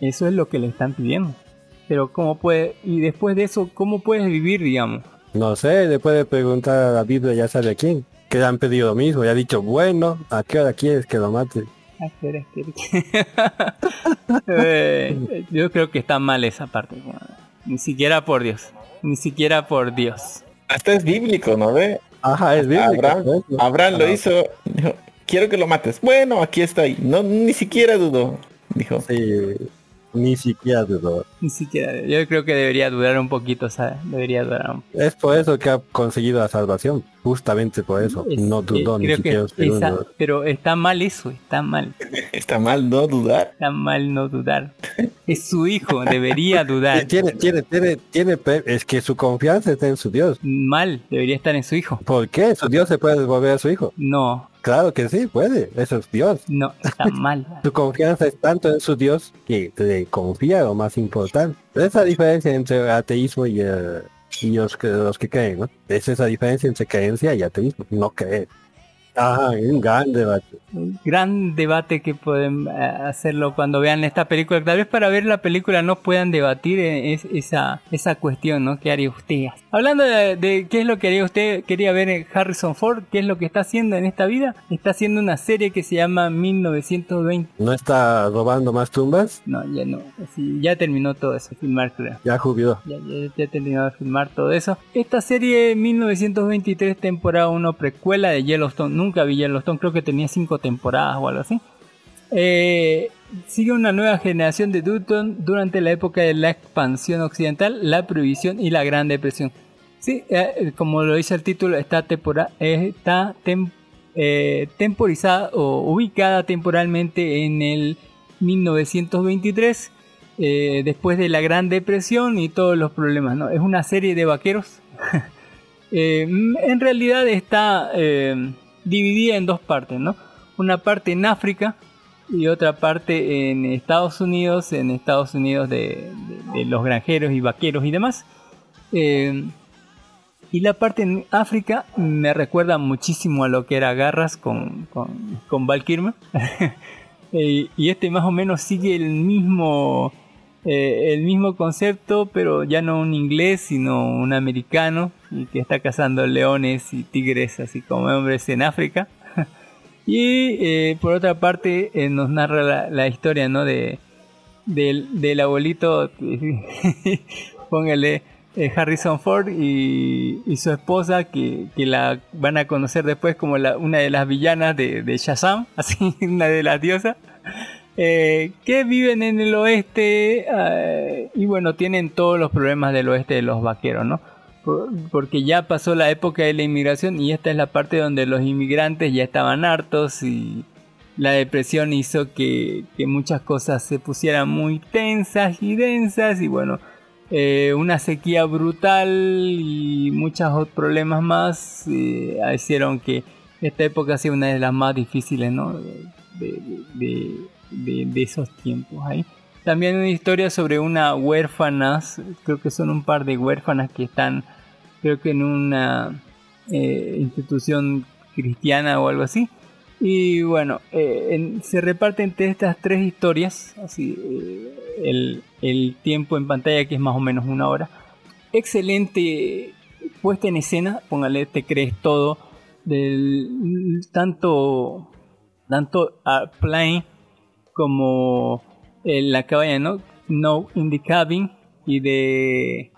Eso es lo que le están pidiendo. Pero cómo puede, y después de eso, ¿cómo puedes vivir, digamos? No sé, después de preguntar a la Biblia ya sabe a quién. Que le han pedido lo mismo. Y ha dicho, bueno, ¿a qué hora quieres que lo mate? Eh, yo creo que está mal esa parte. Ni siquiera por Dios. Ni siquiera por Dios. Hasta es bíblico, ¿no ve? Ajá, es bíblico. Abraham, lo hizo. Dijo, quiero que lo mates. Bueno, aquí estoy. No, ni siquiera dudó. Dijo. Sí, ni siquiera dudó. Ni siquiera. Yo creo que debería durar un poquito, ¿sabes? Debería durar un Es por eso que ha conseguido la salvación. Justamente por eso. Es- no dudó eh, ni siquiera un segundo. pero está mal eso, está mal. Está mal no dudar. Está mal no dudar. Es su hijo, debería dudar. Tiene, tiene, tiene, tiene, es que su confianza está en su Dios. Mal, debería estar en su hijo. ¿Por qué? ¿Su Dios se puede devolver a su hijo? No, Claro que sí, puede. Eso es Dios. no, está mal. Su confianza es tanto en su Dios que le confía lo más importante. Esa diferencia entre ateísmo y, eh, y los, que, los que creen, ¿no? Es esa diferencia entre creencia y ateísmo. No creer. Es un gran debate. Un gran debate que pueden eh, hacerlo cuando vean esta película. Tal vez para ver la película no puedan debatir eh, es- esa, esa cuestión, ¿no? ¿Qué haría usted? Hablando de, de qué es lo que haría usted, quería ver en Harrison Ford, qué es lo que está haciendo en esta vida. Está haciendo una serie que se llama 1920. ¿No está robando más tumbas? No, ya no. Así, ya terminó todo eso, filmar creo. Ya jubiló. Ya, ya, ya terminó de filmar todo eso. Esta serie 1923 temporada 1 precuela de Yellowstone. Nunca vi Yellowstone, creo que tenía 5 temporadas o algo así. Eh, sigue una nueva generación de Dutton durante la época de la expansión occidental, la prohibición y la Gran Depresión. Sí, eh, como lo dice el título, está, tempora- está eh, temporizada o ubicada temporalmente en el 1923, eh, después de la Gran Depresión y todos los problemas. ¿no? Es una serie de vaqueros. En realidad está dividida en dos partes, ¿no? Una parte en África y otra parte en Estados Unidos, en Estados Unidos de, los granjeros y vaqueros y demás. Eh, y la parte en África me recuerda muchísimo a lo que era Garras con, con, con Val. Eh, y este más o menos sigue el mismo, eh, el mismo concepto, pero ya no un inglés, sino un americano, que está cazando leones y tigres, así como hombres en África. y eh, por otra parte eh, nos narra la, historia ¿no? de, del, del abuelito, póngale Harrison Ford y, su esposa que, que la van a conocer después como una de las villanas de, de Shazam, así una de las diosas, eh, que viven en el oeste eh, y bueno, tienen todos los problemas del oeste de los vaqueros, ¿no? Por- porque ya pasó la época de la inmigración y esta es la parte donde los inmigrantes ya estaban hartos y la depresión hizo que, que muchas cosas se pusieran muy tensas y densas y bueno, eh, una sequía brutal y muchos problemas más hicieron que esta época sea una de las más difíciles ¿no? de- de- esos tiempos ahí. También una historia sobre una huérfana, creo que son un par de huérfanas que están, creo que en una eh, institución cristiana o algo así. Y bueno, eh, se reparte entre estas tres historias, así eh, el, tiempo en pantalla que es más o menos una hora. Excelente puesta en escena, póngale, te crees todo, del tanto, tanto a Plane como eh, la cabaña, ¿no? No Cabin y de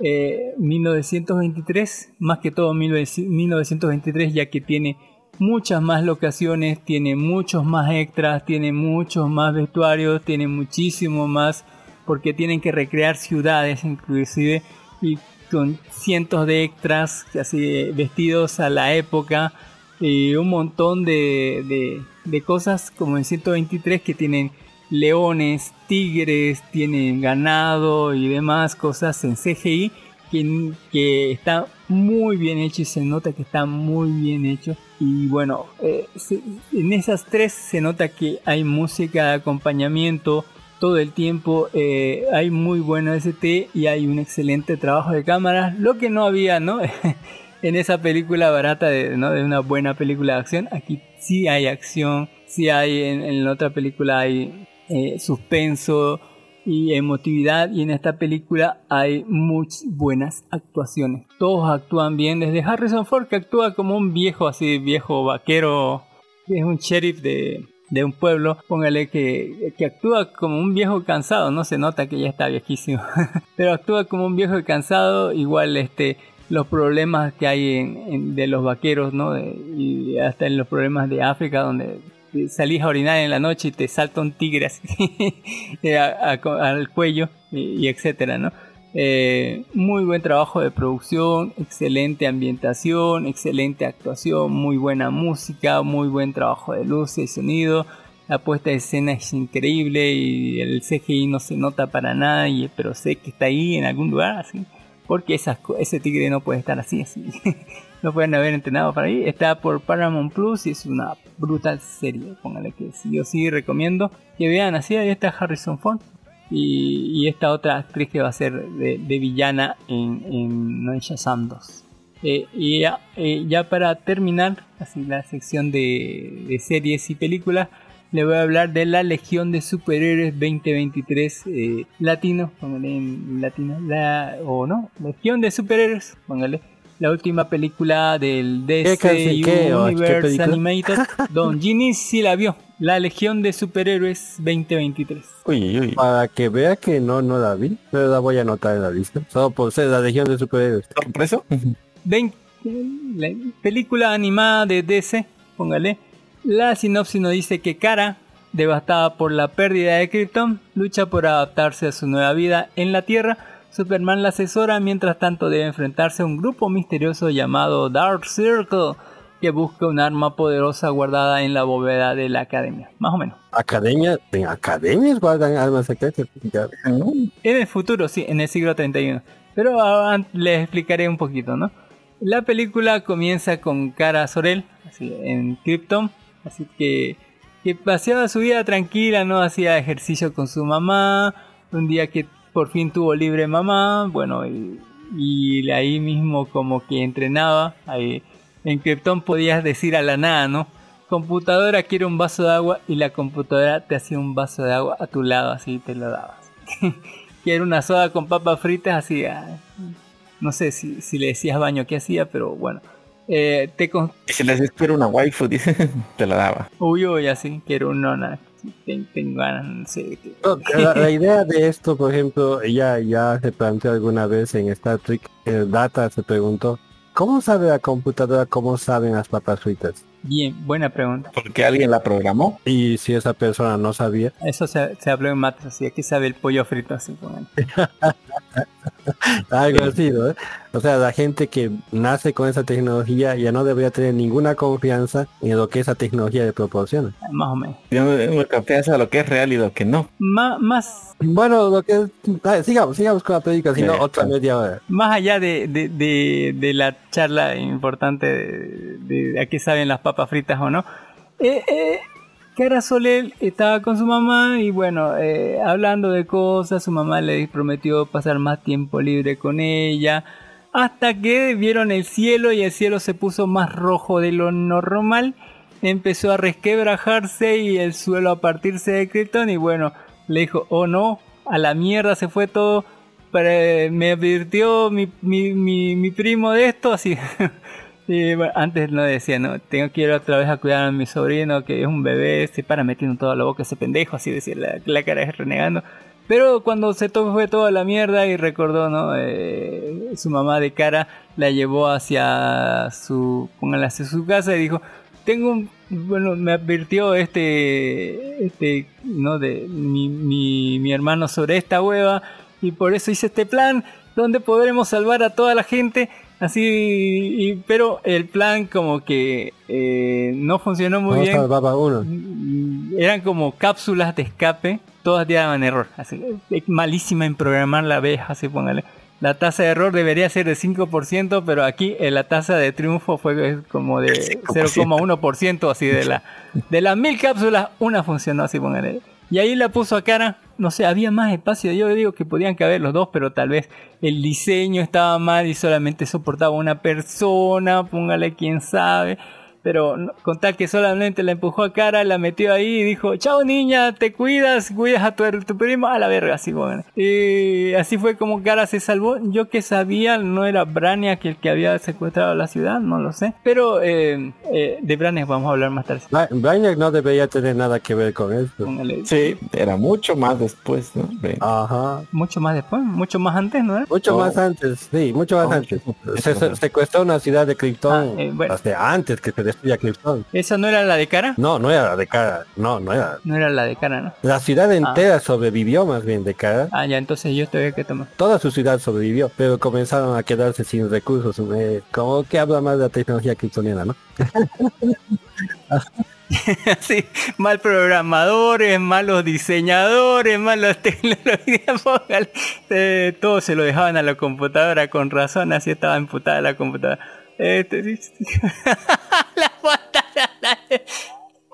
eh, 1923, más que todo 19- 1923, ya que tiene muchas más locaciones, tiene muchos más extras, tiene muchos más vestuarios, tiene muchísimo más, porque tienen que recrear ciudades inclusive, y con cientos de extras, así vestidos a la época, y un montón de, de, cosas como en 123 que tienen leones, tigres, tienen ganado y demás cosas en CGI que, que está muy bien hecho y se nota que está muy bien hecho. Y bueno, eh, en esas tres se nota que hay música de acompañamiento todo el tiempo, eh, hay muy buen ST y hay un excelente trabajo de cámaras, lo que no había, ¿no? en esa película barata de, ¿no? de una buena película de acción, aquí sí hay acción, sí hay, en, la otra película hay eh, suspenso y emotividad y en esta película hay muchas buenas actuaciones. Todos actúan bien, desde Harrison Ford que actúa como un viejo así, viejo vaquero, que es un sheriff de, de un pueblo, póngale que, que actúa como un viejo cansado, no se nota que ya está viejísimo, pero actúa como un viejo cansado, igual este los problemas que hay en, de los vaqueros, ¿no? De- y hasta en los problemas de África donde salís a orinar en la noche y te salta un eh, al cuello y, etcétera, ¿no? Eh, muy buen trabajo de producción, excelente ambientación, excelente actuación, muy buena música, muy buen trabajo de luces y sonido. La puesta de escena es increíble y el CGI no se nota para nada, y, pero sé que está ahí en algún lugar, así. Porque ese tigre no puede estar así, así. no pueden haber entrenado para ahí. Está por Paramount Plus y es una brutal serie. Póngale que sí, yo sí recomiendo que vean así. Ahí está Harrison Ford y, esta otra actriz que va a ser de, villana en, en No en Shazam 2. Eh, y ya, eh, ya para terminar así la sección de series y películas, le voy a hablar de la Legión de Superhéroes 2023 eh, latino, póngale en latino, la, o no, Legión de Superhéroes, póngale. La última película del DC canción? ¿Qué? ¿O qué Universe? Animated. Don Ginny sí la vio. La Legión de Superhéroes 2023. Uy, uy, uy. Para que vea que no, no la vi, pero la voy a anotar en la lista. Solo por ser la legión de superhéroes. ¿Por eso? 20 la película animada de DC, póngale. La sinopsis nos dice que Kara, devastada por la pérdida de Krypton, lucha por adaptarse a su nueva vida en la Tierra. Superman la asesora, mientras tanto debe enfrentarse a un grupo misterioso llamado Dark Circle, que busca un arma poderosa guardada en la bóveda de la academia. Más o menos. Academia, en academias guardan armas secretas. En el futuro, sí, en el siglo 31. Pero les explicaré un poquito, ¿no? La película comienza con Cara Sorel, así, en Krypton, así que, que paseaba su vida tranquila, ¿no? Hacía ejercicio con su mamá, un día que por fin tuvo libre mamá, bueno, y, ahí mismo como que entrenaba, en Krypton podías decir a la nada, ¿no? Computadora quiere un vaso de agua y la computadora te hacía un vaso de agua a tu lado, así te lo dabas. Quiero una soda con papas fritas, así, ah, no sé si, si le decías baño qué hacía, pero bueno. Eh, te con... Si les espero una waifu, dice, te la daba. Uy, uy, así, quiero un nona. Ten- Tengo ganas, no sé. La, la idea de esto, por ejemplo, ya, ya se planteó alguna vez en Star Trek. El Data se preguntó, ¿cómo sabe la computadora cómo saben las papas fritas? Bien, buena pregunta. Porque alguien la programó. Y si esa persona no sabía, Eso se, se habló en mates, así aquí sabe el pollo frito, así. pongan. algo así, ¿no? O sea, la gente que nace con esa tecnología ya no debería tener ninguna confianza en lo que esa tecnología le proporciona. Más o menos. Yo no tengo confianza de lo que es real y lo que no. Má- más, Bueno, lo que ah, sigamos, sigamos con la película, si no Eh, otra media hora. más allá de, de, de- de la charla importante de, de a qué saben las papas fritas o no, eh, eh, Cara Soler estaba con su mamá y bueno, eh, hablando de cosas, su mamá le prometió pasar más tiempo libre con ella, hasta que vieron el cielo y el cielo se puso más rojo de lo normal, empezó a resquebrajarse y el suelo a partirse de Krypton y bueno, le dijo, oh no, a la mierda se fue todo, pero me advirtió mi, mi, mi, mi primo de esto, así. Bueno, antes no decía, no, tengo que ir otra vez a cuidar a mi sobrino que es un bebé, se para metiendo toda la boca ese pendejo, así decía la, la cara es renegando. Pero cuando se fue toda la mierda y recordó, ¿no? Eh, su mamá de cara la llevó hacia su, póngale, hacia su casa y dijo, tengo un, bueno, me advirtió este, este, ¿no? De mi, mi, mi hermano sobre esta hueva y por eso hice este plan donde podremos salvar a toda la gente. Así, y- pero el plan como que eh, no funcionó muy bien. Mm, Eran como cápsulas de escape, todas daban error. Así, es malísima en programar la abeja, así póngale. La tasa de error debería ser de 5%, pero aquí eh, la tasa de triunfo fue eh, como de 0,1%, así de la de las mil cápsulas, una funcionó, así póngale. Y ahí la puso a cara, no sé, había más espacio, yo digo que podían caber los dos, pero tal vez el diseño estaba mal y solamente soportaba una persona, póngale quién sabe pero no- con tal que solamente la empujó a cara, la metió ahí y dijo, chao niña, te cuidas, cuidas a tu, tu primo, a la verga, así bueno. Y así fue como cara se salvó. Yo que sabía, no era Brainiac el que había secuestrado la ciudad, no lo sé. Pero eh, eh, de Brainiac vamos a hablar más tarde. Bra- Brainiac no debería tener nada que ver con esto. Póngale. Sí, era mucho más después, ¿no? Ajá. Mucho más después, mucho más antes, ¿no? era? Mucho Oh. más antes, sí, mucho más Oh, antes. Se, se- secuestró una ciudad de Krypton Ah, eh, bueno. hasta antes que se destruya Krypton. ¿Esa no era la de cara? No, no era la de cara, no, no era. No era la de cara, ¿no? La ciudad entera sobrevivió más bien de cara. Ah, ya, entonces yo todavía que tomar. Toda su ciudad sobrevivió, pero comenzaron a quedarse sin recursos. eh, como que habla más de la tecnología kryptoniana, ¿no? Sí, mal programadores, malos diseñadores, malos tecnologías. Eh, todo se lo dejaban a la computadora con razón, así estaba emputada la computadora. Este, la pantalla.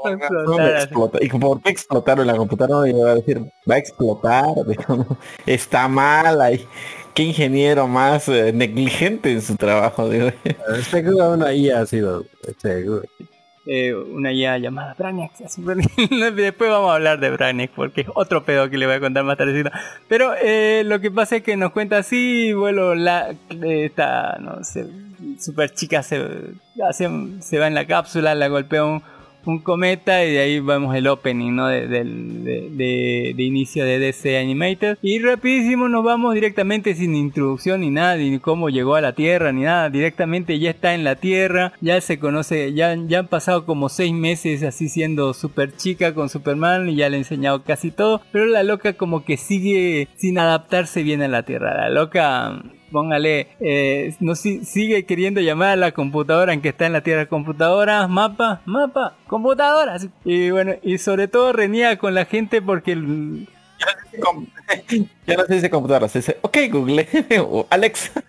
No, Explotar así. explota. ¿Y por qué explotaron la computadora? Y iba a decir, va a explotar. Está mal. Ay, qué ingeniero más eh, negligente en su trabajo. digo. Seguro una IA ha sido, seguro. Eh, una ya llamada así, Después vamos a hablar de Brainiac porque es otro pedo que le voy a contar más tardecito. Pero eh, lo que pasa es que nos cuenta así, bueno, la esta, no sé, super chica se, hace- se va en la cápsula, la golpea un, cometa y de ahí vemos el opening, ¿no? De, de- de- inicio de DC Animated. Y rapidísimo nos vamos directamente sin introducción ni nada, ni cómo llegó a la Tierra, ni nada. Directamente ya está en la Tierra, ya se conoce, ya, ya han pasado como seis meses así siendo super chica con Superman y ya le ha enseñado casi todo. Pero la loca como que sigue sin adaptarse bien a la Tierra. La loca póngale, eh, no si- sigue queriendo llamar a la computadora en que está en la tierra computadora, mapa, mapa, computadora. Y bueno, y sobre todo reniega con la gente porque el- ya no se dice computadora, se dice, ok Google, o Alex.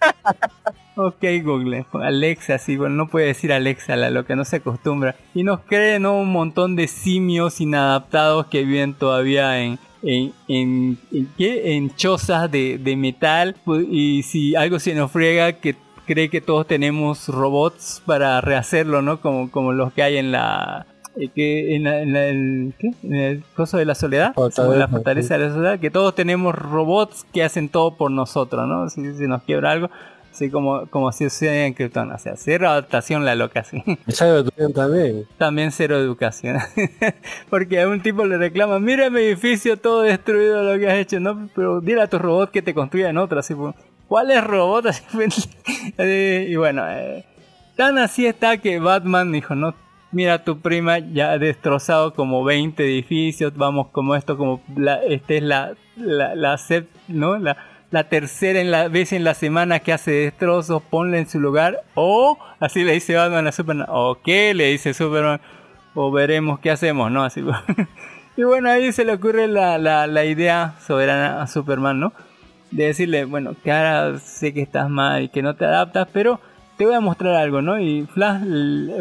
Ok, Google, Alexa, sí, bueno, no puede decir Alexa, la loca no se acostumbra. Y nos creen ¿no? un montón de simios inadaptados que viven todavía en, en, en, en, ¿qué? en chozas de, de metal. Pu- Y si algo se nos friega, que cree que todos tenemos robots para rehacerlo, ¿no? Como, como los que hay en la... eh, que en, la- en la- el, ¿qué? en el coso de la soledad, Fortaleza, la fortaleza de la soledad, que todos tenemos robots que hacen todo por nosotros, ¿no? Si se nos quiebra algo, así como, como si sucede en Krypton, o sea, cero adaptación la loca, sí. Cybertron también. También cero educación. Porque a un tipo le reclama, mira mi edificio todo destruido lo que has hecho, no, pero dile a tu robot que te construyan otro, así pues. ¿Cuál es robot? Así, pues, y bueno, eh, tan así está que Batman dijo, no, mira tu prima ya ha destrozado como 20 edificios, vamos como esto, como la, este es la, la, la sep- ¿no? La, la tercera en la vez en la semana que hace destrozos, ponle en su lugar, o así le dice Batman a Superman, o qué le dice Superman, o veremos qué hacemos, ¿no? Así y bueno, ahí se le ocurre la, la, la idea soberana a Superman, ¿no? De decirle, bueno, que ahora sé que estás mal y que no te adaptas, pero te voy a mostrar algo, ¿no? Y Flash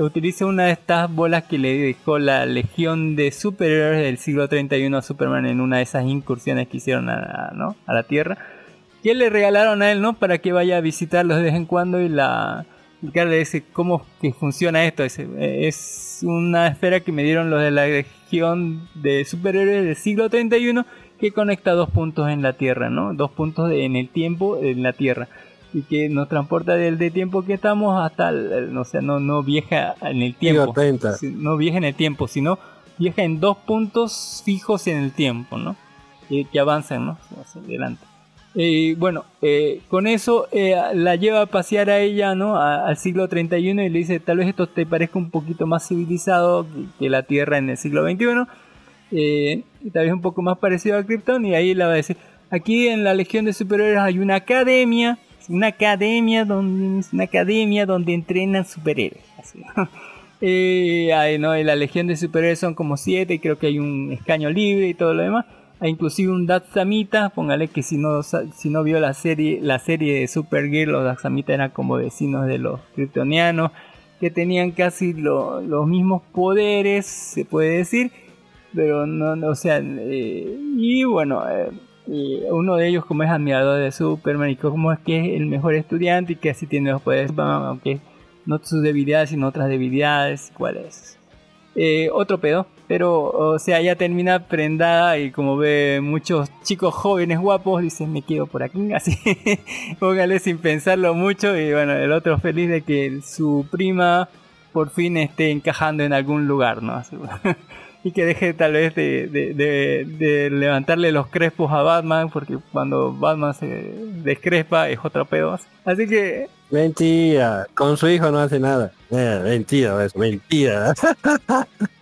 utiliza una de estas bolas que le dejó la Legión de Superhéroes del siglo 31 a Superman en una de esas incursiones que hicieron a- ¿no? a la Tierra. Que le regalaron a él, ¿no? Para que vaya a visitarlos de vez en cuando y la... Claro, le dice, ¿cómo que funciona esto? Dice, "Eh, es una esfera que me dieron los de la Legión de Superhéroes del siglo 31 que conecta dos puntos en la Tierra, ¿no? Dos puntos de- en el tiempo en la Tierra y que nos transporta del de tiempo que estamos hasta, el- no sé, no, no viaja en el tiempo, Siglo 30. si- no viaja en el tiempo, sino viaja en dos puntos fijos en el tiempo, ¿no? Que, que avanzan, ¿no? Hacia adelante. Y bueno, eh, con eso eh, la lleva a pasear a ella, ¿no? Al siglo 31 y le dice, tal vez esto te parezca un poquito más civilizado que, la Tierra en el siglo 21 eh, tal vez un poco más parecido a Krypton y ahí la va a decir aquí en la Legión de Superhéroes hay una academia una academia donde una academia donde entrenan superhéroes así. Eh, ahí, ¿no? y la Legión de Superhéroes son como siete creo que hay un escaño libre y todo lo demás Hay inclusive un Datsamita, póngale que si no, si no vio la serie, la serie de Supergirl, los Datsamita eran como vecinos de los kryptonianos, que tenían casi lo- los mismos poderes, se puede decir, pero no, o sea, eh, y bueno, eh, uno de ellos como es admirador de Superman y como es que es el mejor estudiante y que así tiene los poderes, aunque no sus debilidades sino otras debilidades, ¿cuál es? Eh, otro pedo, pero o sea, ya termina prendada y como ve muchos chicos jóvenes guapos, dice me quedo por aquí, así, póngale sin pensarlo mucho y bueno, el otro feliz de que su prima por fin esté encajando en algún lugar, ¿no? Y que deje tal vez de, levantarle los crespos a Batman, porque cuando Batman se descrespa es otro pedo. Así que Mentira, con su hijo no hace nada. Eh, mentira, eso, mentira.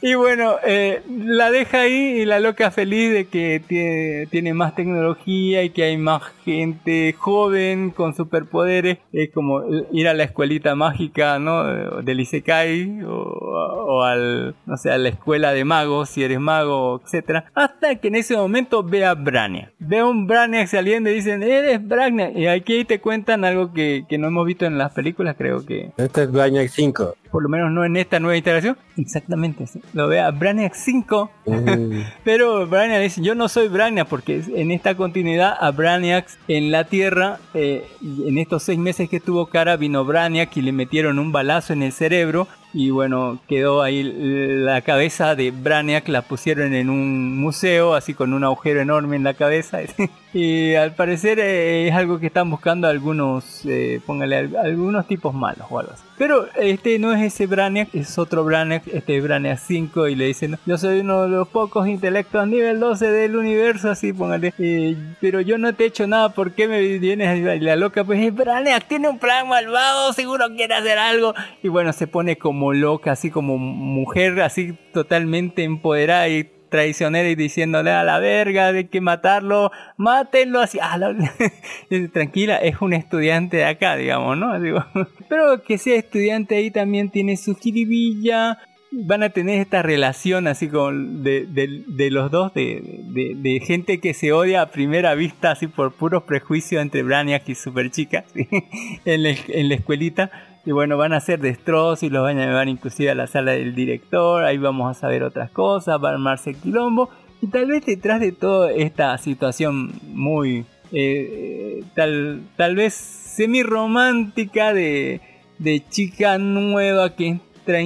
Y bueno, eh, la deja ahí y la loca feliz de que tiene, tiene más tecnología y que hay más gente joven con superpoderes. Es como ir a la escuelita mágica, ¿no? Del Isekai o, o al, no sé, a la escuela de magos, si eres mago, etcétera. Hasta que en ese momento ve a Brainiac. Ve a un Brainiac saliendo y dicen, eres Brainiac. Y aquí te cuentan algo que, que no hemos visto en las películas, creo que Este es Brainiac 5. por lo menos no en esta nueva iteración. Exactamente, sí. Lo ve a Brainiac 5. Mm. Pero Brainiac dice, yo no soy Brainiac porque en esta continuidad a Brainiac en la Tierra, eh, en estos seis meses que estuvo cara, vino Brainiac y le metieron un balazo en el cerebro y bueno, quedó ahí la cabeza de Brainiac, la pusieron en un museo, así con un agujero enorme en la cabeza. y al parecer eh, es algo que están buscando algunos, eh, póngale, al- algunos tipos malos o algo así. Pero este no es ese Brainiac, es otro Brainiac, este es Brainiac 5 y le dicen, yo soy uno de los pocos intelectos nivel 12 del universo, así póngale, eh, pero yo no te he hecho nada, ¿por qué me vienes la loca pues, "Eh, Brainiac tiene un plan malvado, seguro quiere hacer algo. Y bueno, se pone como loca, así como mujer, así totalmente empoderada y traicionera y diciéndole a la verga, hay que matarlo, mátenlo así, tranquila, es un estudiante de acá, digamos, ¿no? Pero que sea estudiante ahí también tiene su jiribilla, van a tener esta relación así con de, de- de los dos, de, de- de gente que se odia a primera vista, así por puros prejuicios entre Brainiac y Superchica, ¿sí? en, la, en la escuelita. Y bueno, van a hacer destrozos y los van a llevar inclusive a la sala del director, ahí vamos a saber otras cosas, va a armarse quilombo. Y tal vez detrás de toda esta situación muy, eh, tal, tal vez semi romántica de, de chica nueva que entra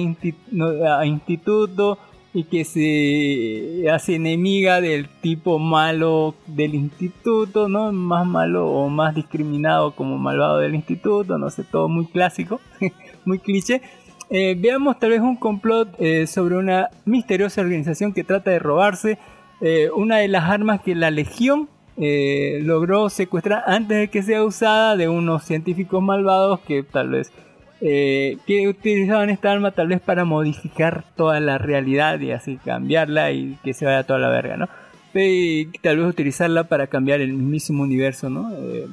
a instituto y que se hace enemiga del tipo malo del instituto, ¿no? Más malo o más discriminado como malvado del instituto, no sé, todo muy clásico, muy cliché. Eh, veamos tal vez un complot eh, sobre una misteriosa organización que trata de robarse eh, una de las armas que la Legión logró secuestrar antes de que sea usada de unos científicos malvados que tal vez eh, que utilizaban esta arma tal vez para modificar toda la realidad y así cambiarla y que se vaya toda la verga, ¿no? Y tal vez utilizarla para cambiar el mismísimo universo, ¿no? Eh,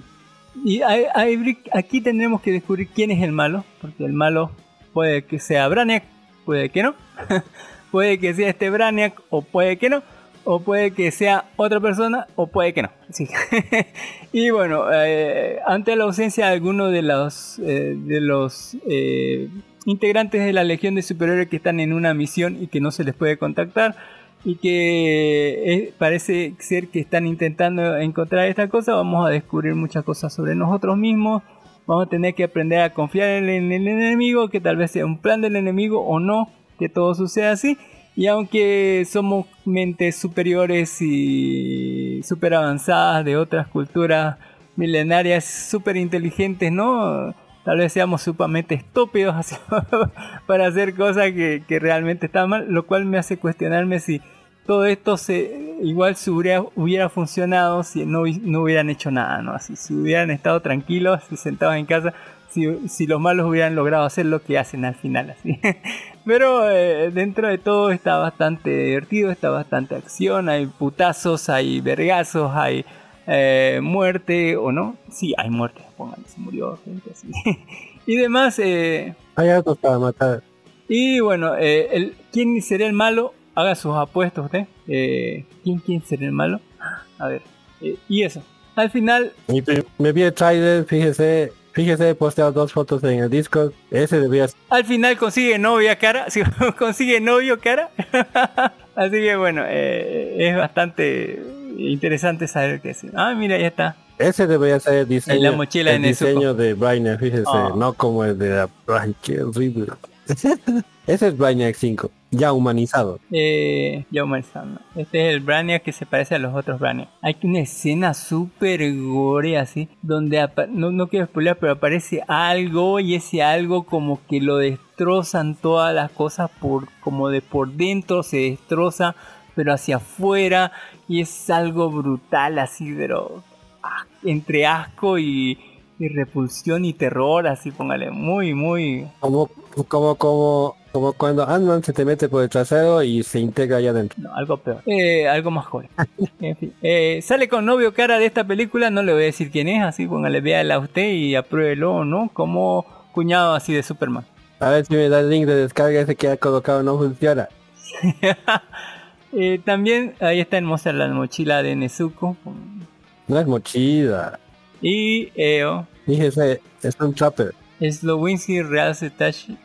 y hay- hay- aquí tendremos que descubrir quién es el malo, porque el malo puede que sea Brainiac, puede que no, puede que sea este Brainiac o puede que no, o puede que sea otra persona o puede que no. Sí. y bueno, eh, ante la ausencia de alguno de los, eh, de los eh, integrantes de la Legión de Superiores que están en una misión y que no se les puede contactar, y que parece ser que están intentando encontrar esta cosa, vamos a descubrir muchas cosas sobre nosotros mismos. Vamos a tener que aprender a confiar en el enemigo, que tal vez sea un plan del enemigo o no, que todo suceda así. Y aunque somos mentes superiores y super avanzadas de otras culturas milenarias, super inteligentes, ¿no? Tal vez seamos sumamente estúpidos para hacer cosas que, que realmente están mal, lo cual me hace cuestionarme si todo esto se igual se hubiera, funcionado si no, no hubieran hecho nada, ¿no? Así, si hubieran estado tranquilos, si sentados en casa, si, si los malos hubieran logrado hacer lo que hacen al final, así. Pero eh, dentro de todo está bastante divertido, está bastante acción, hay putazos, hay vergazos, hay eh, muerte o no. Sí, hay muerte, pónganle, se murió gente así. y demás, eh, Hay autos para matar. y bueno, eh, el, ¿quién sería el malo? haga sus apuestas usted. Eh, ¿Quién quiere ser el malo? A ver. y eso. Al final, me vi el trailer, fíjese, fíjese, he posteado dos fotos en el Discord. Ese debía ser. al final consigue novia cara. Sí, consigue novio cara. Así que bueno, eh, es bastante interesante saber que sí. Ah, mira, ya está. Ese debería ser el diseño, En la mochila el diseño de Brainiac, fíjese, Ah. no como el de la... Ay, qué horrible. Ese es Brainiac 5, ya humanizado. Eh, ya humanizando. Este es el Brainiac que se parece a los otros Brainiac. Hay una escena súper gore así, donde no, no quiero spoiler, pero aparece algo y ese algo como que lo destrozan todas las cosas por como de por dentro se destroza, pero hacia afuera y es algo brutal así, pero ah, entre asco y, y repulsión y terror, así póngale, muy, muy Como, como, como, como cuando Ant-Man se te mete por el trasero y se integra allá adentro. No, algo peor. Eh, algo más joven. en fin. Eh, sale con novio cara de esta película, no le voy a decir quién es, así póngale, véala a usted y apruébelo, ¿no? Como cuñado así de Superman. A ver si me da el link de descarga ese que ha colocado no funciona. Eh, también ahí está hermosa la mochila de Nezuko. No es mochila. Y Eo. Fíjese, es un trapper. Slowinski Real Setashi.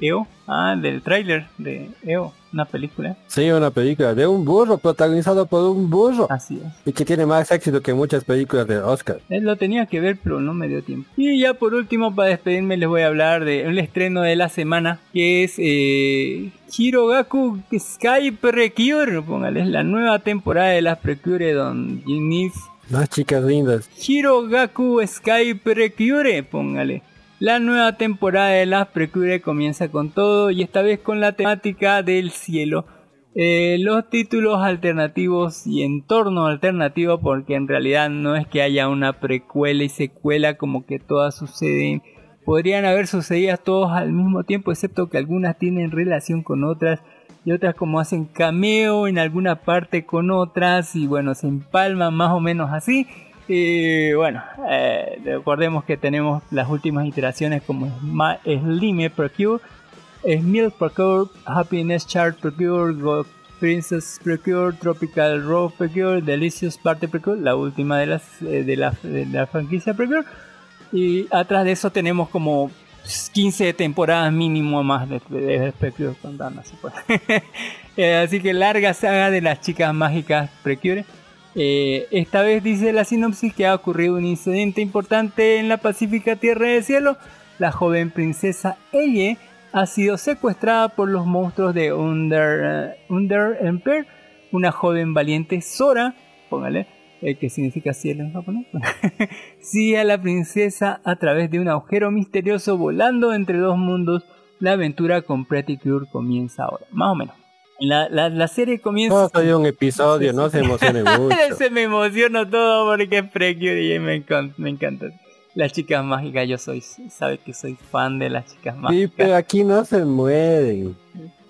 Eo. Ah, del tráiler de Eo. Una película. Sí, una película de un burro, protagonizado por un burro. Así es. Y que tiene más éxito que muchas películas de Oscar. Eh, Lo tenía que ver, pero no me dio tiempo. Y ya por último, para despedirme, les voy a hablar de un estreno de la semana, que es eh, Hirogaku Sky Precure. Póngale, es la nueva temporada de las Precure Don Ginis. Las chicas lindas. Hirogaku Sky Precure, póngale. La nueva temporada de las Precure comienza con todo y esta vez con la temática del cielo. Eh, los títulos alternativos y entorno alternativo porque en realidad no es que haya una precuela y secuela como que todas suceden. Podrían haber sucedido todos al mismo tiempo excepto que algunas tienen relación con otras y otras como hacen cameo en alguna parte con otras y bueno se empalman más o menos así. Y bueno, eh, recordemos que tenemos las últimas iteraciones como Slime Procure, Milk Procure, Happiness Chart Procure, Gold Princess Procure, Tropical Road Procure, Delicious Party Procure, la última de las eh, de, la, de la franquicia Procure. Y atrás de eso tenemos como 15 temporadas mínimo más de, de, de pues. Eh, así que larga saga de las chicas mágicas Procure. Eh, esta vez dice la sinopsis que ha ocurrido un incidente importante en la pacífica Tierra del Cielo. La joven princesa Eye ha sido secuestrada por los monstruos de Under, eh, Under Empire. Una joven valiente Sora, póngale, eh, que significa cielo en japonés, sigue a la princesa a través de un agujero misterioso volando entre dos mundos. La aventura con Pretty Cure comienza ahora, más o menos. La, la, la serie comienza. No soy un episodio, no se emocione mucho. se me emociono todo porque es Precure y me encanta, me encanta. Las chicas mágicas, yo soy, sabe que soy fan de las chicas Sí, mágicas. pero aquí no se mueren.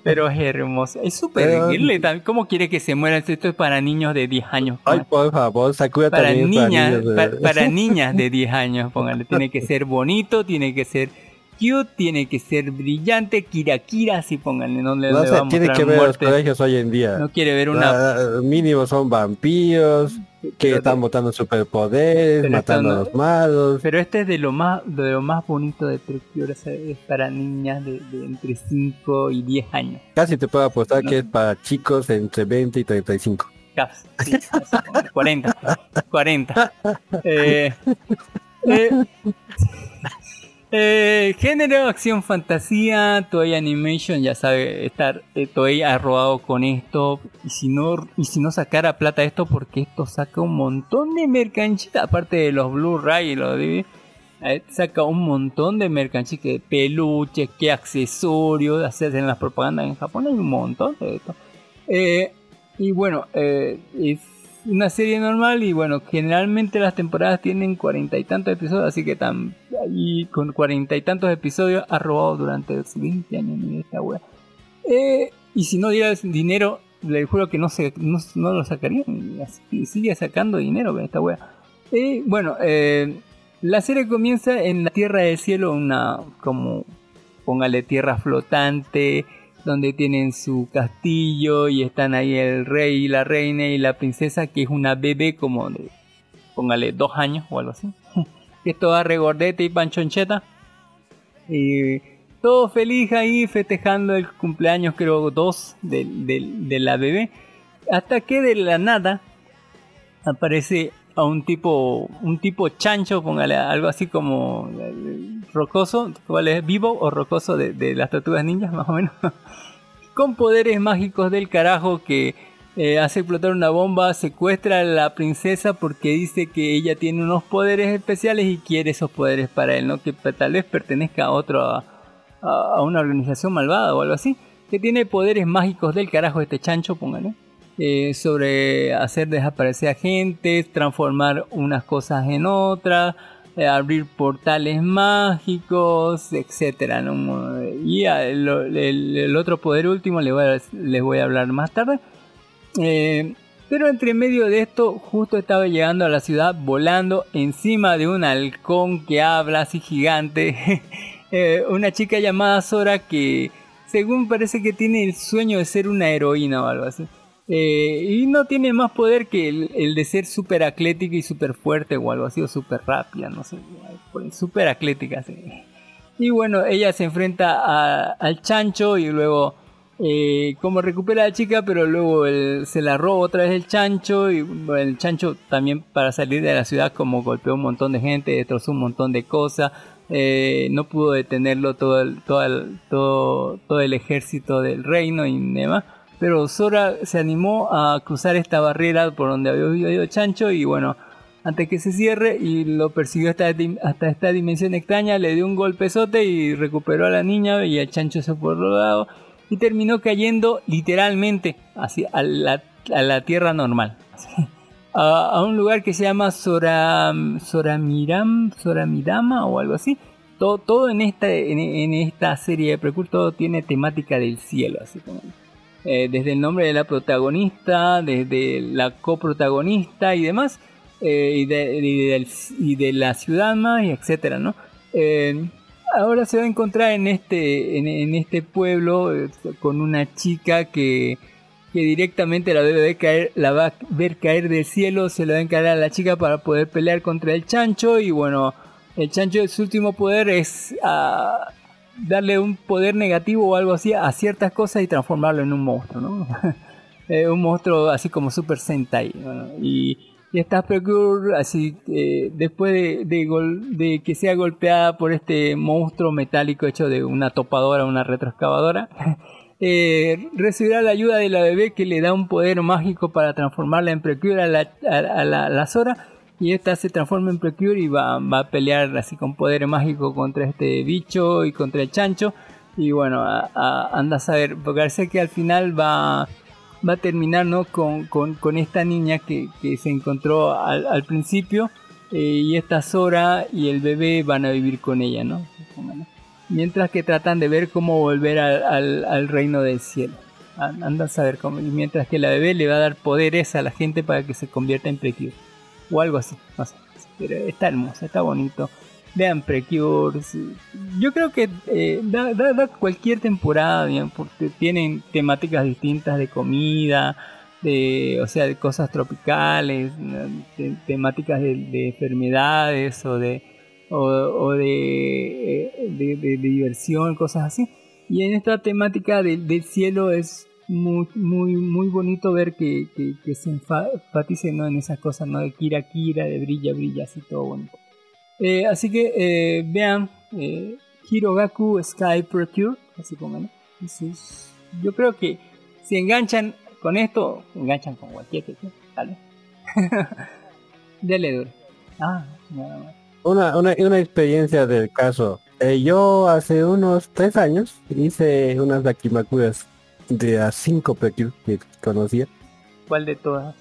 Pero es hermosa. Es súper también. ¿Cómo quiere que se muera? Esto es para niños de 10 años. Ay, por favor, Sakura para niñas, para niñas de 10 años, póngale. Tiene que ser bonito, tiene que ser cute, tiene que ser brillante, kira kira, así pónganle. No le, No le sé, va a tiene que ver los muerte. colegios hoy en día. No quiere ver una Ah, mínimo son vampiros que están botando superpoderes, Pero matando esto a no- los malos. Pero este es de lo más de lo más bonito de Precure, es para niñas de, de entre 5 y 10 años. Casi te puedo apostar que es para chicos entre 20 y 35. Casi, sí, así, póngale, 40. 40. Eh, eh, eh, género, acción, fantasía, Toei Animation, ya sabe, estar eh, Toei ha robado con esto. Y si no y si no sacara plata esto, porque esto saca un montón de mercancía, aparte de los Blu-ray y los eh, Saca un montón de mercancía, que peluches, que accesorios, hacen las propagandas en Japón, hay un montón de esto. Eh, y bueno, eh, es una serie normal y bueno, generalmente las temporadas tienen cuarenta y tantos episodios, así que tan, con cuarenta y tantos episodios ha robado durante 20 años mira esta wea. Eh, y si no diera dinero, le juro que no, se, no, lo sacarían, así- sigue sacando dinero con esta wea. Eh, bueno, eh, la serie comienza en la Tierra del Cielo, una como póngale tierra flotante, donde tienen su castillo y están ahí el rey y la reina y la princesa que es una bebé como de, póngale, dos años o algo así. es toda regordeta y panchoncheta. Y todo feliz ahí festejando el cumpleaños creo dos de, de la bebé. Hasta que de la nada aparece a un tipo, un tipo chancho, póngale algo así como eh, rocoso, ¿cuál es? Vivo o rocoso de, las tortugas ninjas, más o menos. Con poderes mágicos del carajo que eh, hace explotar una bomba, secuestra a la princesa porque dice que ella tiene unos poderes especiales y quiere esos poderes para él, ¿no? Que tal vez pertenezca a otro, a, a una organización malvada o algo así. Que tiene poderes mágicos del carajo este chancho, póngale. Eh, sobre hacer desaparecer a gente, transformar unas cosas en otras, eh, abrir portales mágicos, etcétera. Y el, otro poder último les voy a, hablar más tarde. Eh, pero entre medio de esto, justo estaba llegando a la ciudad volando encima de un halcón que habla así gigante. una chica llamada Sora que, según parece que tiene el sueño de ser una heroína o algo así. Eh, y no tiene más poder que el, el de ser súper atlética y súper fuerte o algo así, o súper rápida, no sé, súper atlética. Y bueno, ella se enfrenta a, al chancho y luego, eh, como recupera a la chica, pero luego el, se la roba otra vez el chancho y el chancho también para salir de la ciudad como golpeó un montón de gente, destrozó un montón de cosas. Eh, no pudo detenerlo todo el, todo, el, todo, todo el ejército del reino y demás pero Sora se animó a cruzar esta barrera por donde había ido Chancho y bueno, antes que se cierre y lo persiguió hasta, esta dimensión extraña, le dio un golpezote y recuperó a la niña y el Chancho se fue rodado y terminó cayendo literalmente hacia a la, a tierra normal. A, a, un lugar que se llama Sora, Soramiram, Soramidama o algo así. Todo, todo en, esta, en, en esta serie de Precur, todo tiene temática del cielo, así como eh, desde el nombre de la protagonista, desde la coprotagonista y demás, eh, y, de, la ciudad más, y etcétera, ¿no? Eh, ahora se va a encontrar en este, en, este pueblo con una chica que, que directamente la debe caer, la va a ver caer del cielo, se la va a encargar a la chica para poder pelear contra el chancho y bueno, el chancho su último poder es uh, darle un poder negativo o algo así a ciertas cosas y transformarlo en un monstruo, ¿no? un monstruo así como Super Sentai. Y, esta Precure, así, eh, después de, de, que sea golpeada por este monstruo metálico hecho de una topadora, una retroexcavadora, eh, recibirá la ayuda de la bebé que le da un poder mágico para transformarla en Precure a la, a, a la, a la Sora y esta se transforma en Precure y va, va, a pelear así con poder mágico contra este bicho y contra el chancho. Y bueno, anda a saber, porque parece que al final va, va a terminar ¿no? con, con, esta niña que, que se encontró al, principio. Eh, y esta Sora y el bebé van a vivir con ella, ¿no? Mientras que tratan de ver cómo volver al, al, al reino del cielo. Anda a saber cómo. Y mientras que la bebé le va a dar poderes a la gente para que se convierta en Precure o algo así, no sé. Pero está hermoso, está bonito. Vean Precures. Yo creo que eh, da, da, da, cualquier temporada, bien, porque tienen temáticas distintas de comida, de, o sea, de cosas tropicales, temáticas de, de, enfermedades o de, o, o eh, de, de, diversión, cosas así. Y en esta temática del cielo es muy, muy, muy bonito ver que, que, que se enfatice ¿no? en esas cosas, ¿no? De Kira Kira, de Brilla Brilla, así todo bonito. Eh, así que eh, vean eh, Hirogaku Sky Procure, así como ¿no? Entonces, yo creo que si enganchan con esto, enganchan con cualquier que ¿vale? Dele duro. Ah, nada más. Una, una, una experiencia del caso. Eh, yo hace unos tres años hice unas dakimakuras de a 5 que conocía. ¿Cuál de todas?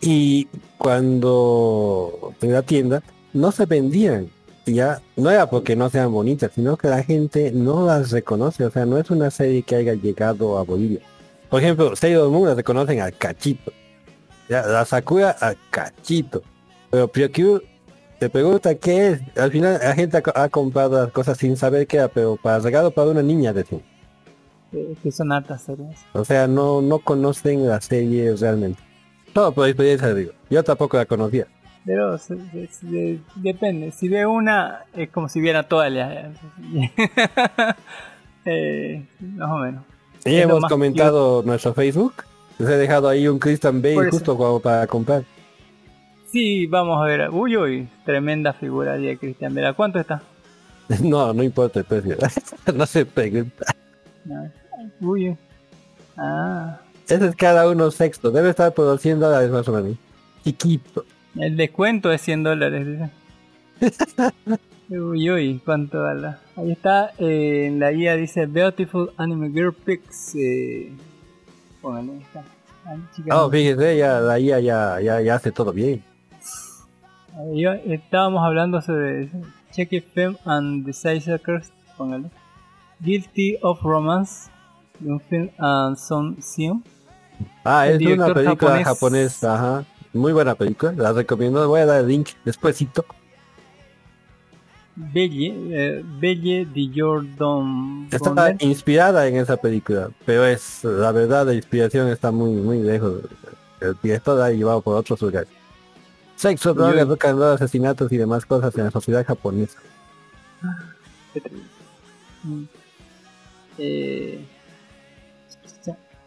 Y cuando en la tienda no se vendían. Ya no era porque no sean bonitas, sino que la gente no las reconoce. O sea, no es una serie que haya llegado a Bolivia. Por ejemplo, Sailor Moon la reconocen al cachito. Ya, la Sakura al cachito. Pero Precure te pregunta qué es. Al final la gente ha, ha, comprado las cosas sin saber qué era, pero para regalo para una niña de que son altas series. O sea, no, no conocen la serie realmente. Todo por experiencia digo. Yo tampoco la conocía. Pero se- se- se- depende. Si ve una, es como si viera todas las. eh, más o menos. Y Es hemos comentado nuestro Facebook. Les he dejado ahí un Christian Bale justo como para comprar. Sí, vamos a ver. Uy, uy, tremenda figura de Cristian Vera. ¿Cuánto está? No, no importa el precio. no se pregunta. No. Uy, uy. Ah, Ese es cada uno sexto. Debe estar por 100 dólares más o menos. Chiquito. el descuento es 100 dólares. dice. Uy, uy, cuánto vale. Ahí está, eh, en la guía dice Beautiful Anime Girl Pics. Eh, póngale, ahí está. Chicas, Oh, fíjese, ya, la IA ya, ya, ya hace todo bien. Yo- estábamos hablando sobre Check It Film and the Suckers, póngale. Guilty of Romance, film and Son Sion. Ah, es una película japonés. japonesa, ajá. Muy buena película, la recomiendo. Voy a dar el link despuésito. Belle, eh, Belle de Jordan Está inspirada en esa película, pero es, la verdad, la inspiración está muy, muy lejos. El director la ha llevado por otros lugares. Sexo, drogas, rock and roll, asesinatos y demás cosas en la sociedad japonesa. Qué terrible. Mm. Eh,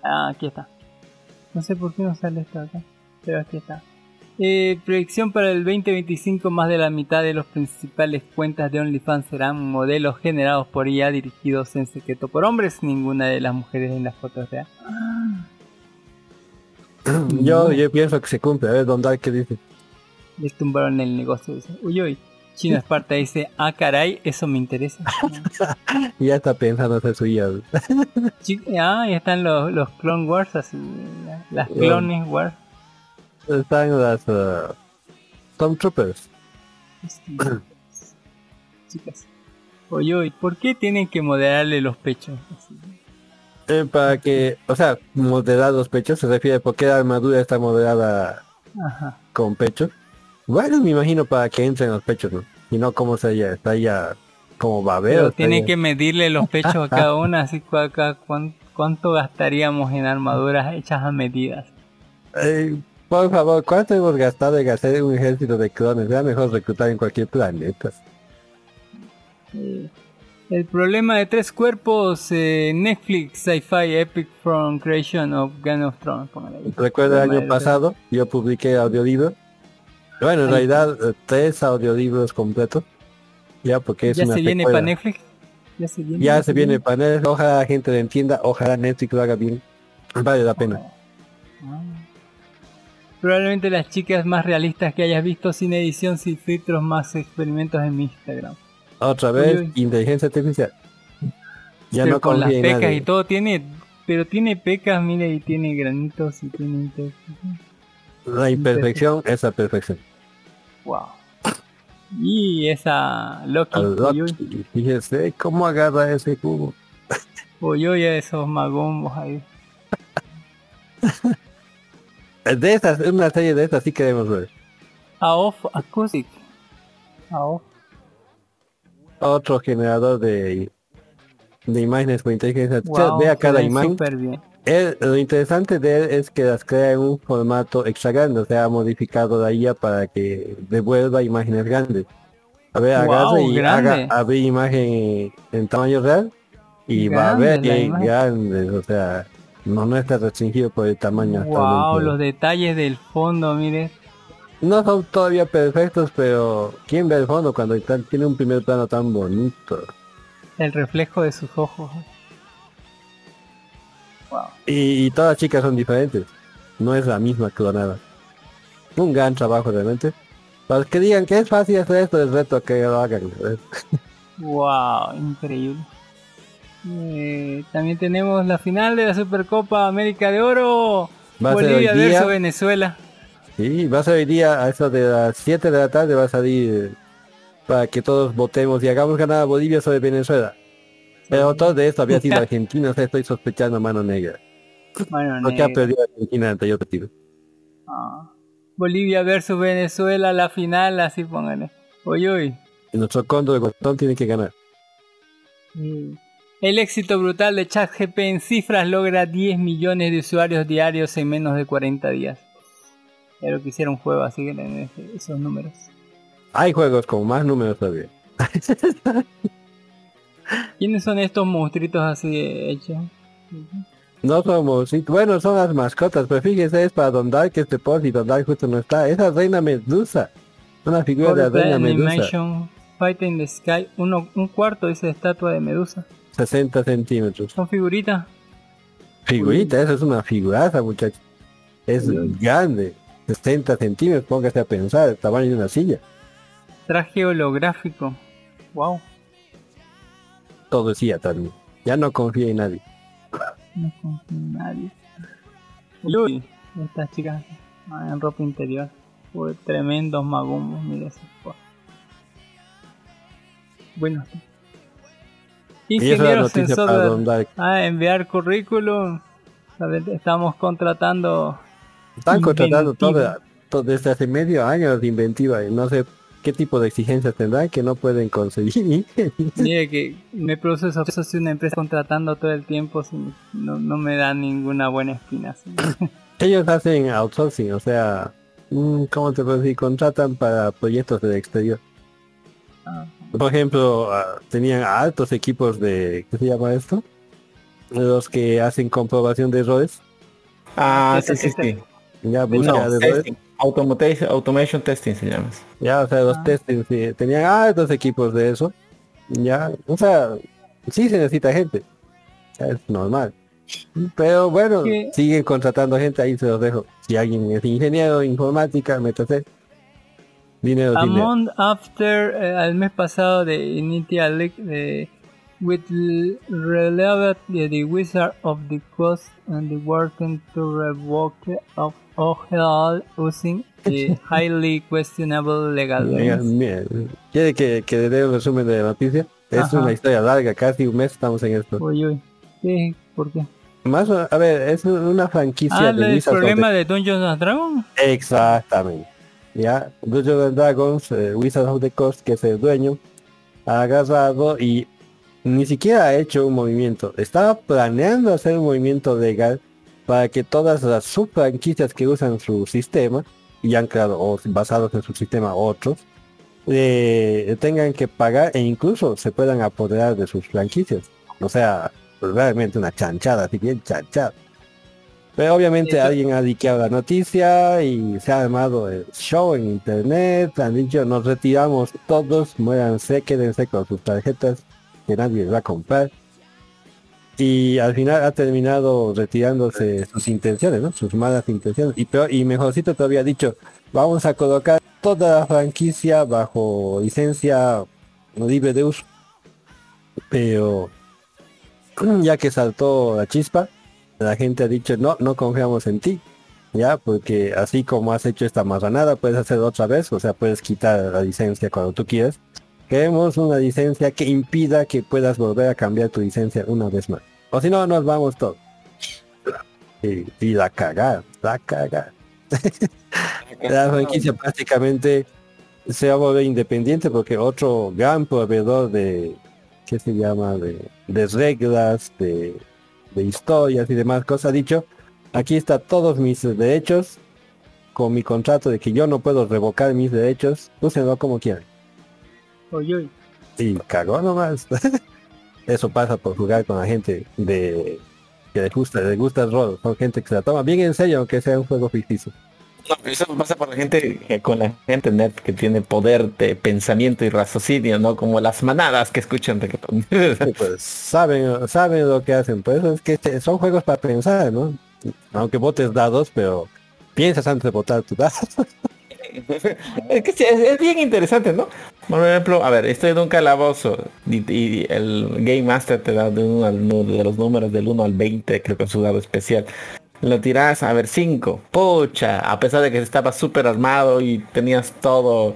ah, aquí está. No sé por qué no sale esto acá, pero aquí está. Eh, predicción para el 2025, más de la mitad de los principales cuentas de OnlyFans serán modelos generados por IA dirigidos en secreto por hombres, ninguna de las mujeres en las fotos reales. Yo, yo pienso que se cumple. A ver, Don Dark, ¿qué dice? Les tumbaron el negocio. Dice. Uy, uy. Chino Esparta dice, ah, caray, eso me interesa. Y ya está pensando hacer su IA. Chi- ah, ahí están los, los Clone Wars, así, las. Clones Wars. Están las uh, Stormtroopers. Chicas. Oye, oye, ¿por qué tienen que moderarle los pechos? Así. Eh, para que, o sea, moderar los pechos se refiere por qué la armadura está moderada Ajá. con pechos. Bueno, me imagino para que entren los pechos, ¿no? Y no como sería, está ya como. Pero está tiene ya- que medirle los pechos a cada una, así que acá cuán- cuánto gastaríamos en armaduras hechas a medidas. Eh, por favor, ¿cuánto hemos gastado en hacer un ejército de clones? Era mejor reclutar en cualquier planeta. Eh, el problema de tres cuerpos, eh, Netflix, Sci-Fi, Epic from Creation of Game of Thrones. Recuerdo el año pasado, yo publiqué audiolibro. Bueno, en realidad, eh, tres audiolibros completos. Ya, porque es ¿Ya una se viene para Netflix? Ya se viene. Ya se viene para Netflix. Ojalá la gente lo entienda. Ojalá Netflix lo haga bien. Vale la pena. Ah. Probablemente las chicas más realistas que hayas visto sin edición, sin filtros, más experimentos en mi Instagram. Otra vez, uy. inteligencia artificial. Ya pero no con las pecas nadie. y todo tiene, pero tiene pecas, mire, y tiene granitos y tiene La imperfección es la perfección. Wow. Y esa Loki, Fíjese cómo agarra ese cubo. uy, uy, esos magombos ahí. De estas, una serie de estas sí queremos ver. AOF Acoustic. AOF. Otro generador de, de imágenes con inteligencia artificial. Wow, Vea cada imagen. súper bien. Él- lo interesante de él es que las crea en un formato extra grande, o sea, ha modificado la IA para que devuelva imágenes grandes. A ver, Wow, agarra y grande. haga abrir imagen en tamaño real y va a ver imagen. grandes, o sea, no, no está restringido por el tamaño Wow, los detalles del fondo, mire. No son todavía perfectos, pero ¿quién ve el fondo cuando tiene un primer plano tan bonito? El reflejo de sus ojos. Wow. Y, y todas las chicas son diferentes. No es la misma clonada. Un gran trabajo realmente. Para los que digan que es fácil hacer esto, es reto a que lo hagan. Wow, increíble. Eh, también tenemos la final de la Supercopa América de Oro. Va Bolivia día. versus Venezuela. Sí, va a ser hoy día a eso de las 7 de la tarde va a salir eh, para que todos votemos y hagamos ganar a Bolivia sobre Venezuela. El autor de esto había sido Argentina, o sea, estoy sospechando mano negra. Bueno, Porque ha negro. perdido Argentina ante yo partido. Ah. Bolivia versus Venezuela, la final, así pónganle. Uy. Y nuestro cóndor de Guatón tiene que ganar. Mm. El éxito brutal de ChatGPT en cifras logra 10 millones de usuarios diarios en menos de 40 días. Pero que hicieron juego así que esos números. Hay juegos con más números todavía. ¿Quiénes son estos monstruitos así hechos? No somos, sí, bueno, son las mascotas, pero fíjese, es para Don Dark este post y Don Dark justo no está. Esa es Reina Medusa. Una figura de la Reina Medusa. Fight in the Sky. Uno, un cuarto dice estatua de Medusa. 60 centímetros. Son figuritas. Figurita, esa es una figuraza, muchachos. Es grande. 60 centímetros, póngase a pensar, el tamaño de una silla. Traje holográfico. Wow. Todo decía también. Ya no confía en nadie. No confío en nadie. Uy, estas chicas ah, en ropa interior. Uy, tremendos magumbos, mira po- Bueno. Es Ingeniero sensor para de-. Ah, enviar currículum. A ver, estamos contratando. Están contratando Inventiva. toda, to- desde hace medio año de inventiva y no sé qué tipo de exigencias tendrán que no pueden conseguir. Mire que me produce eso si una empresa contratando todo el tiempo si no, no me da ninguna buena espina. sí. Ellos hacen outsourcing, o sea, mm, ¿cómo te puedo decir? Contratan para proyectos del exterior. Ah. Por ejemplo, ah, tenían altos equipos de, ¿qué se llama esto? Los que hacen comprobación de errores. Ah, sí, sí, sí. Ya, búsqueda No, de errores. Automation, automation testing se llama. Ya, o sea, los Ah. testing, sí, tenían altos equipos de eso. Ya, o sea, sí se necesita gente. Es normal. Pero bueno, ¿Qué? siguen contratando gente, ahí se los dejo. Si alguien es ingeniero, informática, métase. Dinero, A dinero. month after, eh, al mes pasado de Initial League, de with relevant the, the Wizard of the Coast and the working to revoke of all using the highly questionable legal ¿Quiere que, que le dé un resumen de la noticia? Es Ajá. una historia larga, casi un mes estamos en esto. Uy, uy. ¿Qué? ¿Por qué? Más, a ver, es una franquicia Ah, de el problema de Dungeons and Dragons. Exactamente. Ya, Dungeons and Dragons, eh, Wizards of the Coast, que es el dueño, ha agarrado y ni siquiera ha hecho un movimiento. Estaba planeando hacer un movimiento legal para que todas las subfranquicias que usan su sistema y han creado o basados en su sistema otros eh, tengan que pagar e incluso se puedan apoderar de sus franquicias. O sea, realmente una chanchada, así bien chanchada. Pero obviamente Eso- alguien ha diqueado la noticia y se ha armado el show en internet. Han dicho nos retiramos todos, muéranse, quédense con sus tarjetas que nadie les va a comprar. Y al final ha terminado retirándose sus intenciones, ¿no? Sus malas intenciones. Y peor, y mejorcito todavía dicho, vamos a colocar toda la franquicia bajo licencia libre de uso. Pero ya que saltó la chispa, la gente ha dicho, no, no confiamos en ti. Ya, porque así como has hecho esta marranada, puedes hacer otra vez, o sea, puedes quitar la licencia cuando tú quieras. Queremos una licencia que impida que puedas volver a cambiar tu licencia una vez más. O si no, nos vamos todos. Y, la cagar, la cagar. la franquicia prácticamente se va a volver independiente porque otro gran proveedor de, ¿qué se llama? De, de reglas, de, de historias y demás cosas ha dicho, aquí está todos mis derechos con mi contrato de que yo no puedo revocar mis derechos, úsenlo como quieran. Uy, uy. Y cagó nomás. Eso pasa por jugar con la gente de que les gusta, les gusta el rol, son gente que se la toma bien en serio aunque sea un juego ficticio. No, pero eso pasa por la gente, eh, con la gente net que tiene poder de pensamiento y raciocinio, ¿no? Como las manadas que escuchan reggaetón. Sí, pues saben, saben lo que hacen, por eso es que este- son juegos para pensar, ¿no? Aunque votes dados, pero piensas antes de votar tu dado. es bien interesante, ¿no? Por ejemplo, a ver, estoy en un calabozo y, el Game Master te da de, uno al, de los números del 1 al 20, creo que es su dado especial. Lo tiras a ver 5. Pucha, a pesar de que estaba súper armado y tenías todo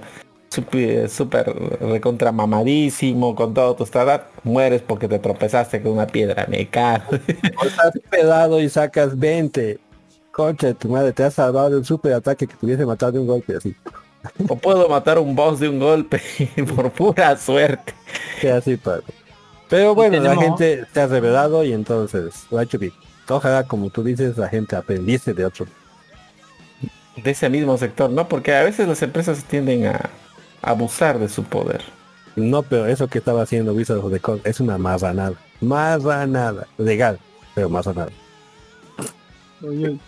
súper recontra mamadísimo con todo tu estado, mueres porque te tropezaste con una piedra, me cago. O estás pedado y sacas 20. Concha de tu madre, te has salvado de un super ataque que te hubiese matado de un golpe así. o puedo matar un boss de un golpe por pura suerte. Que así pasa. Pero bueno, la gente se ha revelado y entonces lo ha hecho bien. Ojalá, como tú dices, la gente aprendiese de otro. De ese mismo sector, ¿no? Porque a veces las empresas tienden a abusar de su poder. No, pero eso que estaba haciendo Wizards of the Coast es una marranada. Marranada. Legal, pero marranada. Uy.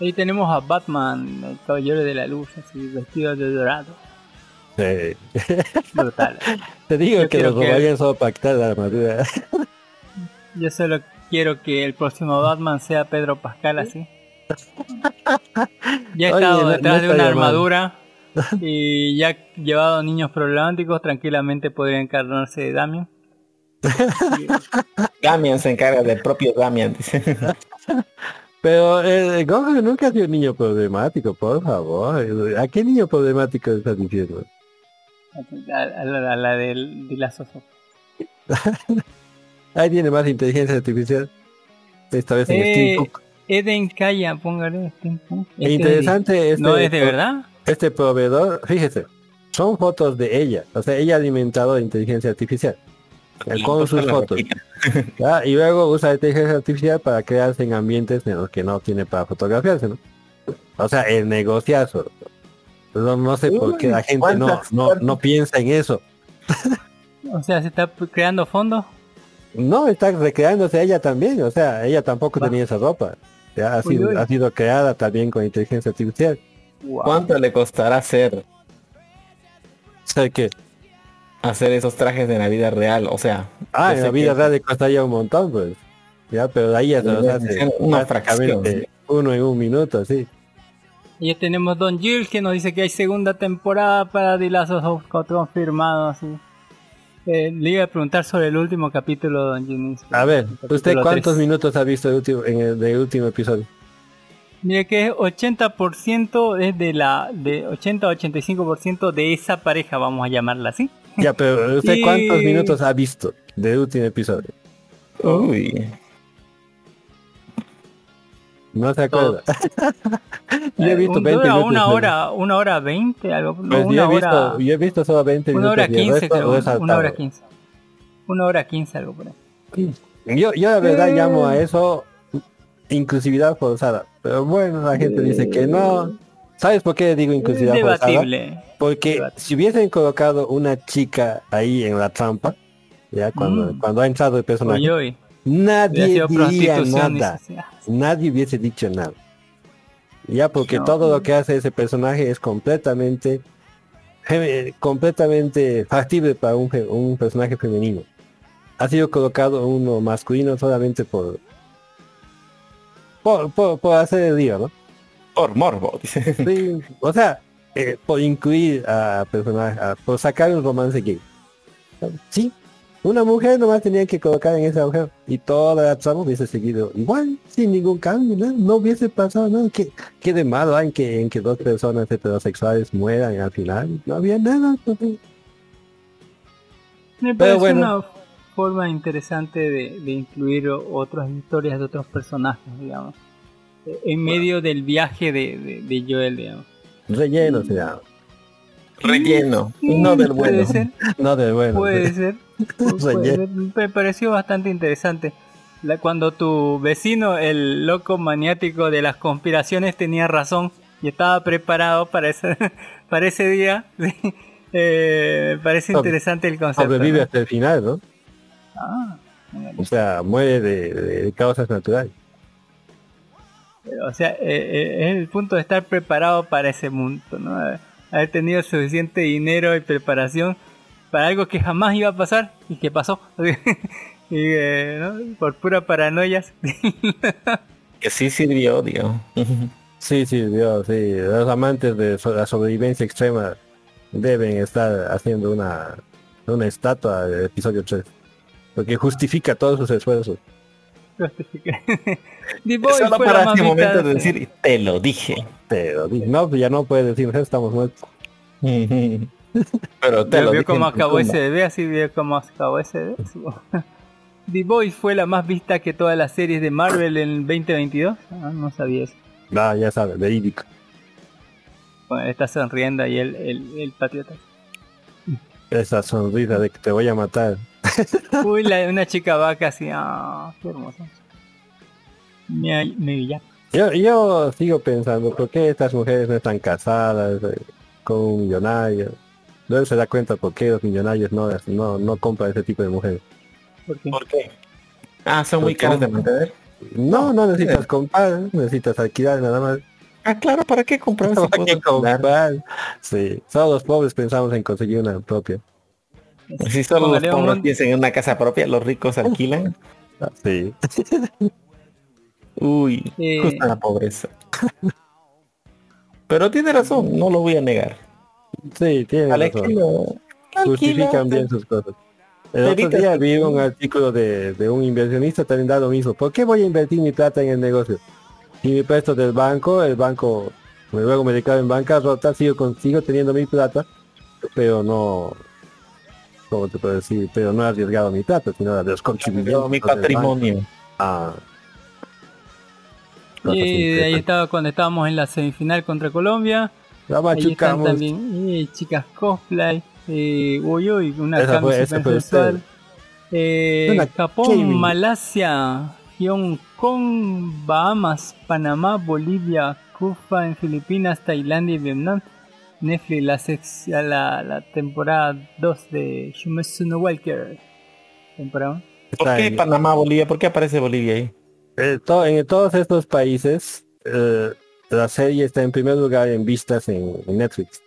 Ahí tenemos a Batman, el caballero de la luz, así vestido de dorado. Sí. Brutal. Te digo Yo que los que- robarían solo para quitar la armadura. Yo solo quiero que el próximo Batman sea Pedro Pascal así. Ya he Oye, estado detrás no de una armadura y ya he llevado niños problemáticos, tranquilamente podría encarnarse de Damian. Damian se encarga del propio Damian, dice. Pero eh, Goku nunca ha sido un niño problemático, por favor. ¿A qué niño problemático estás diciendo? A, a la, a la del de la Soso. Ahí tiene más inteligencia artificial. Esta vez en Eh, Steampunk. Eden Kaya, póngale Este interesante este, ¿No es de verdad? Este proveedor, fíjese, son fotos de ella. O sea, ella ha alimentado de inteligencia artificial. Con sus fotos. Ya, Y luego usa inteligencia artificial para crearse en ambientes en los que no tiene para fotografiarse, ¿no? O sea, el negociazo. No, no sé por qué la gente no, ¿cuántas- no, no piensa en eso. O sea, se está creando fondos. No, está recreándose ella también. O sea, ella tampoco tenía esa ropa. Ya ha sido, uy. ha sido creada también con inteligencia artificial. ¿Cuánto le costará hacer ¿Sabe qué? Hacer esos trajes en la vida real? O sea, Ah, en la vida que- real le costaría un montón, pues. Ya, pero ahí ya se los hace una fracción. uno en un minuto, sí. Y ya tenemos Don Jill que nos dice que hay segunda temporada para The Last of Us confirmado así. Eh, le iba a preguntar sobre el último capítulo, Don Jill. A ver, ¿usted cuántos minutos ha visto el último, en el, del último episodio? Mire que es 80% es de la de 80 a 85% de esa pareja, vamos a llamarla así. Ya, pero ¿usted Y- cuántos minutos ha visto del último episodio? Uy. No se acuerda. yo he visto un- 20 dura minutos. una hora, una hora 20, algo, no, Pues yo, una he visto, hora, yo he visto solo 20 una minutos. hora y el 15 resto creo, una hora 15. Una hora 15 algo por ahí. Yo, yo la verdad Eh. llamo a eso inclusividad forzada. Pero bueno, la gente dice que no. ¿Sabes por qué digo inclusividad forzada? Debatible. Porque Debatible. si hubiesen colocado una chica ahí en la trampa, ya cuando, Mm. cuando ha entrado el personaje, nadie diría nada. Nadie hubiese dicho nada. Ya porque No. todo lo que hace ese personaje es completamente completamente factible para un, un personaje femenino. Ha sido colocado uno masculino solamente por por, por, por hacer el lío, ¿no? Por morbo, dice. Sí, o sea, eh, por incluir a personajes, por sacar un romance gay. Sí, una mujer nomás tenía que colocar en ese agujero y toda la trama hubiese seguido igual, sin ningún cambio, ¿no? No hubiese pasado nada. ¿Qué, qué de malo hay en que, en que dos personas heterosexuales mueran al final? No había nada. Me Pero parece bueno. una forma interesante de, de incluir otras historias de otros personajes, digamos. En medio del viaje de, de, de Joel, digamos. Relleno se llama. Relleno, no del bueno. Puede ser, No de bueno. puede ser. puede. Me pareció bastante interesante. La- cuando tu vecino, el loco maniático de las conspiraciones, tenía razón y estaba preparado para ese, para ese día. sí, eh, me parece Sobre- interesante el concepto. Sobrevive ¿no? hasta el final, ¿no? Ah, O sea, muere de, de causas naturales. O sea, eh, eh, es el punto de estar preparado para ese mundo, ¿no? Haber tenido suficiente dinero y preparación para algo que jamás iba a pasar y que pasó. y, eh, ¿no? Por pura paranoia. Que sí sirvió, digo. Sí, sí, Dios, sí. Los amantes de so- la sobrevivencia extrema deben estar haciendo una, una estatua del episodio 3. Porque justifica todos sus esfuerzos. The Boy Solo fue para la momento de de- decir, te lo dije. Pero di- no, pues ya no puede decir, "Nosotros estamos muertos. Pero te ¿Ya lo vio dije. cómo acabó ese bebé? Así vio cómo acabó ese bebé. The Boy fue la más vista que todas las series de Marvel en 2022. Ah, no sabía eso. No, ya sabes, verídico. Bueno, está sonriendo ahí el, el, el patriota. Esa sonrisa de que te voy a matar. Uy, la, una chica vaca así, ah, qué hermosa. Me, me ya. Yo, yo sigo pensando, ¿por qué estas mujeres no están casadas eh, con un millonario? Luego se da cuenta por qué los millonarios no, no, no compran ese tipo de mujeres. ¿Por qué? ¿Por qué? Ah, son muy caras de mantener. No, no necesitas comprar, necesitas alquilar nada más. Ah, claro, ¿para qué comprar si ¿Para qué comprar? Sí, solo los pobres pensamos en conseguir una propia. Si solo los un- pobres piensan en una casa propia, los ricos alquilan. Sí. Uy, justo la pobreza. Pero tiene razón, no lo voy a negar. Sí, tiene razón. Justifican bien sus cosas. El otro día vi un artículo de, de un inversionista también da lo mismo. ¿Por qué voy a invertir mi plata en el negocio? Si me presto del banco, el banco, luego me declaro en bancarrota, sigo, con, sigo teniendo mi plata, pero no, ¿cómo te puedo decir? Pero no he arriesgado mi plata, sino a los contribuyentes. Mi patrimonio. Ah. Y ahí interesantes. estaba cuando estábamos en la semifinal contra Colombia. La Ahí están machucamos. también eh, chicas cosplay. Eh, uy, uy, una Esa fue- esa. Eh, Una Japón, gaming. Malasia, Hong Kong, Bahamas, Panamá, Bolivia, Cuba en Filipinas, Tailandia y Vietnam. Netflix, la, sex- la, la temporada 2 de Shumetsu no Walker. Temporada. ¿Por qué Panamá, Bolivia? ¿Por qué aparece Bolivia ahí? Eh, to- en todos estos países, eh, la serie está en primer lugar en vistas en, en Netflix.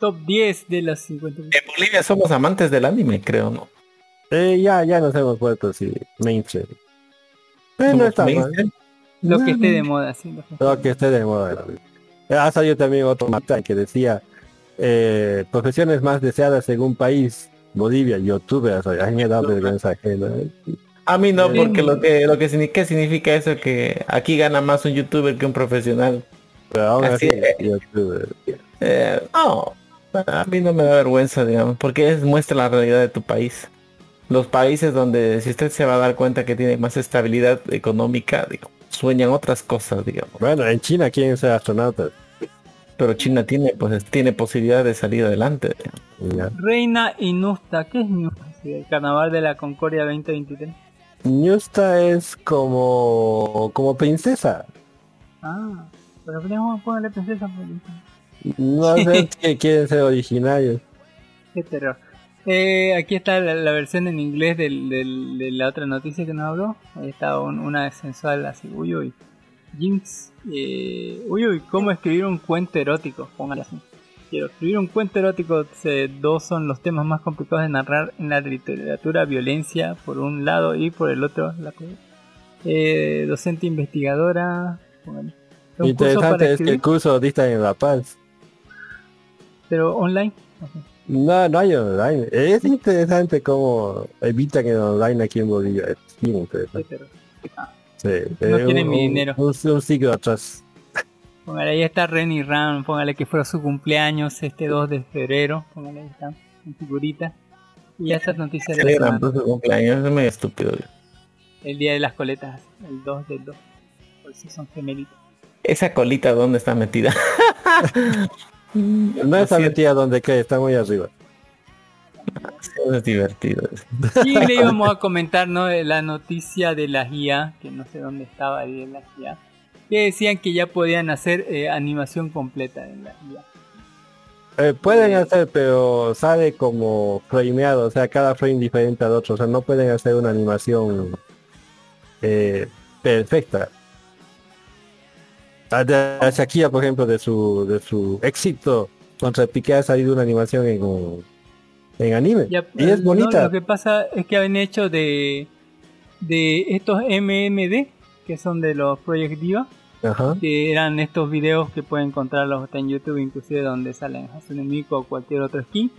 Top 10 de las 50. En Bolivia somos amantes del anime, creo, ¿no? Eh, ya, ya nos hemos vuelto así, mainstream. Eh, no está mal. mainstream. Lo que esté de moda, sí. lo que esté. Lo que esté de moda. Ha salido también otro mapa que decía eh, profesiones más deseadas según país. Bolivia, youtubers, a mí me da vergüenza ajena. eh. A mí no, porque lo que lo que significa, ¿qué significa eso que aquí gana más un youtuber que un profesional. Pero aún Así así, es. youtuber. Eh, no, a mí no me da vergüenza, digamos, porque es muestra la realidad de tu país. Los países donde si usted se va a dar cuenta que tiene más estabilidad económica, digo, sueñan otras cosas, digamos. Bueno, en China quieren ser astronautas. Pero China tiene pues tiene posibilidad de salir adelante. digamos. Ya. Reina Inusta, ¿qué es Inusta? El Carnaval de la Concordia 2023. Ñusta es como como princesa. Ah, pero podemos ponerle princesa porque- No sé que quieren ser originarios. Qué terror. Eh, aquí está la, la versión en inglés del, del- de la otra noticia que nos habló. Ahí está un- una sensual así. Uy, uy. Jinx. eh, uy, uy. ¿Cómo escribir un cuento erótico? Póngale así. Quiero escribir un cuento erótico. se- dos son los temas más complicados de narrar en la literatura. Violencia por un lado y por el otro. La, eh, docente investigadora. póngale. Interesante es que el curso lo dictan en La Paz. pero online. No, no hay online. Es interesante cómo evitan el online aquí en Bolivia. Es bien interesante. Sí, No eh, tienen un- mi dinero. Un, un siglo atrás. Póngale ahí está Renny Ram, póngale que fuera su cumpleaños este 2 de febrero, póngale ahí está, en figurita. Y estas noticias de la su cumpleaños, es medio estúpido. el día de las coletas, el 2 del 2. Por eso son gemelitos. Esa colita dónde está metida. No está Así es. metida donde cree, está muy arriba. Es divertido. Y le íbamos a comentar ¿no? de la noticia de la guía, que no sé dónde estaba ahí en la guía, que decían que ya podían hacer eh, animación completa en la guía. Eh, pueden hacer, pero sale como frameado, o sea, cada frame diferente al otro. O sea, no pueden hacer una animación eh, perfecta. A de- a Shakira, por ejemplo, de su de su éxito contra Piqué ha salido una animación en, en anime. Ya, y es no, bonita. lo que pasa es que han hecho de, de estos MMD, que son de los Project Diva, Ajá. que eran estos videos que pueden encontrarlos hasta en YouTube, inclusive donde salen Hatsune Miku o cualquier otro skin,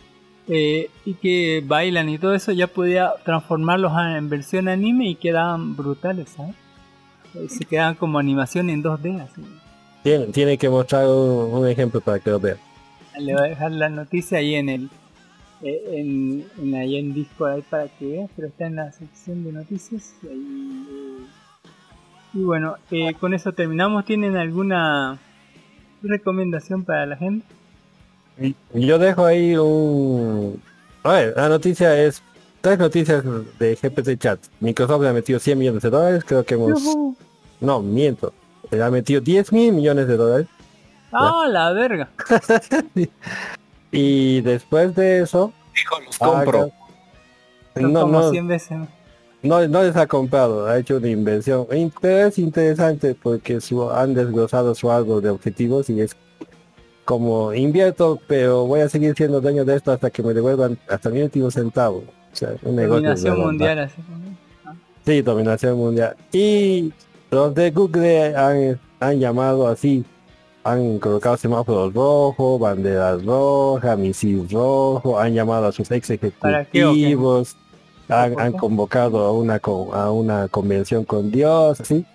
eh, y que bailan y todo eso, ya podía transformarlos en versión anime y quedaban brutales, ¿sabes? Eh, Se quedaban como animación en 2D, así. Tiene, tiene que mostrar un, un ejemplo para que lo vean. Le voy a dejar la noticia ahí en el eh, en, en ahí en Discord ahí para que veas, pero está en la sección de noticias y ahí, eh, y bueno, eh, con eso terminamos. ¿Tienen alguna recomendación para la gente? Yo dejo ahí un... A ver, la noticia es tres noticias de GPT Chat. Microsoft le ha metido 100 millones de dólares, creo que hemos... No, miento. Le ha metido 10 mil millones de dólares. Ah, la verga. Y después de eso... Dijo, los compro. haga- Son No, como no, 100 veces. no, no les ha comprado, ha hecho una inversión. Es interesante porque su, han desglosado su árbol de objetivos y es como invierto, pero voy a seguir siendo dueño de esto hasta que me devuelvan hasta mi último centavo. O sea, un negocio Dominación mundial. Así. Sí, dominación mundial. Y los de Google han, han llamado así, han colocado semáforos rojos, banderas rojas, misil rojo, han llamado a sus ex ejecutivos, han, convocado a una a una convención con Dios, así,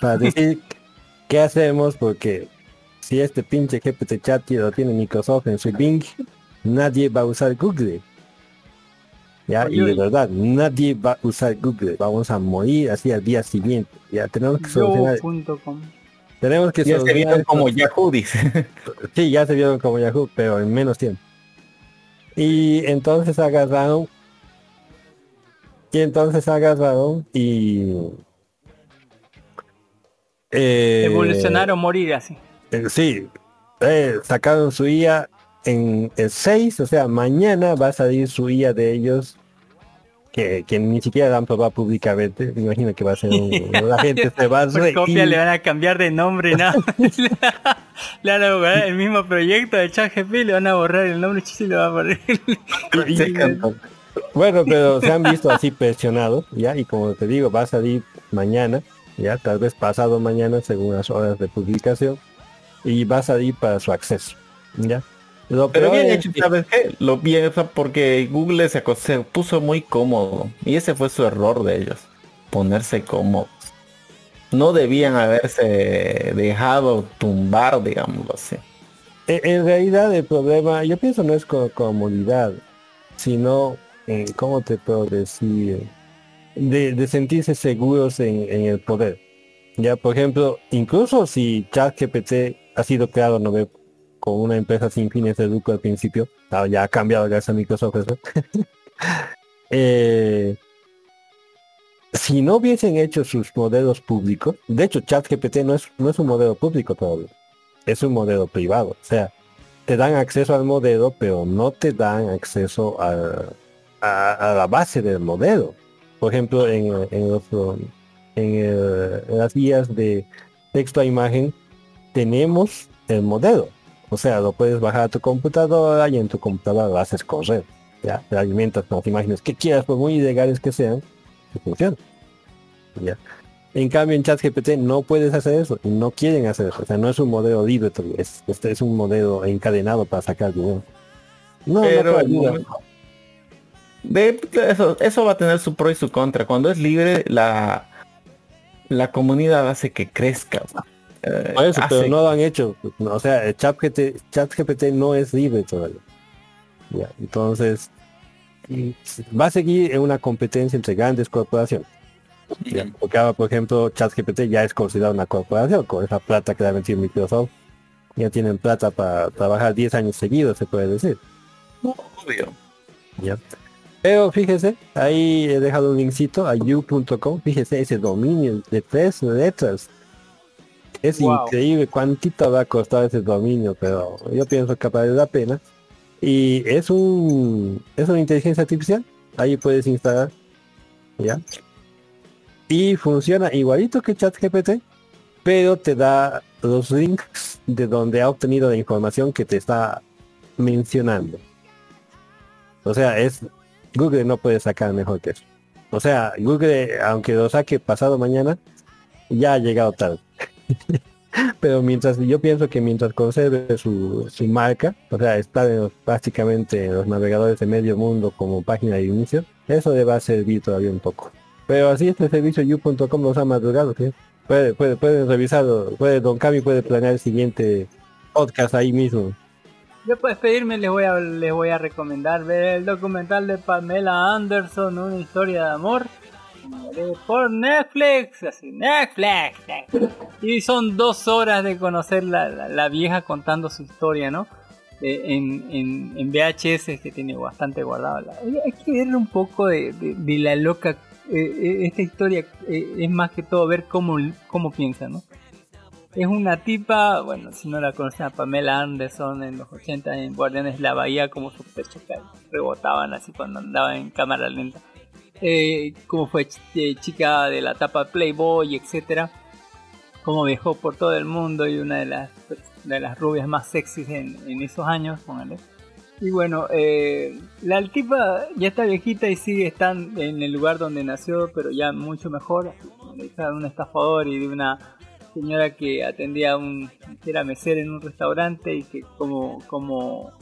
para decir qué hacemos porque si este pinche GPT chat lo tiene Microsoft en su Bing, nadie va a usar Google. Ya, y de verdad, nadie va a usar Google. Vamos a morir así al día siguiente. Ya tenemos que solucionar. Tenemos que Ya se vieron esto. como Yahoo, dice. Sí, ya se vieron como Yahoo, pero en menos tiempo. Y entonces agarraron. Y entonces agarraron y. eh, Evolucionar o morir así. eh, sí, eh, sacaron su IA en el 6, o sea, mañana va a salir su IA de ellos. Que, que ni siquiera la han probado públicamente. Me imagino que va a ser un, la gente se va a Por reír. copia le van a cambiar de nombre nada. le van a borrar el mismo proyecto de ChatGPT le van a borrar el nombre y le va a poner. Bueno, pero se han visto así presionados, ¿ya? Y como te digo, va a salir mañana, ¿ya? Tal vez pasado mañana según las horas de publicación. Y va a salir para su acceso, ¿ya? Lo Pero bien hecho, que- ¿sabes qué? Lo sea, porque Google se, puso muy cómodo. Y ese fue su error de ellos. Ponerse cómodos. No debían haberse dejado tumbar, digámoslo así. En, realidad el problema, yo pienso no es con comodidad, sino, en, ¿cómo te puedo decir? De, de sentirse seguros en, en el poder. Ya, por ejemplo, incluso si ChatGPT ha sido creado, no con una empresa sin fines de lucro al principio, ya ha cambiado gracias a Microsoft eso. Si no hubiesen hecho sus modelos públicos, de hecho ChatGPT no es, no es un modelo público todavía es un modelo privado. O sea, te dan acceso al modelo, pero no te dan acceso a, a- la base del modelo. Por ejemplo, en, en, los, en, el- en las guías de texto a imagen tenemos el modelo. O sea, lo puedes bajar a tu computadora y en tu computadora lo haces correr. Ya, te alimentas con las imágenes que quieras, por muy ilegales que sean, funciona. Ya. En cambio en ChatGPT no puedes hacer eso y no quieren hacer eso. O sea, no es un modelo libre, es, este es un modelo encadenado para sacar dinero. No, Pero no el de, eso, eso va a tener su pro y su contra. Cuando es libre, la, la comunidad hace que crezca. Eso, pero no lo han hecho. O sea, ChatGPT, ChatGPT no es libre todavía. Ya, entonces, va a seguir en una competencia entre grandes corporaciones. Ya, porque ahora, por ejemplo, ChatGPT ya es considerado una corporación con esa plata que le ha metido Microsoft. Ya tienen plata para trabajar 10 años seguidos, se puede decir. Obvio. Ya. Pero fíjese, ahí he dejado un linkcito a you.com. Fíjese ese dominio de tres letras. Es Wow. increíble cuántito va a costar ese dominio, pero yo pienso que vale la pena. Y es un es una inteligencia artificial. Ahí puedes instalar. ¿Ya? Y funciona igualito que ChatGPT, pero te da los links de donde ha obtenido la información que te está mencionando. O sea, es Google no puede sacar mejor que eso. O sea, Google, aunque lo saque pasado mañana, ya ha llegado tarde. Pero mientras, yo pienso que mientras conserve su, su marca, o sea, estar en los- prácticamente en los navegadores de medio mundo como página de inicio, eso le va a servir todavía un poco. Pero así este servicio you.com nos ha madrugado, ¿sí? Puede, puede, pueden revisarlo, puede, Don Cami puede planear el siguiente podcast ahí mismo. Yo para despedirme les voy a les voy a recomendar ver el documental de Pamela Anderson, una historia de amor. Eh, Por Netflix, así, Netflix. Y son dos horas de conocer la, la- vieja contando su historia, ¿no? eh, en, en, VHS que tiene bastante guardado. La- hay hay que ver un poco de, de- la loca. eh, eh, esta historia eh, es más que todo ver cómo, cómo piensa, ¿no? Es una tipa, bueno, si no la conocen a Pamela Anderson en los 80 en Guardianes la Bahía, como sus pechos rebotaban así cuando andaba en cámara lenta. Eh, como fue eh, chica de la tapa Playboy, etcétera. Como viajó por todo el mundo y una de las, de las rubias más sexys en, en esos años, póngale. Y bueno, eh, la tipa ya está viejita y sigue estando en el lugar donde nació, pero ya mucho mejor. Hija de un estafador y de una señora que atendía un era mesera en un restaurante y que como como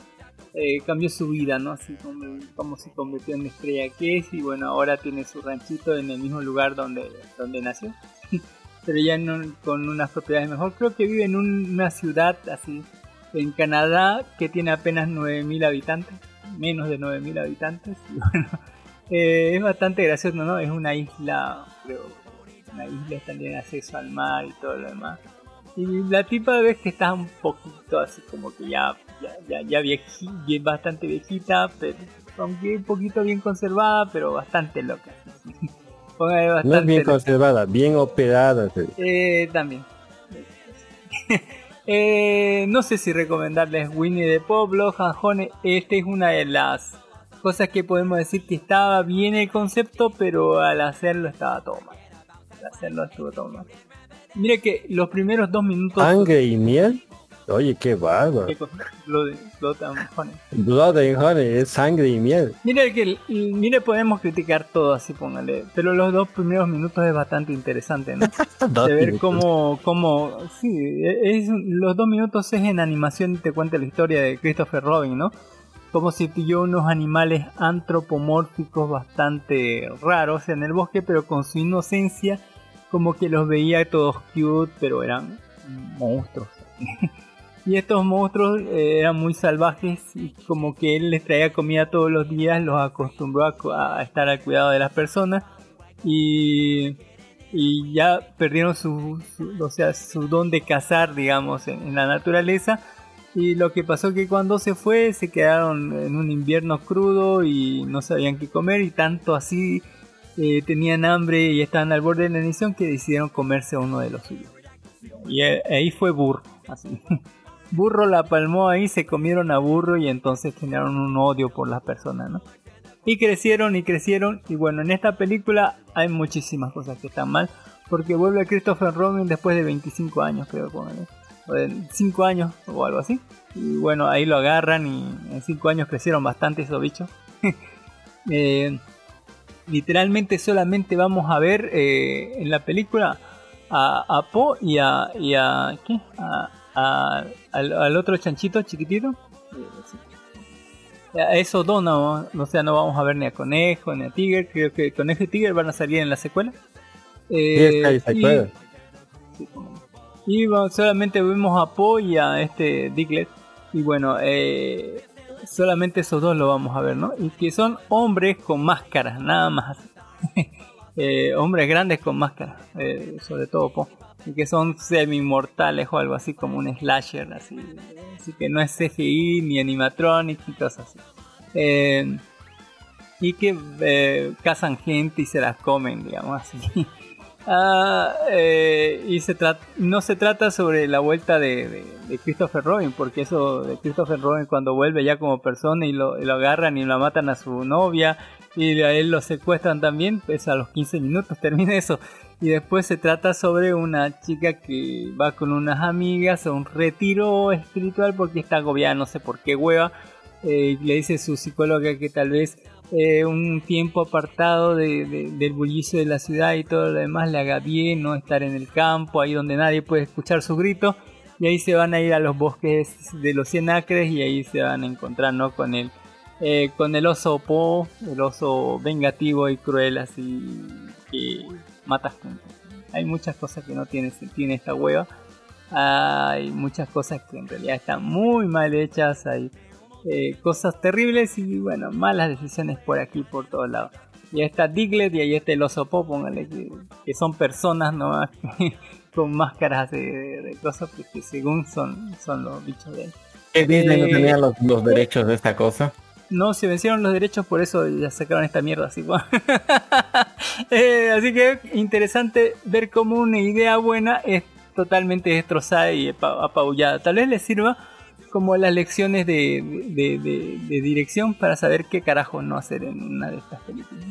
eh, cambió su vida no así como, como se convirtió en la estrella que es y bueno ahora tiene su ranchito en el mismo lugar donde donde nació. Pero ya un- con unas propiedades mejor. Creo que vive en un- una ciudad así en Canadá que tiene apenas 9000 habitantes menos de 9000 habitantes y bueno eh, es bastante gracioso no es una isla creo una isla también acceso al mar y todo lo demás. Y la tipa ves que está un poquito así como que ya, ya, ya, ya vieji- bien- bastante viejita, pero aunque un poquito bien conservada, pero bastante loca. Póngale No es bastante bien loca. conservada, bien operada. Eh, también. Eh, no sé si recomendarles Winnie the Pooh, Honey. Esta es una de las cosas que podemos decir que estaba bien el concepto, pero al hacerlo estaba todo mal. Al hacerlo estuvo todo mal. Mire que los primeros dos minutos. Sangre y miel. Oye, qué bárbaro. Blood and Honey. Blood and honey es sangre y miel. Mire que mire podemos criticar todo así, póngale, pero los dos primeros minutos es bastante interesante, ¿no? De ver cómo, cómo, sí, es, los dos minutos es en animación y te cuenta la historia de Christopher Robin, ¿no? Cómo se pilló unos animales antropomórficos bastante raros en el bosque, pero con su inocencia, como que los veía todos cute, pero eran monstruos. Y estos monstruos eh, eran muy salvajes y como que él les traía comida todos los días, los acostumbró a, a estar al cuidado de las personas y, y ya perdieron su, su- o sea, su don de cazar, digamos, en, en la naturaleza. Y lo que pasó que cuando se fue se quedaron en un invierno crudo y no sabían qué comer y tanto así eh, tenían hambre y estaban al borde de la extinción que decidieron comerse uno de los suyos. Y eh, ahí fue Burro, así. Burro la palmó ahí, se comieron a Burro y entonces generaron un odio por las personas, ¿no? Y crecieron y crecieron y bueno, en esta película hay muchísimas cosas que están mal porque vuelve a Christopher Robin después de 25 años, creo, póngale. o de 5 años o algo así. Y bueno, ahí lo agarran y en 5 años crecieron bastante esos bichos. Eh, literalmente solamente vamos a ver eh, en la película a, a Po y a, y a ¿qué? A- a- al, al otro chanchito chiquitito. A esos dos no, o sea, no vamos a ver ni a Conejo ni a Tiger. Creo que Conejo y Tiger van a salir en la secuela. Eh, Sí, está ahí, ¿se y- sí, bueno, solamente vemos a Po y a este Diglett. Y bueno, eh, solamente esos dos lo vamos a ver, ¿no? Y que son hombres con máscaras, nada más. Eh, hombres grandes con máscaras, eh, sobre todo Po. Y que son semi-mortales o algo así como un slasher, así. Así que no es CGI ni animatronic ni cosas así. Eh, y que eh, cazan gente y se las comen, digamos así. Ah, eh, y se no se trata sobre la vuelta de, Christopher Robin, porque eso de Christopher Robin cuando vuelve ya como persona y lo, y lo agarran y lo matan a su novia y a él lo secuestran también, pues a los 15 minutos termina eso. Y después se trata sobre una chica que va con unas amigas a un retiro espiritual porque está agobiada, no sé por qué hueva. Eh, le dice su psicóloga que tal vez eh, un tiempo apartado de- de- del bullicio de la ciudad y todo lo demás le haga bien, no estar en el campo, ahí donde nadie puede escuchar su grito. Y ahí se van a ir a los bosques de los 100 acres y ahí se van a encontrar ¿no? con, el, eh, con el oso Po, el oso vengativo y cruel así que mata gente. Hay muchas cosas que no tiene, tiene esta hueva. Hay muchas cosas que en realidad están muy mal hechas. Hay eh, cosas terribles y bueno, malas decisiones por aquí, por todos lados. Y ahí está Diglett y ahí está el oso Po, póngale que, que son personas nomás con máscaras de, de cosas que, que según son, son los bichos de él. ¿Que Disney no Eh, tenía los, los derechos de esta cosa? No, se vencieron los derechos, por eso ya sacaron esta mierda. Así. Eh, así que interesante ver cómo una idea buena es totalmente destrozada y apa- apabullada. Tal vez les sirva como las lecciones de, de- de- de dirección para saber qué carajo no hacer en una de estas películas.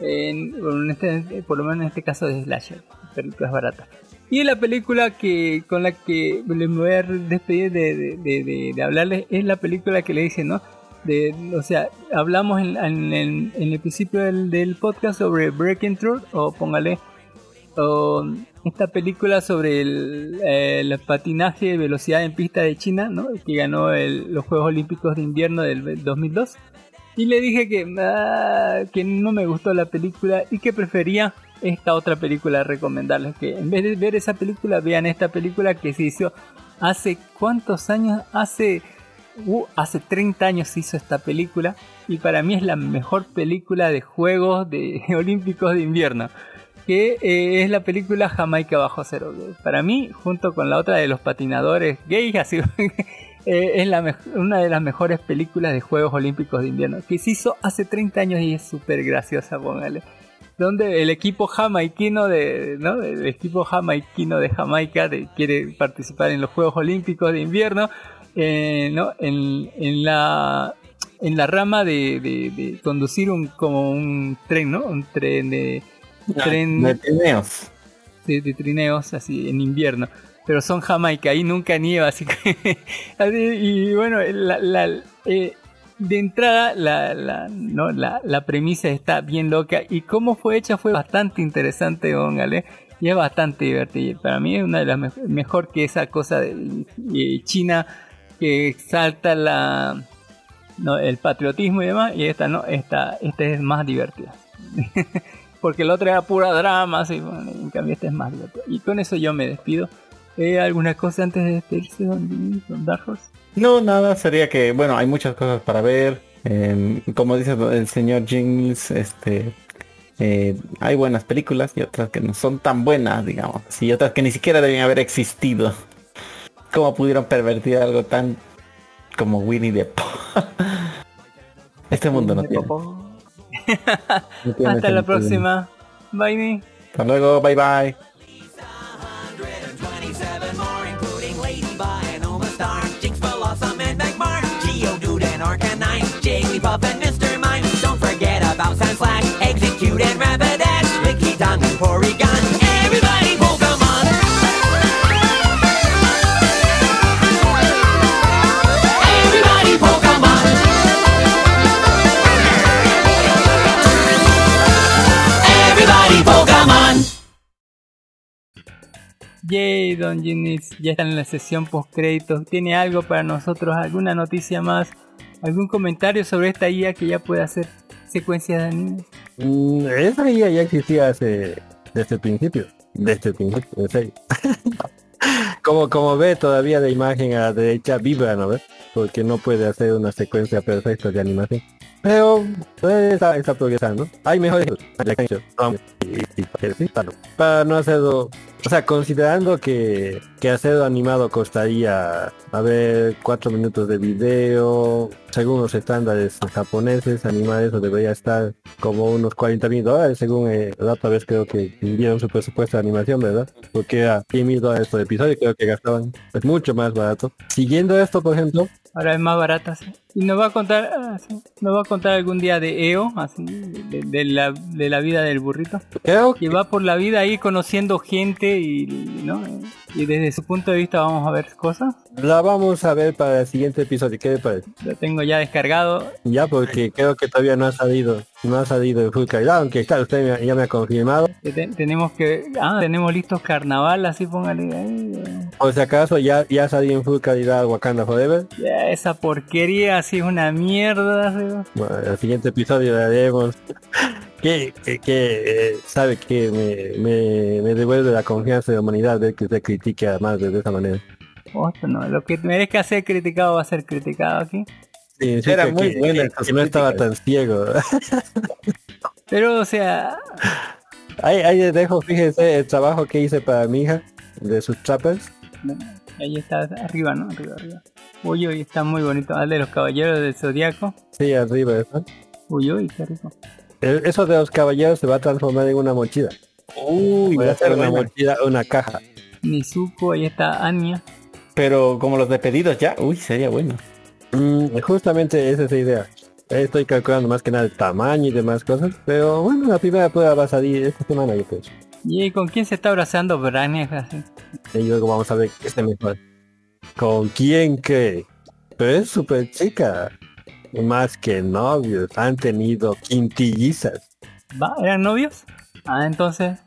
En, en este- por lo menos en este caso de Slasher, películas baratas. Y la película que con la que les voy a despedir de, de- de- de- hablarles es la película que le dije, ¿no? De, o sea, hablamos en, en- en- en el principio del, del podcast sobre Breaking Through, o póngale, o esta película sobre el, eh, el patinaje de velocidad en pista de China, ¿no? Que ganó el- los Juegos Olímpicos de Invierno del 2002. Y le dije que, ah, que no me gustó la película y que prefería esta otra película recomendarles. Que en vez de ver esa película, vean esta película que se hizo hace cuántos años, hace, uh, hace 30 años se hizo esta película. Y para mí es la mejor película de Juegos de, Olímpicos de Invierno. Que eh, es la película Jamaica Bajo Cero. Para mí, junto con la otra de los patinadores gays, así eh, es una de las mejores películas de Juegos Olímpicos de Invierno, que se hizo hace 30 años y es súper graciosa, póngale. Donde el equipo jamaiquino de, ¿no? El equipo jamaiquino de Jamaica de- quiere participar en los Juegos Olímpicos de Invierno, eh, ¿no? En, en la en la rama de, de- de conducir un como un tren, ¿no? Un tren de un tren De trineos. de, de trineos así en invierno. Pero son Jamaica, ahí nunca nieva, así que... y bueno, la, la- eh, de entrada la, la, no, la, la premisa está bien loca y cómo fue hecha fue bastante interesante, póngale. Y es bastante divertida. Para mí es una de las me- mejor que esa cosa de, de China que exalta la, no, el patriotismo y demás. Y esta no, esta, esta es más divertida. Porque el otro era pura drama, así, en cambio este es más divertido. Y con eso yo me despido. Eh, ¿Alguna cosa antes de despedirse, don, don Dark? No, nada, sería que, bueno, hay muchas cosas para ver. eh, como dice el señor Jingles, este, eh, hay buenas películas y otras que no son tan buenas, digamos. Y otras que ni siquiera deben haber existido. ¿Cómo pudieron pervertir algo tan como Winnie the Pooh? Este mundo no tiene. no tiene Hasta la próxima. Bye. Hasta luego, bye bye. Jigglypuff and Mr. Mime. Don't forget about Yay, Don Ginnis, ya está en la sesión post créditos. ¿Tiene algo para nosotros? ¿Alguna noticia más? ¿Algún comentario sobre esta IA que ya puede hacer secuencias de animes? Mm, esa guía ya existía hace, desde el principio. Desde el principio, en serio. como, como ve todavía la imagen a la derecha vibra, ¿no ves? Porque no puede hacer una secuencia perfecta de animación. Pero eh, está, está progresando. Hay mejores para no hacerlo o sea considerando que, que hacerlo animado costaría a ver cuatro minutos de video según los estándares japoneses animar eso debería estar como unos 40 mil dólares según eh, la otra vez creo que dieron su presupuesto de animación verdad porque era 100 mil dólares por episodio creo que gastaban es mucho más barato siguiendo esto por ejemplo Ahora es más barata, sí. Y nos va a contar, ah, nos va a contar algún día de EO, así, de la, de la vida del burrito. Creo Que va por la vida ahí conociendo gente y, ¿no? Y desde su punto de vista vamos a ver cosas. la vamos a ver para el siguiente episodio ¿qué le parece? Lo tengo ya descargado. Ya porque creo que todavía no ha salido, no ha salido el full calidad, aunque claro, usted ya me ha confirmado. Que te- tenemos que, ah, tenemos listos carnaval, así póngale ahí. Por si acaso ya, ya salió en full calidad Wakanda Forever. Ya, esa porquería así es una mierda. así. Bueno, el siguiente episodio le haremos. Que, que, que, eh, sabe que me, me, me devuelve la confianza de la humanidad ver que se critique a más de esa manera. Ojo, no, lo que merezca ser criticado va a ser criticado aquí. Sí, sí, Era que- muy que- buena que- que no estaba tan ciego. Pero, o sea, ahí, ahí les dejo, fíjense, el trabajo que hice para mi hija de sus trappers. ahí está arriba, ¿no? Arriba, arriba. Uy, uy, está muy bonito. Al de los caballeros del zodiaco. Sí, arriba eso. Uy, uy, qué rico. El- Eso de los caballeros se va a transformar en una mochila. Uy, Voy va a ser hacer una buena. mochila, una caja. Nizuko, ahí está Anya. Pero como los de pedidos ya, uy, sería bueno. Mm, justamente esa es la idea. Estoy calculando más que nada el tamaño y demás cosas. Pero bueno, la primera prueba va a salir esta semana, yo creo. ¿Y con quién se está abrazando Brainiac así? Y luego vamos a ver qué es mejor. ¿Con quién cree? Pero es súper chica. Más que novios. Han tenido quintillizas. ¿Va? ¿Eran novios? Ah, entonces.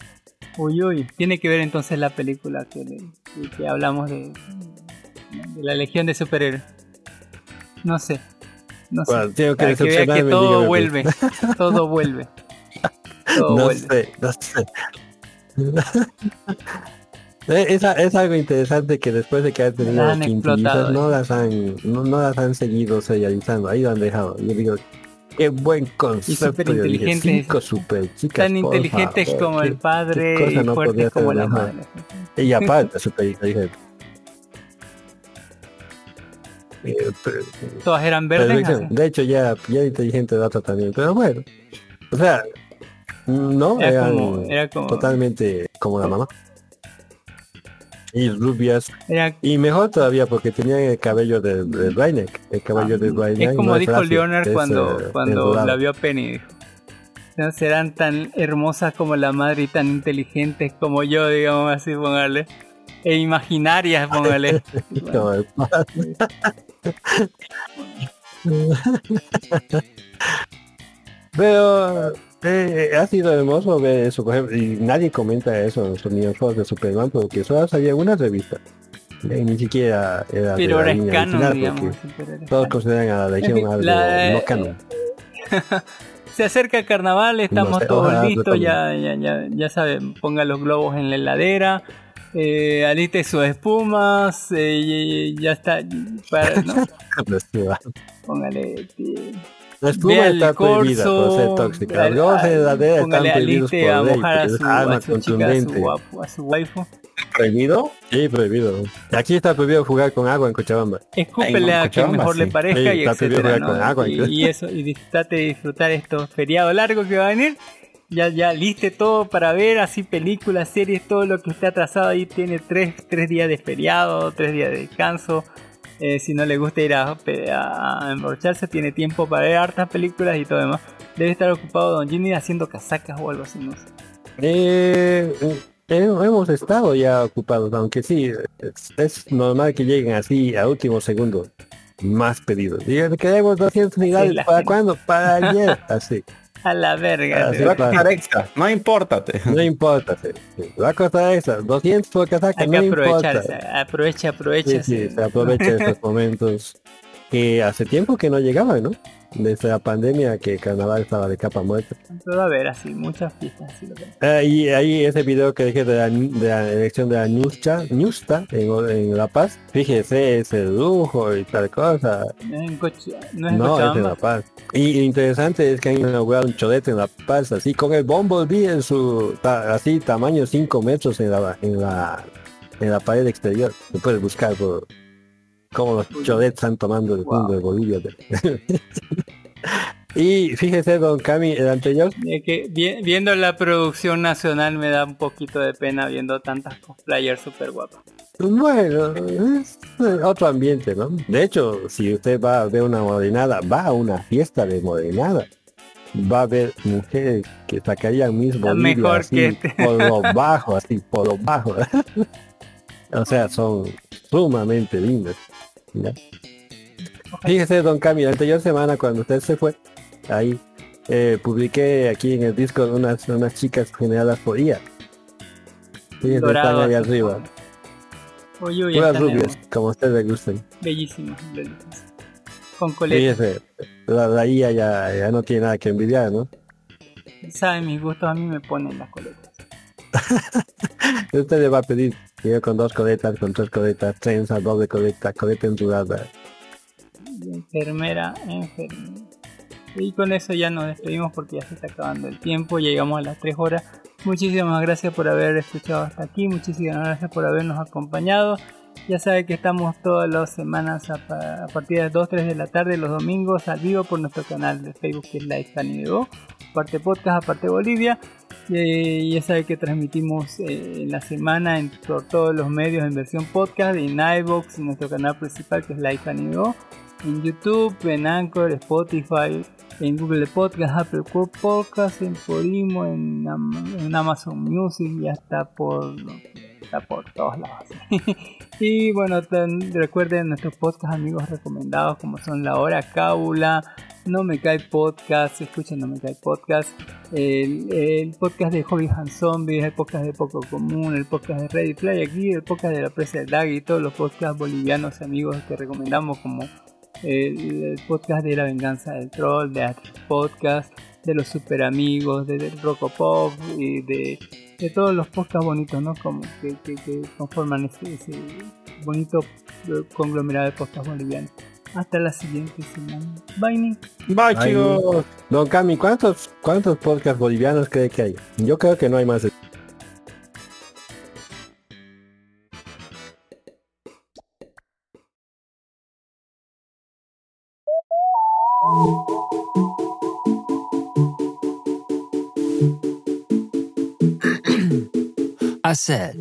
Uy, uy. Tiene que ver entonces la película que, le- que- hablamos de, de la Legión de Superhéroes. No sé. No sé. Tengo que Para que vea que todo dígame, vuelve. pues. Todo vuelve. Todo no vuelve. sé, no sé. Eh, es, es algo interesante que después de que han tenido La han no las han no, no las han seguido serializando ahí lo han dejado yo digo qué buen concepto yo dije, superinteligentes. cinco super chicas Tan inteligentes favor, como qué- el qué padre cosa y no fuertes como la mejor. madre. y aparte super inteligente Eh, pero- Todas eran verdes. Así. De hecho, ya, ya inteligente data también, pero bueno. O sea, no, Era eran como- era como- totalmente como la mamá. Y rubias. Era- Y mejor todavía porque tenían el cabello de, de Reineck. El cabello de Reineck. Ah, Es como no dijo lacio, Leonard es, cuando, eh, cuando la vio a Penny. Dijo, "No serán tan hermosas como la madre y tan inteligentes como yo, digamos así, póngale. E imaginarias, póngale. Padre. Pero eh, ha sido hermoso ver eso, y nadie comenta eso en los universos de Superman, porque solo salía una revista. Y ni siquiera era de Pero la es línea canon, original, digamos. superhéroes. Todos consideran a la Legión algo La- no canon. Se acerca el carnaval, estamos sé, todos listos, ya, ya, ya, ya saben, ponga los globos en la heladera, eh, aliste sus espumas, eh, ya está, para, ¿no? Póngale, eh, La espuma está prohibida por ser corso, tóxica. al- Los heladera están prohibidos por a ley, a su, arma a su chica, a su, contundente. guapo, a su waifu. ¿Prohibido? Sí, prohibido. Aquí está prohibido jugar con agua en Cochabamba. Escúpele a quien mejor le parezca Sí, y está prohibido etcétera, jugar ¿no? con agua. y, y eso, y disfrute de disfrutar estos feriados largos que va a venir. Ya, ya liste todo para ver, así películas, series, todo lo que esté atrasado ahí tiene tres, tres días de feriado, tres días de descanso. Eh, si no le gusta ir a, a, emborracharse, tiene tiempo para ver hartas películas y todo demás. Debe estar ocupado Don Jimmy haciendo casacas o algo así, no sé. Eh, eh, hemos estado ya ocupados, aunque sí, es, es normal que lleguen así a último segundo. Más pedidos. Digan, queremos 200 unidades. ¿Para gente. cuándo? Para ayer. Así. A la verga. Así te- va a costar extra. No importa. No importa. sí, sí. Va a costar extra. 200 por casaca. Hay que no aprovecharse. importa. Aprovecha, aprovecha. Sí, sí, se aprovecha estos momentos que hace tiempo que no llegaban, ¿no? Desde la pandemia que carnaval estaba de capa muerta. A haber así, muchas fiestas. Así lo veo. Ah, y ahí ese video que dije de la, de la elección de la Ñusta, Ñusta en, en La Paz, fíjese ese lujo y tal cosa. En, Coch- no es en No, es en Cochabamba. La Paz. Y lo interesante es que han inaugurado un cholete en La Paz, así con el Bumblebee en su, ta- así tamaño 5 metros en la, en la, en la pared exterior. Lo puedes buscar por cómo los choletes están tomando el mundo de Bolivia. y fíjese, don Cami, el anterior, Es que vi- viendo la producción nacional me da un poquito de pena viendo tantas cosplayers super guapas. Bueno, es eh, otro ambiente, ¿no? De hecho, si usted va a ver una morenada, va a una fiesta de morenada. Va a ver mujeres que sacarían mis mejor así, que este. por lo bajo, así, por lo bajo. o sea, son sumamente lindas. Fíjese, don Cami, la anterior semana cuando usted se fue, ahí eh, publiqué aquí en el disco unas, unas chicas generadas por IA. Fíjese, Dorado, están ahí arriba. Uy, uy, Puras rubias, como a usted le gusten. bellísimas, bellísimas. Con coletas. Fíjese, la, la IA ya, ya no tiene nada que envidiar, ¿no? Saben mis gustos, a mí me ponen las coletas. Usted le va a pedir yo con dos coletas, con tres coletas, trenza, doble coleta, coleta enrugada. Enfermera, enfermera. Y con eso ya nos despedimos porque ya se está acabando el tiempo, llegamos a las 3 horas. Muchísimas gracias por haber escuchado hasta aquí, muchísimas gracias por habernos acompañado. Ya sabe que estamos todas las semanas a, pa- a partir de las 2, 3 de la tarde, los domingos, al vivo por nuestro canal de Facebook que es Live Anime Aparte podcast, aparte Bolivia. Y ya sabe que transmitimos eh, en la semana en por todos los medios en versión podcast, en iVoox, en nuestro canal principal que es Live Anime en YouTube, en Anchor, Spotify, en Google Podcast, Apple Podcast, en Podimo, en, en Amazon Music y hasta por, está por todos lados. y bueno, tan- recuerden nuestros podcast amigos recomendados como son La Hora Cábula, No Me Cae Podcast, escuchen No Me Cae Podcast, el, podcast de Hobby Han Zombies, el podcast de Poco Común, el podcast de Ready Play aquí, el podcast de La Presa del Dag y todos los podcasts bolivianos amigos que recomendamos como el, el podcast de La Venganza del Troll, de Podcast, de los Super Amigos, de, Rocopop y de, todos los podcasts bonitos, ¿no? Como que conforman ese, ese bonito eh, conglomerado de podcasts bolivianos. Hasta la siguiente semana. Bye, Nick. Bye, chicos. Don Cami, ¿cuántos, ¿cuántos podcasts bolivianos cree que hay? Yo creo que no hay más. de- I said,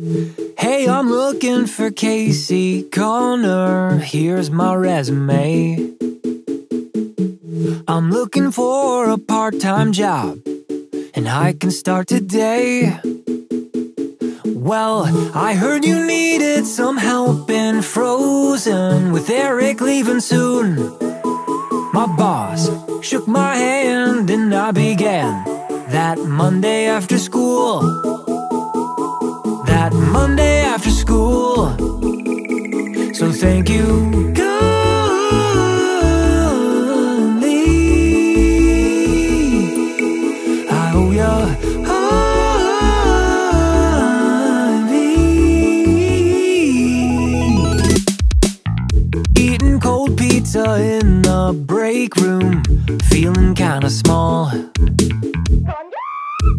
Hey, I'm looking for Casey Connor. Here's my resume. I'm looking for a part time job, and I can start today. Well, I heard you needed some help in Frozen with Eric leaving soon. My boss shook my hand, and I began that Monday after school that Monday thank you. kindly. I owe. Ivy. Eating cold pizza in the break room, feeling kinda small.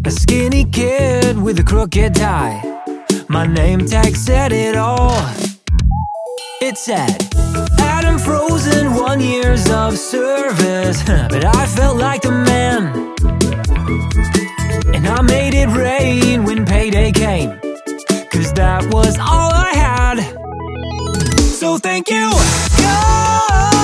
A skinny kid with a crooked tie. My name tag said it all. It said, Adam Frozen, one years of service. but I felt like the man. And I made it rain when payday came. Cause that was all I had. So thank you. kindly.